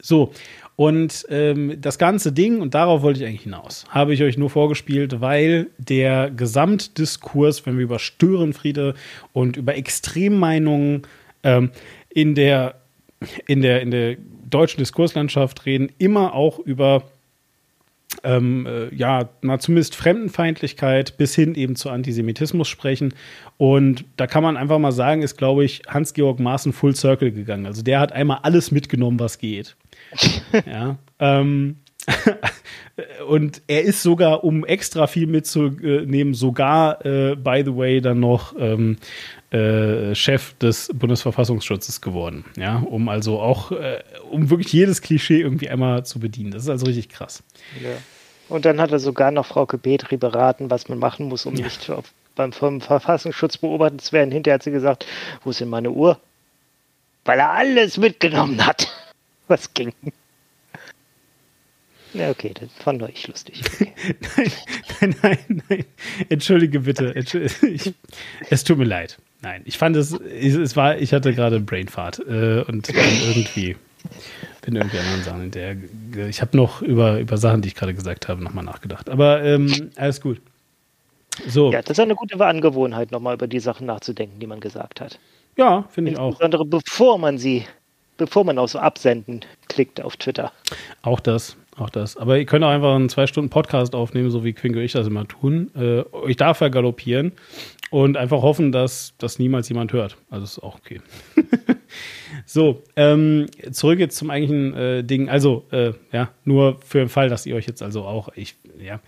so, und ähm, das ganze Ding, und darauf wollte ich eigentlich hinaus, habe ich euch nur vorgespielt, weil der Gesamtdiskurs, wenn wir über Störenfriede und über Extremmeinungen ähm, in, der, in, der, in der deutschen Diskurslandschaft reden, immer auch über ähm, äh, ja, na, zumindest Fremdenfeindlichkeit bis hin eben zu Antisemitismus sprechen. Und da kann man einfach mal sagen, ist, glaube ich, Hans-Georg Maaßen Full Circle gegangen. Also der hat einmal alles mitgenommen, was geht. ja. Ähm, und er ist sogar, um extra viel mitzunehmen, sogar, äh, by the way, dann noch ähm, äh, Chef des Bundesverfassungsschutzes geworden. Ja, um also auch, äh, um wirklich jedes Klischee irgendwie einmal zu bedienen. Das ist also richtig krass. Ja. Und dann hat er sogar noch Frau Petri beraten, was man machen muss, um ja. nicht auf, beim vom Verfassungsschutz beobachtet zu werden. Hinterher hat sie gesagt, wo ist denn meine Uhr? Weil er alles mitgenommen hat, was ging. Ja, okay, das fand nur ich lustig. Okay. nein, nein, nein, nein. Entschuldige bitte. Entschuldige, ich, es tut mir leid. Nein, ich fand es, es war, ich hatte gerade Brainfart äh, und irgendwie bin irgendwie an anderen Sachen der ich habe noch über, über Sachen, die ich gerade gesagt habe, nochmal nachgedacht. Aber ähm, alles gut. So. Ja, das ist eine gute Angewohnheit, nochmal über die Sachen nachzudenken, die man gesagt hat. Ja, finde ich auch. Insbesondere bevor man sie, bevor man auf so Absenden klickt auf Twitter. Auch das, auch das. Aber ihr könnt auch einfach einen zwei Stunden Podcast aufnehmen, so wie Quingo ich das immer tun. Äh, euch da vergaloppieren und einfach hoffen, dass das niemals jemand hört. Also ist auch okay. so, ähm, zurück jetzt zum eigentlichen äh, Ding. Also, äh, ja, nur für den Fall, dass ihr euch jetzt also auch, ich, ja.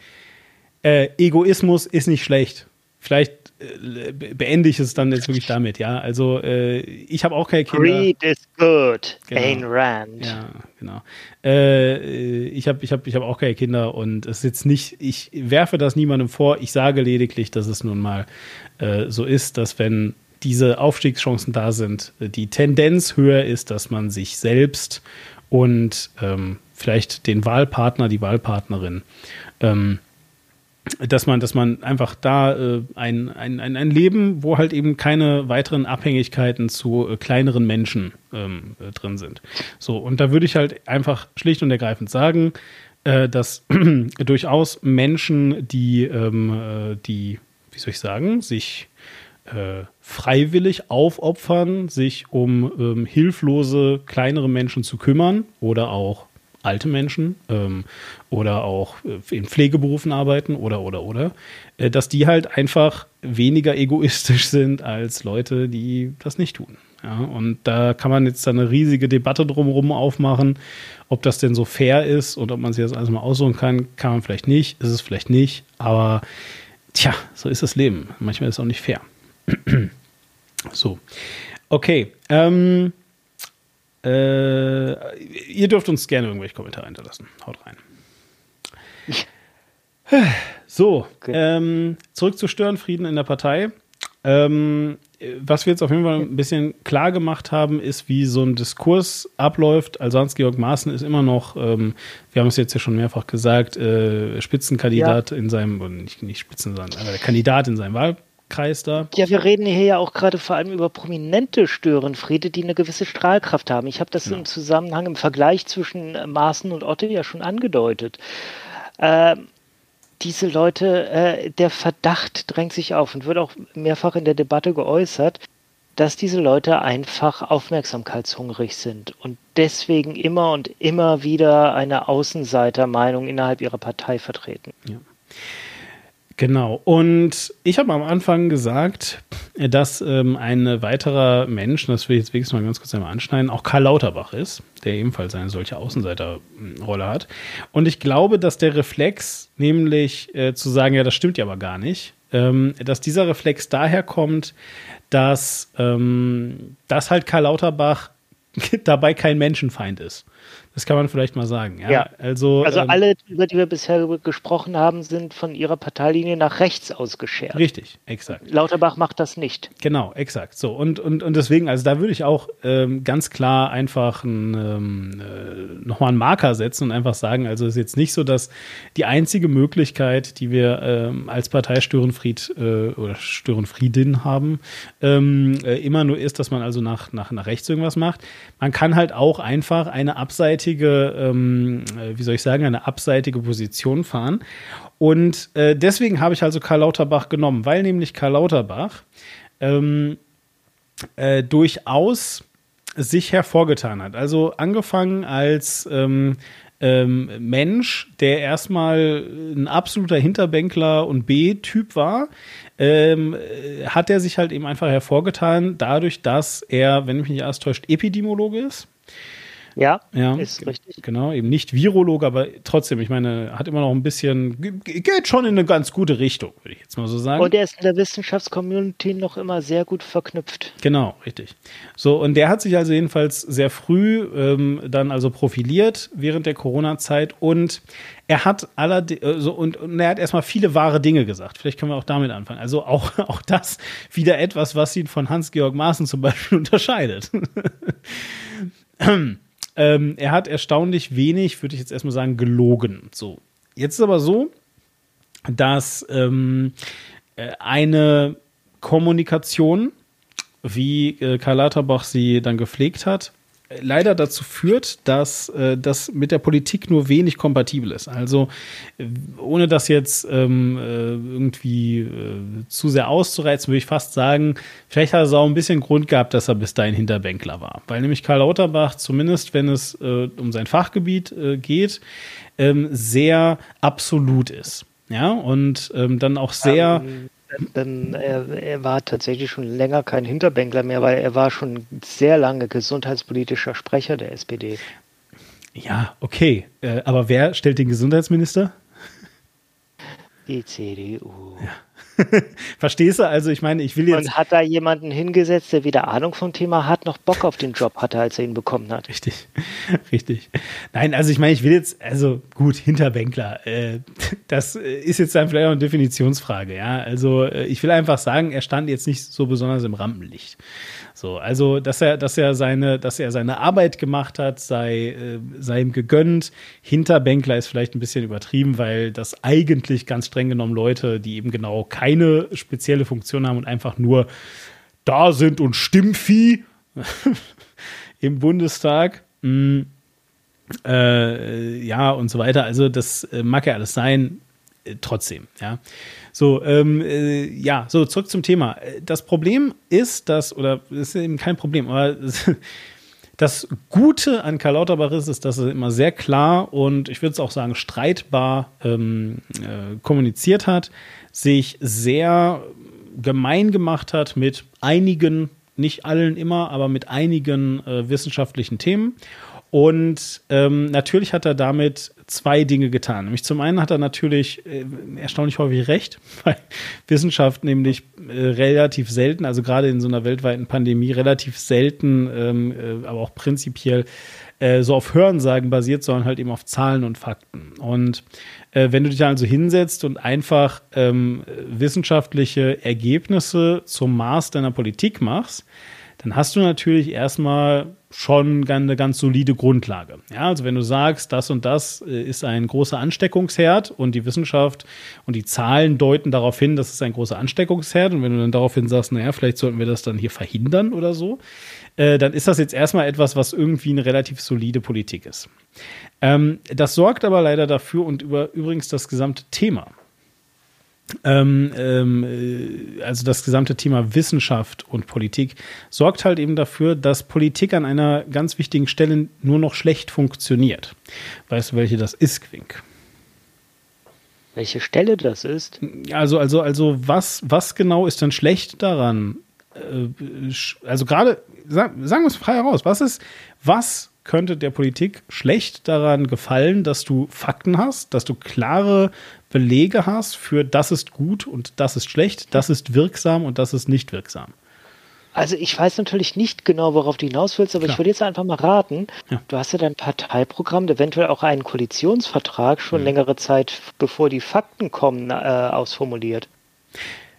Äh, Egoismus ist nicht schlecht. Vielleicht äh, beende ich es dann jetzt wirklich damit, ja. Also äh, ich habe auch keine Kinder. Greed is good, genau. Ayn Rand. Ja, genau. Äh, ich habe ich hab, ich hab auch keine Kinder und es ist jetzt nicht, ich werfe das niemandem vor, ich sage lediglich, dass es nun mal äh, so ist, dass wenn diese Aufstiegschancen da sind, die Tendenz höher ist, dass man sich selbst und ähm, vielleicht den Wahlpartner, die Wahlpartnerin ähm, dass man, dass man einfach da äh, ein, ein, ein, ein Leben, wo halt eben keine weiteren Abhängigkeiten zu äh, kleineren Menschen ähm, äh, drin sind. So, und da würde ich halt einfach schlicht und ergreifend sagen, äh, dass durchaus Menschen, die, ähm, äh, die, wie soll ich sagen, sich äh, freiwillig aufopfern, sich um ähm, hilflose, kleinere Menschen zu kümmern oder auch alte Menschen ähm, oder auch äh, in Pflegeberufen arbeiten oder oder oder, äh, dass die halt einfach weniger egoistisch sind als Leute, die das nicht tun. Ja, und da kann man jetzt eine riesige Debatte drumherum aufmachen, ob das denn so fair ist und ob man sich das alles mal aussuchen kann, kann man vielleicht nicht, ist es vielleicht nicht, aber tja, so ist das Leben. Manchmal ist es auch nicht fair. so. Okay. Ähm, äh, ihr dürft uns gerne irgendwelche Kommentare hinterlassen. Haut rein. So, okay. ähm, zurück zu Störenfrieden in der Partei. Ähm, was wir jetzt auf jeden Fall ein bisschen klar gemacht haben, ist, wie so ein Diskurs abläuft. Also Hans-Georg Maaßen ist immer noch, ähm, wir haben es jetzt ja schon mehrfach gesagt, äh, Spitzenkandidat ja. in seinem, nicht, nicht Spitzen, sondern äh, Kandidat in seinem Wahl, Kreis da. Ja, wir reden hier ja auch gerade vor allem über prominente Störenfriede, die eine gewisse Strahlkraft haben. Ich habe das ja. im Zusammenhang, im Vergleich zwischen Maaßen und Otte ja schon angedeutet. Äh, diese Leute, äh, der Verdacht drängt sich auf und wird auch mehrfach in der Debatte geäußert, dass diese Leute einfach aufmerksamkeitshungrig sind und deswegen immer und immer wieder eine Außenseitermeinung innerhalb ihrer Partei vertreten. Ja. Genau. Und ich habe am Anfang gesagt, dass ähm, ein weiterer Mensch, das will ich jetzt wenigstens mal ganz kurz einmal anschneiden, auch Karl Lauterbach ist, der ebenfalls eine solche Außenseiterrolle hat. Und ich glaube, dass der Reflex, nämlich äh, zu sagen, ja, das stimmt ja aber gar nicht, ähm, dass dieser Reflex daher kommt, dass, ähm, dass halt Karl Lauterbach dabei kein Menschenfeind ist. Das kann man vielleicht mal sagen. Ja, Ja. also, Also ähm, alle, über die wir bisher gesprochen haben, sind von ihrer Parteilinie nach rechts ausgeschert. richtig, exakt. Lauterbach macht das nicht. Genau, exakt. So und und und deswegen, also da würde ich auch ähm, ganz klar einfach ein, ähm, äh, nochmal einen Marker setzen und einfach sagen, also es ist jetzt nicht so, dass die einzige Möglichkeit, die wir ähm, als Partei Störenfried äh, oder Störenfriedin haben, ähm, äh, immer nur ist, dass man also nach nach nach rechts irgendwas macht. Man kann halt auch einfach eine abseitige, ähm, äh, wie soll ich sagen, eine abseitige Position fahren. Und äh, deswegen habe ich also Karl Lauterbach genommen, weil nämlich Karl Lauterbach ähm, äh, durchaus sich hervorgetan hat. Also angefangen als ähm, ähm, Mensch, der erstmal ein absoluter Hinterbänkler und B-Typ war, ähm, äh, hat er sich halt eben einfach hervorgetan, dadurch, dass er, wenn mich nicht alles täuscht, Epidemiologe ist. Ja, Ja, ist richtig. Genau, eben nicht Virologe, aber trotzdem, ich meine, hat immer noch ein bisschen, ge- geht schon in eine ganz gute Richtung, würde ich jetzt mal so sagen. Und er ist in der Wissenschaftscommunity noch immer sehr gut verknüpft. Genau, richtig. So, und der hat sich also jedenfalls sehr früh ähm, dann also profiliert während der Corona-Zeit und er hat allerdings, also, und, und er hat erstmal viele wahre Dinge gesagt. Vielleicht können wir auch damit anfangen. Also auch, auch das wieder etwas, was ihn von Hans-Georg Maaßen zum Beispiel unterscheidet. ähm, er hat erstaunlich wenig, würde ich jetzt erstmal sagen, gelogen. So. Jetzt ist aber so, dass ähm, äh, eine Kommunikation, wie äh, Karl Lauterbach sie dann gepflegt hat, leider dazu führt, dass äh, das mit der Politik nur wenig kompatibel ist. Also äh, ohne das jetzt ähm, äh, irgendwie äh, zu sehr auszureizen, würde ich fast sagen, vielleicht hat es auch ein bisschen Grund gehabt, dass er bis dahin Hinterbänkler war. Weil nämlich Karl Lauterbach, zumindest wenn es äh, um sein Fachgebiet äh, geht, ähm, sehr absolut ist. Ja, und ähm, dann auch sehr. Ähm, er, er war tatsächlich schon länger kein Hinterbänkler mehr, weil er war schon sehr lange gesundheitspolitischer Sprecher der SPD. Ja, okay. Äh, aber wer stellt den Gesundheitsminister? Die CDU. Verstehst du? Also, ich meine, ich will jetzt. Und hat da jemanden hingesetzt, der weder Ahnung vom Thema hat, noch Bock auf den Job hatte, als er ihn bekommen hat. Richtig, richtig. Nein, also ich meine, ich will jetzt, also gut, Hinterbänkler, äh, das ist jetzt dann vielleicht auch eine Definitionsfrage, ja. Also äh, ich will einfach sagen, er stand jetzt nicht so besonders im Rampenlicht. So, also dass er, dass er seine, dass er seine Arbeit gemacht hat, sei, äh, sei ihm gegönnt. Hinterbänkler ist vielleicht ein bisschen übertrieben, weil das eigentlich ganz streng genommen Leute, die eben genau keine spezielle Funktion haben und einfach nur da sind und Stimmvieh im Bundestag. Mm, äh, ja, und so weiter. Also, das äh, mag ja alles sein, äh, trotzdem, ja. So, ähm, äh, ja, so zurück zum Thema. Das Problem ist, dass, oder es ist eben kein Problem, aber das Gute an Karl Lauterbach ist, ist, dass er immer sehr klar und ich würde es auch sagen streitbar ähm, äh, kommuniziert hat, sich sehr gemein gemacht hat mit einigen, nicht allen immer, aber mit einigen äh, wissenschaftlichen Themen. Und ähm, natürlich hat er damit zwei Dinge getan. Nämlich zum einen hat er natürlich äh, erstaunlich häufig recht, weil Wissenschaft nämlich äh, relativ selten, also gerade in so einer weltweiten Pandemie, relativ selten, ähm, äh, aber auch prinzipiell äh, so auf Hörensagen basiert, sondern halt eben auf Zahlen und Fakten. Und äh, wenn du dich also hinsetzt und einfach ähm, wissenschaftliche Ergebnisse zum Maß deiner Politik machst, dann hast du natürlich erstmal schon eine ganz solide Grundlage. Ja, also wenn du sagst, das und das äh, ist ein großer Ansteckungsherd und die Wissenschaft und die Zahlen deuten darauf hin, dass es ein großer Ansteckungsherd und wenn du dann daraufhin sagst, naja, vielleicht sollten wir das dann hier verhindern oder so, äh, dann ist das jetzt erstmal etwas, was irgendwie eine relativ solide Politik ist. Ähm, das sorgt aber leider dafür und über übrigens das gesamte Thema ähm, ähm, äh, also das gesamte Thema Wissenschaft und Politik, sorgt halt eben dafür, dass Politik an einer ganz wichtigen Stelle nur noch schlecht funktioniert. Weißt du, welche das ist, Quink? Welche Stelle das ist? Also, also, also, was, was genau ist denn schlecht daran? Äh, Also gerade, sagen wir es frei heraus, was ist, was könnte der Politik schlecht daran gefallen, dass du Fakten hast, dass du klare Belege hast für das ist gut und das ist schlecht, das ist wirksam und das ist nicht wirksam. Also ich weiß natürlich nicht genau, worauf du hinaus willst, aber Klar. ich würde jetzt einfach mal raten. Ja. Du hast ja dein Parteiprogramm, eventuell auch einen Koalitionsvertrag schon Mhm. längere Zeit, bevor die Fakten kommen, äh, ausformuliert.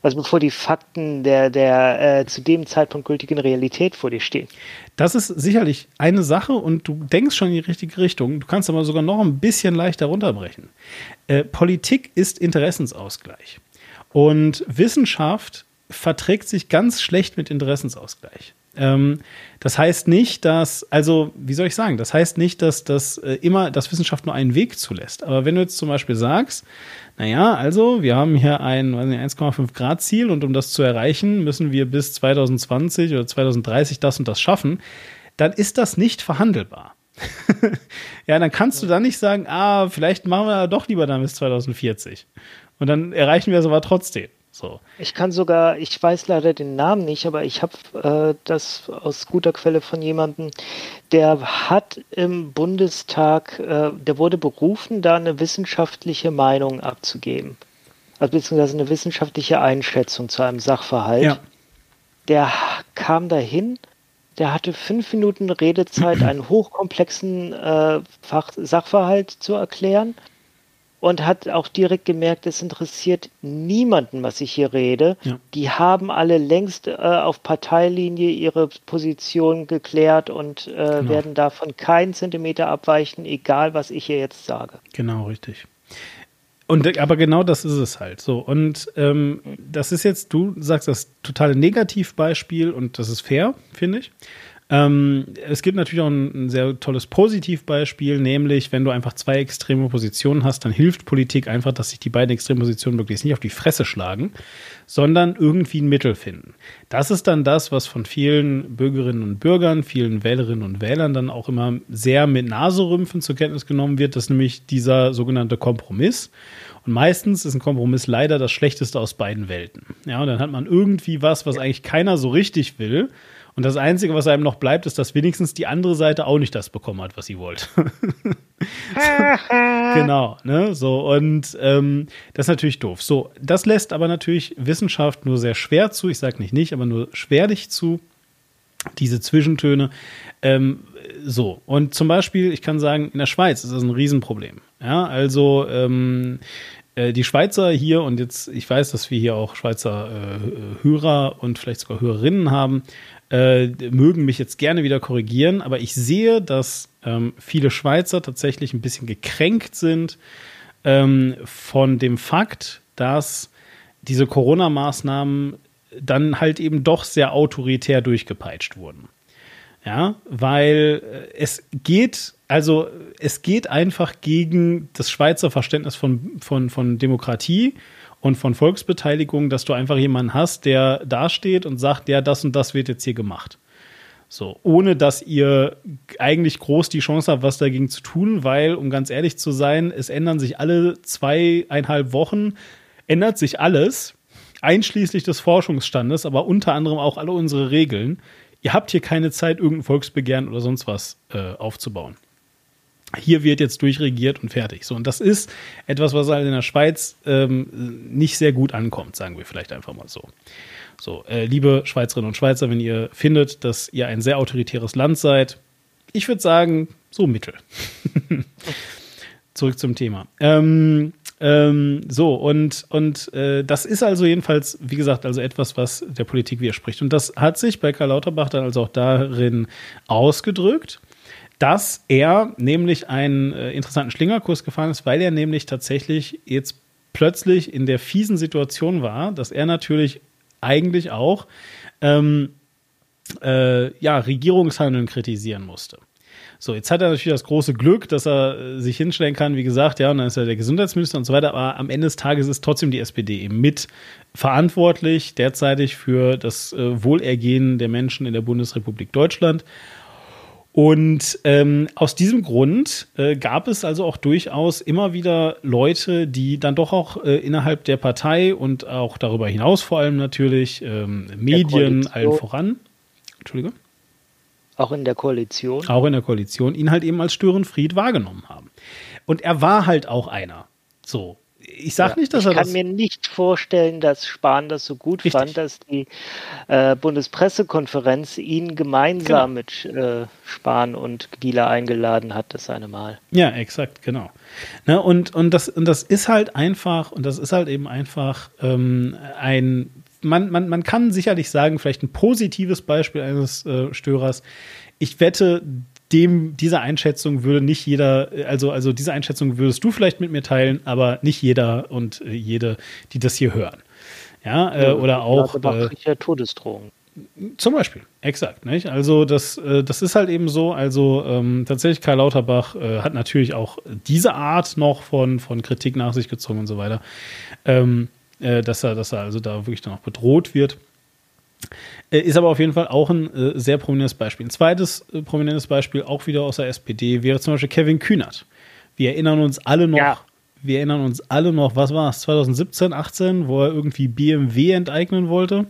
Also bevor die Fakten der, der äh, zu dem Zeitpunkt gültigen Realität vor dir stehen. Das ist sicherlich eine Sache und du denkst schon in die richtige Richtung. Du kannst aber sogar noch ein bisschen leichter runterbrechen. Äh, Politik ist Interessensausgleich. Und Wissenschaft verträgt sich ganz schlecht mit Interessensausgleich. Ähm, das heißt nicht, dass, also, wie soll ich sagen, das heißt nicht, dass das äh, immer, dass Wissenschaft nur einen Weg zulässt. Aber wenn du jetzt zum Beispiel sagst, naja, also, wir haben hier ein weiß nicht, 1,5 Grad Ziel und um das zu erreichen, müssen wir bis 2020 oder 2030 das und das schaffen, dann ist das nicht verhandelbar. ja, dann kannst du dann nicht sagen, ah, vielleicht machen wir doch lieber dann bis 2040. Und dann erreichen wir es aber trotzdem. So. Ich kann sogar, ich weiß leider den Namen nicht, aber ich habe äh, das aus guter Quelle von jemandem, der hat im Bundestag, äh, der wurde berufen, da eine wissenschaftliche Meinung abzugeben. Also beziehungsweise eine wissenschaftliche Einschätzung zu einem Sachverhalt. Ja. Der kam dahin, der hatte fünf Minuten Redezeit, einen hochkomplexen äh, Fach Sachverhalt zu erklären und hat auch direkt gemerkt, es interessiert niemanden, was ich hier rede. Ja. Die haben alle längst äh, auf Parteilinie ihre Position geklärt und äh, Genau. werden davon keinen Zentimeter abweichen, egal was ich hier jetzt sage. Genau, richtig. Und aber genau das ist es halt so. Und ähm, das ist jetzt, du sagst das totale Negativbeispiel und das ist fair, finde ich. Ähm, es gibt natürlich auch ein, ein sehr tolles Positivbeispiel, nämlich wenn du einfach zwei extreme Positionen hast, dann hilft Politik einfach, dass sich die beiden extremen Positionen möglichst nicht auf die Fresse schlagen, sondern irgendwie ein Mittel finden. Das ist dann das, was von vielen Bürgerinnen und Bürgern, vielen Wählerinnen und Wählern dann auch immer sehr mit Naserümpfen zur Kenntnis genommen wird, dass nämlich dieser sogenannte Kompromiss. Und meistens ist ein Kompromiss leider das Schlechteste aus beiden Welten. Ja, und dann hat man irgendwie was, was eigentlich keiner so richtig will. Und das Einzige, was einem noch bleibt, ist, dass wenigstens die andere Seite auch nicht das bekommen hat, was sie wollte. genau, ne? So, und ähm, das ist natürlich doof. So, das lässt aber natürlich Wissenschaft nur sehr schwer zu, ich sage nicht nicht, aber nur schwerlich zu, diese Zwischentöne. Ähm, so, und zum Beispiel, ich kann sagen, in der Schweiz ist das ein Riesenproblem. Ja, also ähm, äh, die Schweizer hier, und jetzt, ich weiß, dass wir hier auch Schweizer äh, Hörer und vielleicht sogar Hörerinnen haben, äh, mögen mich jetzt gerne wieder korrigieren, aber ich sehe, dass ähm, viele Schweizer tatsächlich ein bisschen gekränkt sind ähm, von dem Fakt, dass diese Corona-Maßnahmen dann halt eben doch sehr autoritär durchgepeitscht wurden. Ja, weil äh, es geht, also es geht einfach gegen das Schweizer Verständnis von, von, von Demokratie und von Volksbeteiligung, dass du einfach jemanden hast, der dasteht und sagt, ja, das und das wird jetzt hier gemacht. So, ohne dass ihr eigentlich groß die Chance habt, was dagegen zu tun, weil, um ganz ehrlich zu sein, es ändern sich alle zweieinhalb Wochen, ändert sich alles, einschließlich des Forschungsstandes, aber unter anderem auch alle unsere Regeln. Ihr habt hier keine Zeit, irgendein Volksbegehren oder sonst was äh, aufzubauen. Hier wird jetzt durchregiert und fertig. So, und das ist etwas, was halt in der Schweiz ähm, nicht sehr gut ankommt, sagen wir vielleicht einfach mal so. So, äh, liebe Schweizerinnen und Schweizer, wenn ihr findet, dass ihr ein sehr autoritäres Land seid, ich würde sagen, so mittel. Zurück zum Thema. Ähm, ähm, so, und, und äh, das ist also jedenfalls, wie gesagt, also etwas, was der Politik widerspricht. Und das hat sich bei Karl Lauterbach dann also auch darin ausgedrückt, dass er nämlich einen äh, interessanten Schlingerkurs gefahren ist, weil er nämlich tatsächlich jetzt plötzlich in der fiesen Situation war, dass er natürlich eigentlich auch ähm, äh, ja, Regierungshandeln kritisieren musste. So, jetzt hat er natürlich das große Glück, dass er äh, sich hinstellen kann, wie gesagt, ja, und dann ist er der Gesundheitsminister und so weiter, aber am Ende des Tages ist trotzdem die SPD eben mit verantwortlich derzeitig für das äh, Wohlergehen der Menschen in der Bundesrepublik Deutschland. Und ähm, aus diesem Grund äh, gab es also auch durchaus immer wieder Leute, die dann doch auch äh, innerhalb der Partei und auch darüber hinaus vor allem natürlich ähm, Medien allen voran, Entschuldige, Auch in der Koalition. auch in der Koalition, ihn halt eben als Störenfried wahrgenommen haben. Und er war halt auch einer. So. Ich sage ja, nicht, dass er das. Ich kann mir nicht vorstellen, dass Spahn das so gut Richtig. fand, dass die äh, Bundespressekonferenz ihn gemeinsam genau. mit äh, Spahn und Gieler eingeladen hat, das eine Mal. Ja, exakt, genau. Ne, und, und, das, und das ist halt einfach, und das ist halt eben einfach ähm, ein. Man, man, man kann sicherlich sagen, vielleicht ein positives Beispiel eines äh, Störers. Ich wette, dem, diese Einschätzung würde nicht jeder, also, also diese Einschätzung würdest du vielleicht mit mir teilen, aber nicht jeder und äh, jede, die das hier hören. Ja, äh, oder auch. Äh, Todesdrohung. Zum Beispiel, exakt. Nicht? Also das, äh, das ist halt eben so. Also ähm, tatsächlich, Karl Lauterbach äh, hat natürlich auch diese Art noch von, von Kritik nach sich gezogen und so weiter, ähm, äh, dass er, dass er also da wirklich dann auch bedroht wird. Äh, ist aber auf jeden Fall auch ein äh, sehr prominentes Beispiel. Ein zweites äh, prominentes Beispiel, auch wieder aus der SPD, wäre zum Beispiel Kevin Kühnert. Wir erinnern uns alle noch, ja. wir erinnern uns alle noch, was war es, 2017, 18, wo er irgendwie BMW enteignen wollte.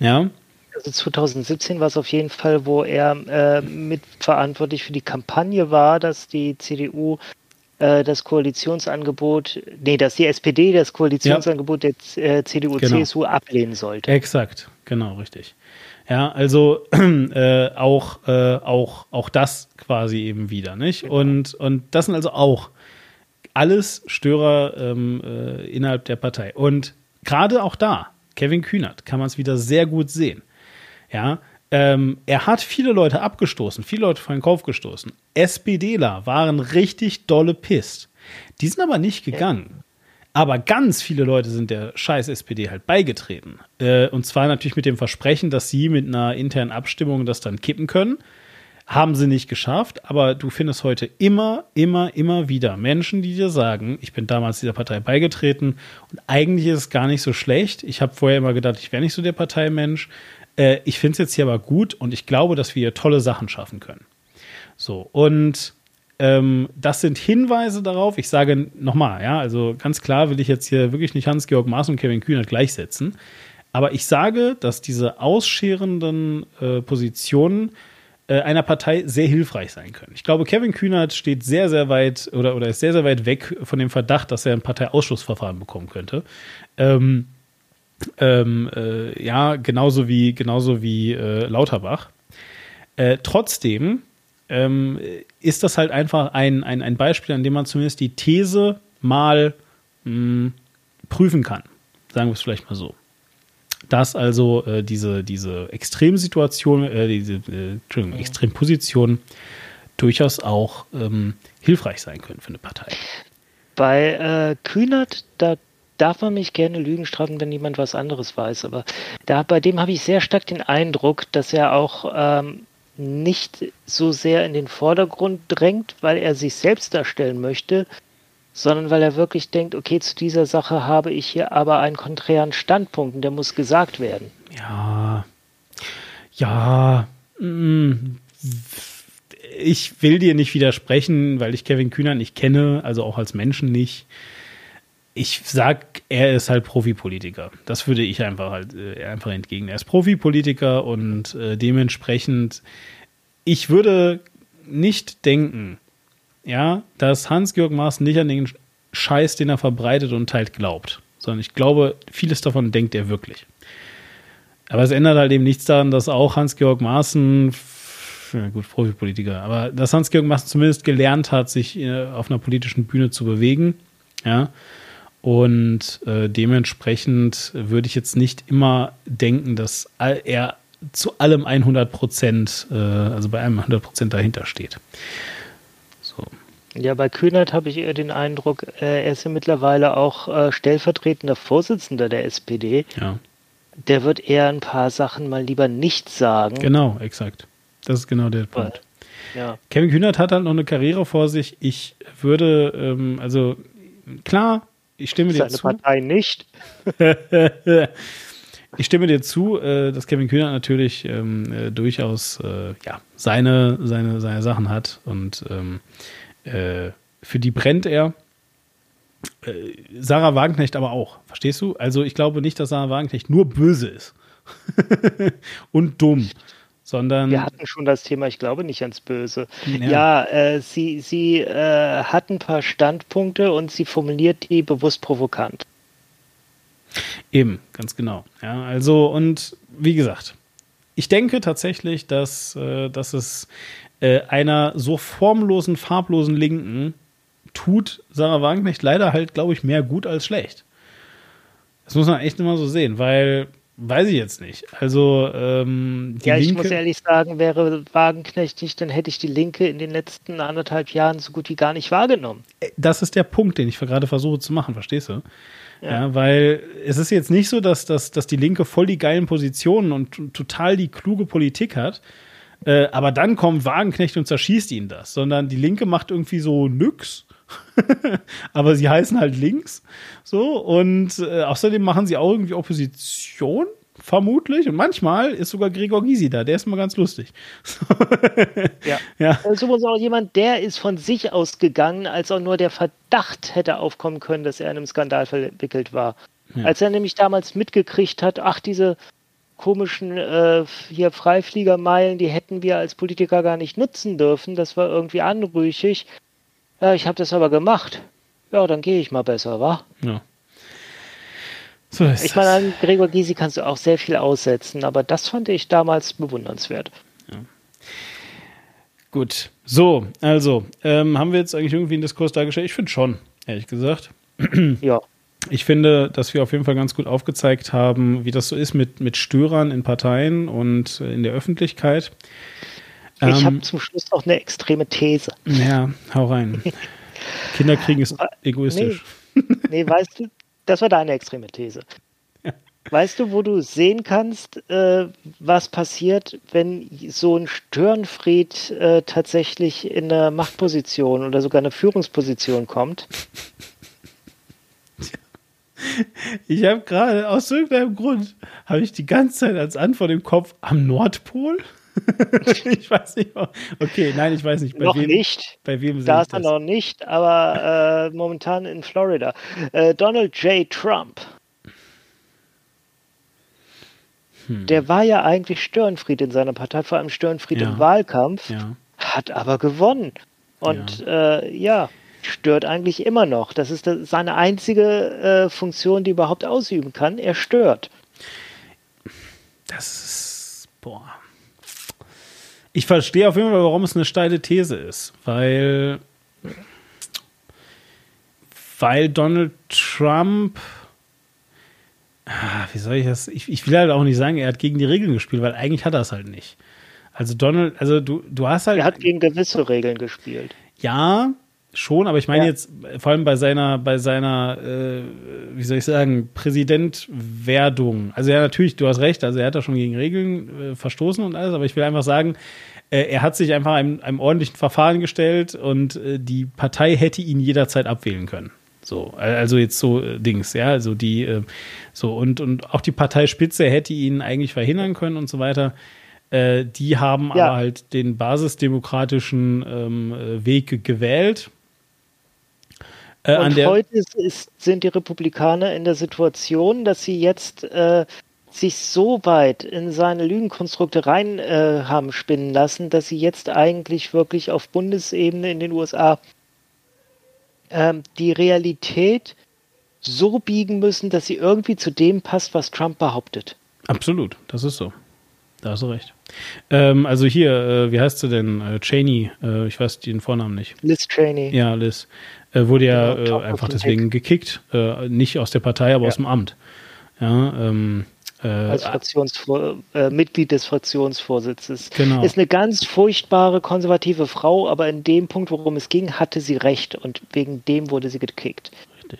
Ja. Also 2017 war es auf jeden Fall, wo er äh, mitverantwortlich für die Kampagne war, dass die CDU äh, das Koalitionsangebot, nee, dass die SPD das Koalitionsangebot ja. der äh, CDU-CSU genau. ablehnen sollte. Exakt, genau, richtig. Ja, also äh, auch, äh, auch, auch das quasi eben wieder, nicht? Genau. Und, und das sind also auch alles Störer ähm, äh, innerhalb der Partei. Und gerade auch da, Kevin Kühnert, kann man es wieder sehr gut sehen. Ja, ähm, er hat viele Leute abgestoßen, viele Leute vor den Kopf gestoßen. SPDler waren richtig dolle pisst. Die sind aber nicht gegangen. Aber ganz viele Leute sind der scheiß SPD halt beigetreten. Äh, und zwar natürlich mit dem Versprechen, dass sie mit einer internen Abstimmung das dann kippen können. Haben sie nicht geschafft, aber du findest heute immer, immer, immer wieder Menschen, die dir sagen, ich bin damals dieser Partei beigetreten und eigentlich ist es gar nicht so schlecht. Ich habe vorher immer gedacht, ich wäre nicht so der Parteimensch. Äh, ich finde es jetzt hier aber gut und ich glaube, dass wir hier tolle Sachen schaffen können. So, und ähm, das sind Hinweise darauf. Ich sage nochmal, ja, also ganz klar will ich jetzt hier wirklich nicht Hans-Georg Maas und Kevin Kühnert gleichsetzen. Aber ich sage, dass diese ausscherenden äh, Positionen äh, einer Partei sehr hilfreich sein können. Ich glaube, Kevin Kühnert steht sehr, sehr weit oder, oder ist sehr, sehr weit weg von dem Verdacht, dass er ein Parteiausschlussverfahren bekommen könnte. Ähm, ähm, äh, ja, genauso wie, genauso wie äh, Lauterbach. Äh, trotzdem ähm, ist das halt einfach ein, ein, ein Beispiel, an dem man zumindest die These mal mh, hm, prüfen kann. Sagen wir es vielleicht mal so. Dass also äh, diese, diese Extremsituation, äh, diese äh, Entschuldigung, Extremposition durchaus auch ähm, hilfreich sein können für eine Partei. Bei äh, Kühnert, da darf man mich gerne Lügen strafen, wenn jemand was anderes weiß. Aber da, bei dem habe ich sehr stark den Eindruck, dass er auch ähm, nicht so sehr in den Vordergrund drängt, weil er sich selbst darstellen möchte, sondern weil er wirklich denkt, okay, zu dieser Sache habe ich hier aber einen konträren Standpunkt und der muss gesagt werden. Ja, ja, mm, ich will dir nicht widersprechen, weil ich Kevin Kühner nicht kenne, also auch als Menschen nicht ich sag, er ist halt Profipolitiker. Das würde ich einfach halt äh, einfach entgegen. Er ist Profipolitiker und äh, dementsprechend, ich würde nicht denken, ja, dass Hans-Georg Maaßen nicht an den Scheiß, den er verbreitet und teilt, glaubt. Sondern ich glaube, vieles davon denkt er wirklich. Aber es ändert halt eben nichts daran, dass auch Hans-Georg Maaßen, ja gut, Profipolitiker, aber dass Hans-Georg Maaßen zumindest gelernt hat, sich äh, auf einer politischen Bühne zu bewegen, ja, und äh, dementsprechend würde ich jetzt nicht immer denken, dass er zu allem 100 Prozent, äh, also bei einem 100 Prozent dahinter steht. So. Ja, bei Kühnert habe ich eher den Eindruck, äh, er ist ja mittlerweile auch äh, stellvertretender Vorsitzender der SPD. Ja. Der wird eher ein paar Sachen mal lieber nicht sagen. Genau, exakt. Das ist genau der Punkt. Ja. Kevin Kühnert hat halt noch eine Karriere vor sich. Ich würde, ähm, also klar, ich stimme dir zu. Partei nicht. ich stimme dir zu, äh, dass Kevin Kühner natürlich ähm, äh, durchaus äh, ja, seine, seine, seine Sachen hat und ähm, äh, für die brennt er. Äh, Sarah Wagenknecht aber auch, verstehst du? Also ich glaube nicht, dass Sarah Wagenknecht nur böse ist und dumm, sondern. Wir hatten schon das Thema, ich glaube nicht ans Böse. Ja, ja äh, sie, sie äh, hat ein paar Standpunkte und sie formuliert die bewusst provokant. Eben, ganz genau. Ja, also, und wie gesagt, ich denke tatsächlich, dass, äh, dass es äh, einer so formlosen, farblosen Linken tut Sarah Wagenknecht leider halt, glaube ich, mehr gut als schlecht. Das muss man echt immer so sehen, weil Weiß ich jetzt nicht. Also ähm, ja, ich Linke muss ehrlich sagen, wäre Wagenknecht nicht, dann hätte ich die Linke in den letzten anderthalb Jahren so gut wie gar nicht wahrgenommen. Äh, das ist der Punkt, den ich gerade versuche zu machen, verstehst du? Ja. ja. weil es ist jetzt nicht so, dass, dass, dass die Linke voll die geilen Positionen und total die kluge Politik hat, äh, aber dann kommt Wagenknecht und zerschießt ihn das, sondern die Linke macht irgendwie so nix aber sie heißen halt links. So, und äh, außerdem machen sie auch irgendwie Opposition, vermutlich. Und manchmal ist sogar Gregor Gysi da, der ist mal ganz lustig. ja. ja. Also auch jemand, der ist von sich ausgegangen, als auch nur der Verdacht hätte aufkommen können, dass er in einem Skandal verwickelt war. Ja. Als er nämlich damals mitgekriegt hat, ach, diese komischen äh, hier Freifliegermeilen, die hätten wir als Politiker gar nicht nutzen dürfen. Das war irgendwie anrüchig. Ja, ich habe das aber gemacht. Ja, dann gehe ich mal besser, wa? Ja. So ist ich meine, an Gregor Gysi kannst du auch sehr viel aussetzen, aber das fand ich damals bewundernswert. Ja. Gut. So, also, ähm, haben wir jetzt eigentlich irgendwie einen Diskurs dargestellt? Ich finde schon, ehrlich gesagt. ja. Ich finde, dass wir auf jeden Fall ganz gut aufgezeigt haben, wie das so ist mit, mit Störern in Parteien und in der Öffentlichkeit. Ich ähm, habe zum Schluss auch eine extreme These. Ja, hau rein. Kinderkriegen ist egoistisch. Nee, nee, weißt du, das war deine extreme These. Weißt du, wo du sehen kannst, äh, was passiert, wenn so ein Störenfried äh, tatsächlich in eine Machtposition oder sogar eine Führungsposition kommt? Ich habe gerade aus irgendeinem Grund habe ich die ganze Zeit als Antwort im Kopf am Nordpol. ich weiß nicht. Okay, nein, ich weiß nicht. Bei noch wem, nicht. Bei wem da ist er noch nicht, aber äh, momentan in Florida. Äh, Donald J. Trump. Hm. Der war ja eigentlich Störenfried in seiner Partei, vor allem Störenfried ja. im Wahlkampf, ja. hat aber gewonnen. Und ja. Äh, ja. stört eigentlich immer noch. Das ist seine einzige äh, Funktion, die er überhaupt ausüben kann. Er stört. Das ist, boah, ich verstehe auf jeden Fall, warum es eine steile These ist, weil, weil Donald Trump, ah, wie soll ich das, ich, ich will halt auch nicht sagen, er hat gegen die Regeln gespielt, weil eigentlich hat er es halt nicht. Also Donald, also du, du hast halt. Er hat gegen gewisse Regeln gespielt. Ja, schon, aber ich meine ja. jetzt vor allem bei seiner, bei seiner, äh, wie soll ich sagen, Präsidentwerdung. Also ja, natürlich, du hast recht, also er hat da schon gegen Regeln äh, verstoßen und alles, aber ich will einfach sagen, äh, er hat sich einfach einem, einem ordentlichen Verfahren gestellt und äh, die Partei hätte ihn jederzeit abwählen können. So, also jetzt so äh, Dings, ja, also die, äh, so und, und auch die Parteispitze hätte ihn eigentlich verhindern können und so weiter. Äh, die haben ja. aber halt den basisdemokratischen ähm, Weg gewählt äh, und heute ist, ist, sind die Republikaner in der Situation, dass sie jetzt äh, sich so weit in seine Lügenkonstrukte rein äh, haben spinnen lassen, dass sie jetzt eigentlich wirklich auf Bundesebene in den USA ähm, die Realität so biegen müssen, dass sie irgendwie zu dem passt, was Trump behauptet. Absolut, das ist so. Da hast du recht. Ähm, also hier, äh, wie heißt sie denn? Äh, Cheney, äh, ich weiß den Vornamen nicht. Liz Cheney. Ja, Liz. Äh, wurde ja genau, äh, einfach deswegen gekickt. Äh, nicht aus der Partei, aber ja. aus dem Amt. Ja, ähm, äh, Als Fraktionsvor Mitglied des Fraktionsvorsitzes. Genau. Ist eine ganz furchtbare konservative Frau, aber in dem Punkt, worum es ging, hatte sie recht und wegen dem wurde sie gekickt. Richtig.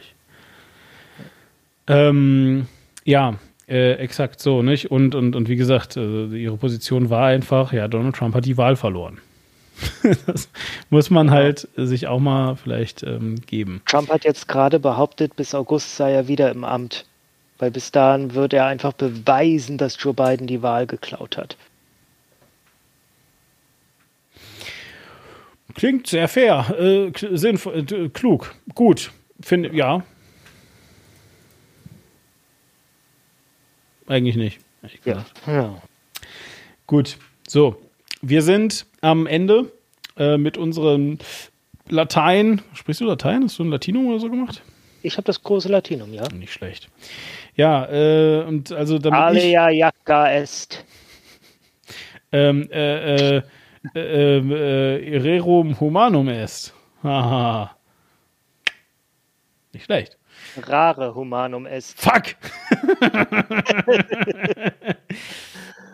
Ähm, ja, äh, exakt so, nicht? Und, und, und wie gesagt, äh, ihre Position war einfach, ja, Donald Trump hat die Wahl verloren. das muss man halt sich auch mal vielleicht ähm, geben. Trump hat jetzt gerade behauptet, bis August sei er wieder im Amt. Weil bis dahin wird er einfach beweisen, dass Joe Biden die Wahl geklaut hat. Klingt sehr fair, äh, sinnvoll, äh, klug, gut, finde ja. Eigentlich nicht. Ja. ja. Gut, So, wir sind am Ende äh, mit unserem Latein. Sprichst du Latein? Hast du ein Latinum oder so gemacht? Ich habe das große Latinum, ja. Nicht schlecht. Ja, äh, und also damit Alea jacta est. ähm, äh, äh, äh, äh, Rerum humanum est. Haha. Nicht schlecht. Rare humanum est. Fuck!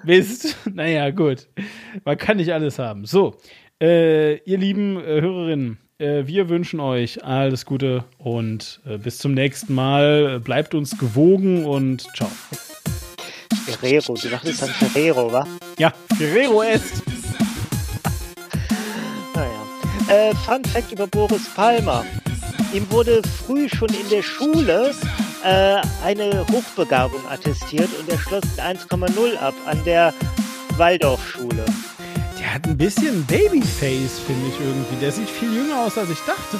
Mist. Naja, gut. Man kann nicht alles haben. So, äh, ihr lieben äh, Hörerinnen, äh, wir wünschen euch alles Gute und äh, bis zum nächsten Mal. Bleibt uns gewogen und ciao. Ferrero, du dachtest an Ferrero, wa? Ja, Ferrero ist. Naja. Äh, Fun Fact über Boris Palmer. Ihm wurde früh schon in der Schule äh, eine Hochbegabung attestiert und er schloss mit 1,0 ab an der Waldorfschule. Der hat ein bisschen Babyface, finde ich irgendwie. Der sieht viel jünger aus, als ich dachte.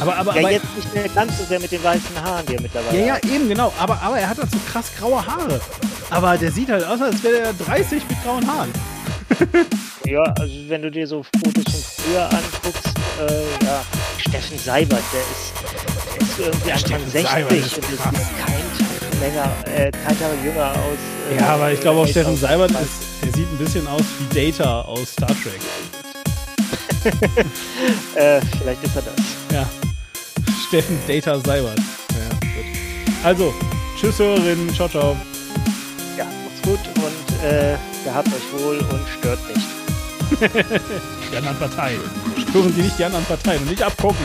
Aber, aber, Ja, aber jetzt nicht mehr ganz so sehr mit den weißen Haaren, die er mittlerweile Ja, ja, hat. eben, genau. Aber, aber er hat halt so krass graue Haare. Aber der sieht halt aus, als wäre er 30 mit grauen Haaren. Ja, also wenn du dir so Fotos von früher anguckst, äh, ja, Steffen Seibert, der ist, der ist irgendwie Anfang Steffen 60 Seibert ist und ist krass. kein Tag länger, äh, kein Tag jünger aus. Äh, Ja, aber ich glaube auch Steffen Seibert ist, der sieht ein bisschen aus wie Data aus Star Trek. Äh, vielleicht ist er das. Ja. Steffen Data Seibert. Ja, gut. Also, tschüss Hörerinnen, ciao, ciao. Äh, gehabt euch wohl und stört nicht. Die anderen Parteien. Stören Sie nicht die anderen Parteien und nicht abgucken.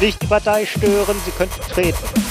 Nicht die Partei stören, sie könnten treten.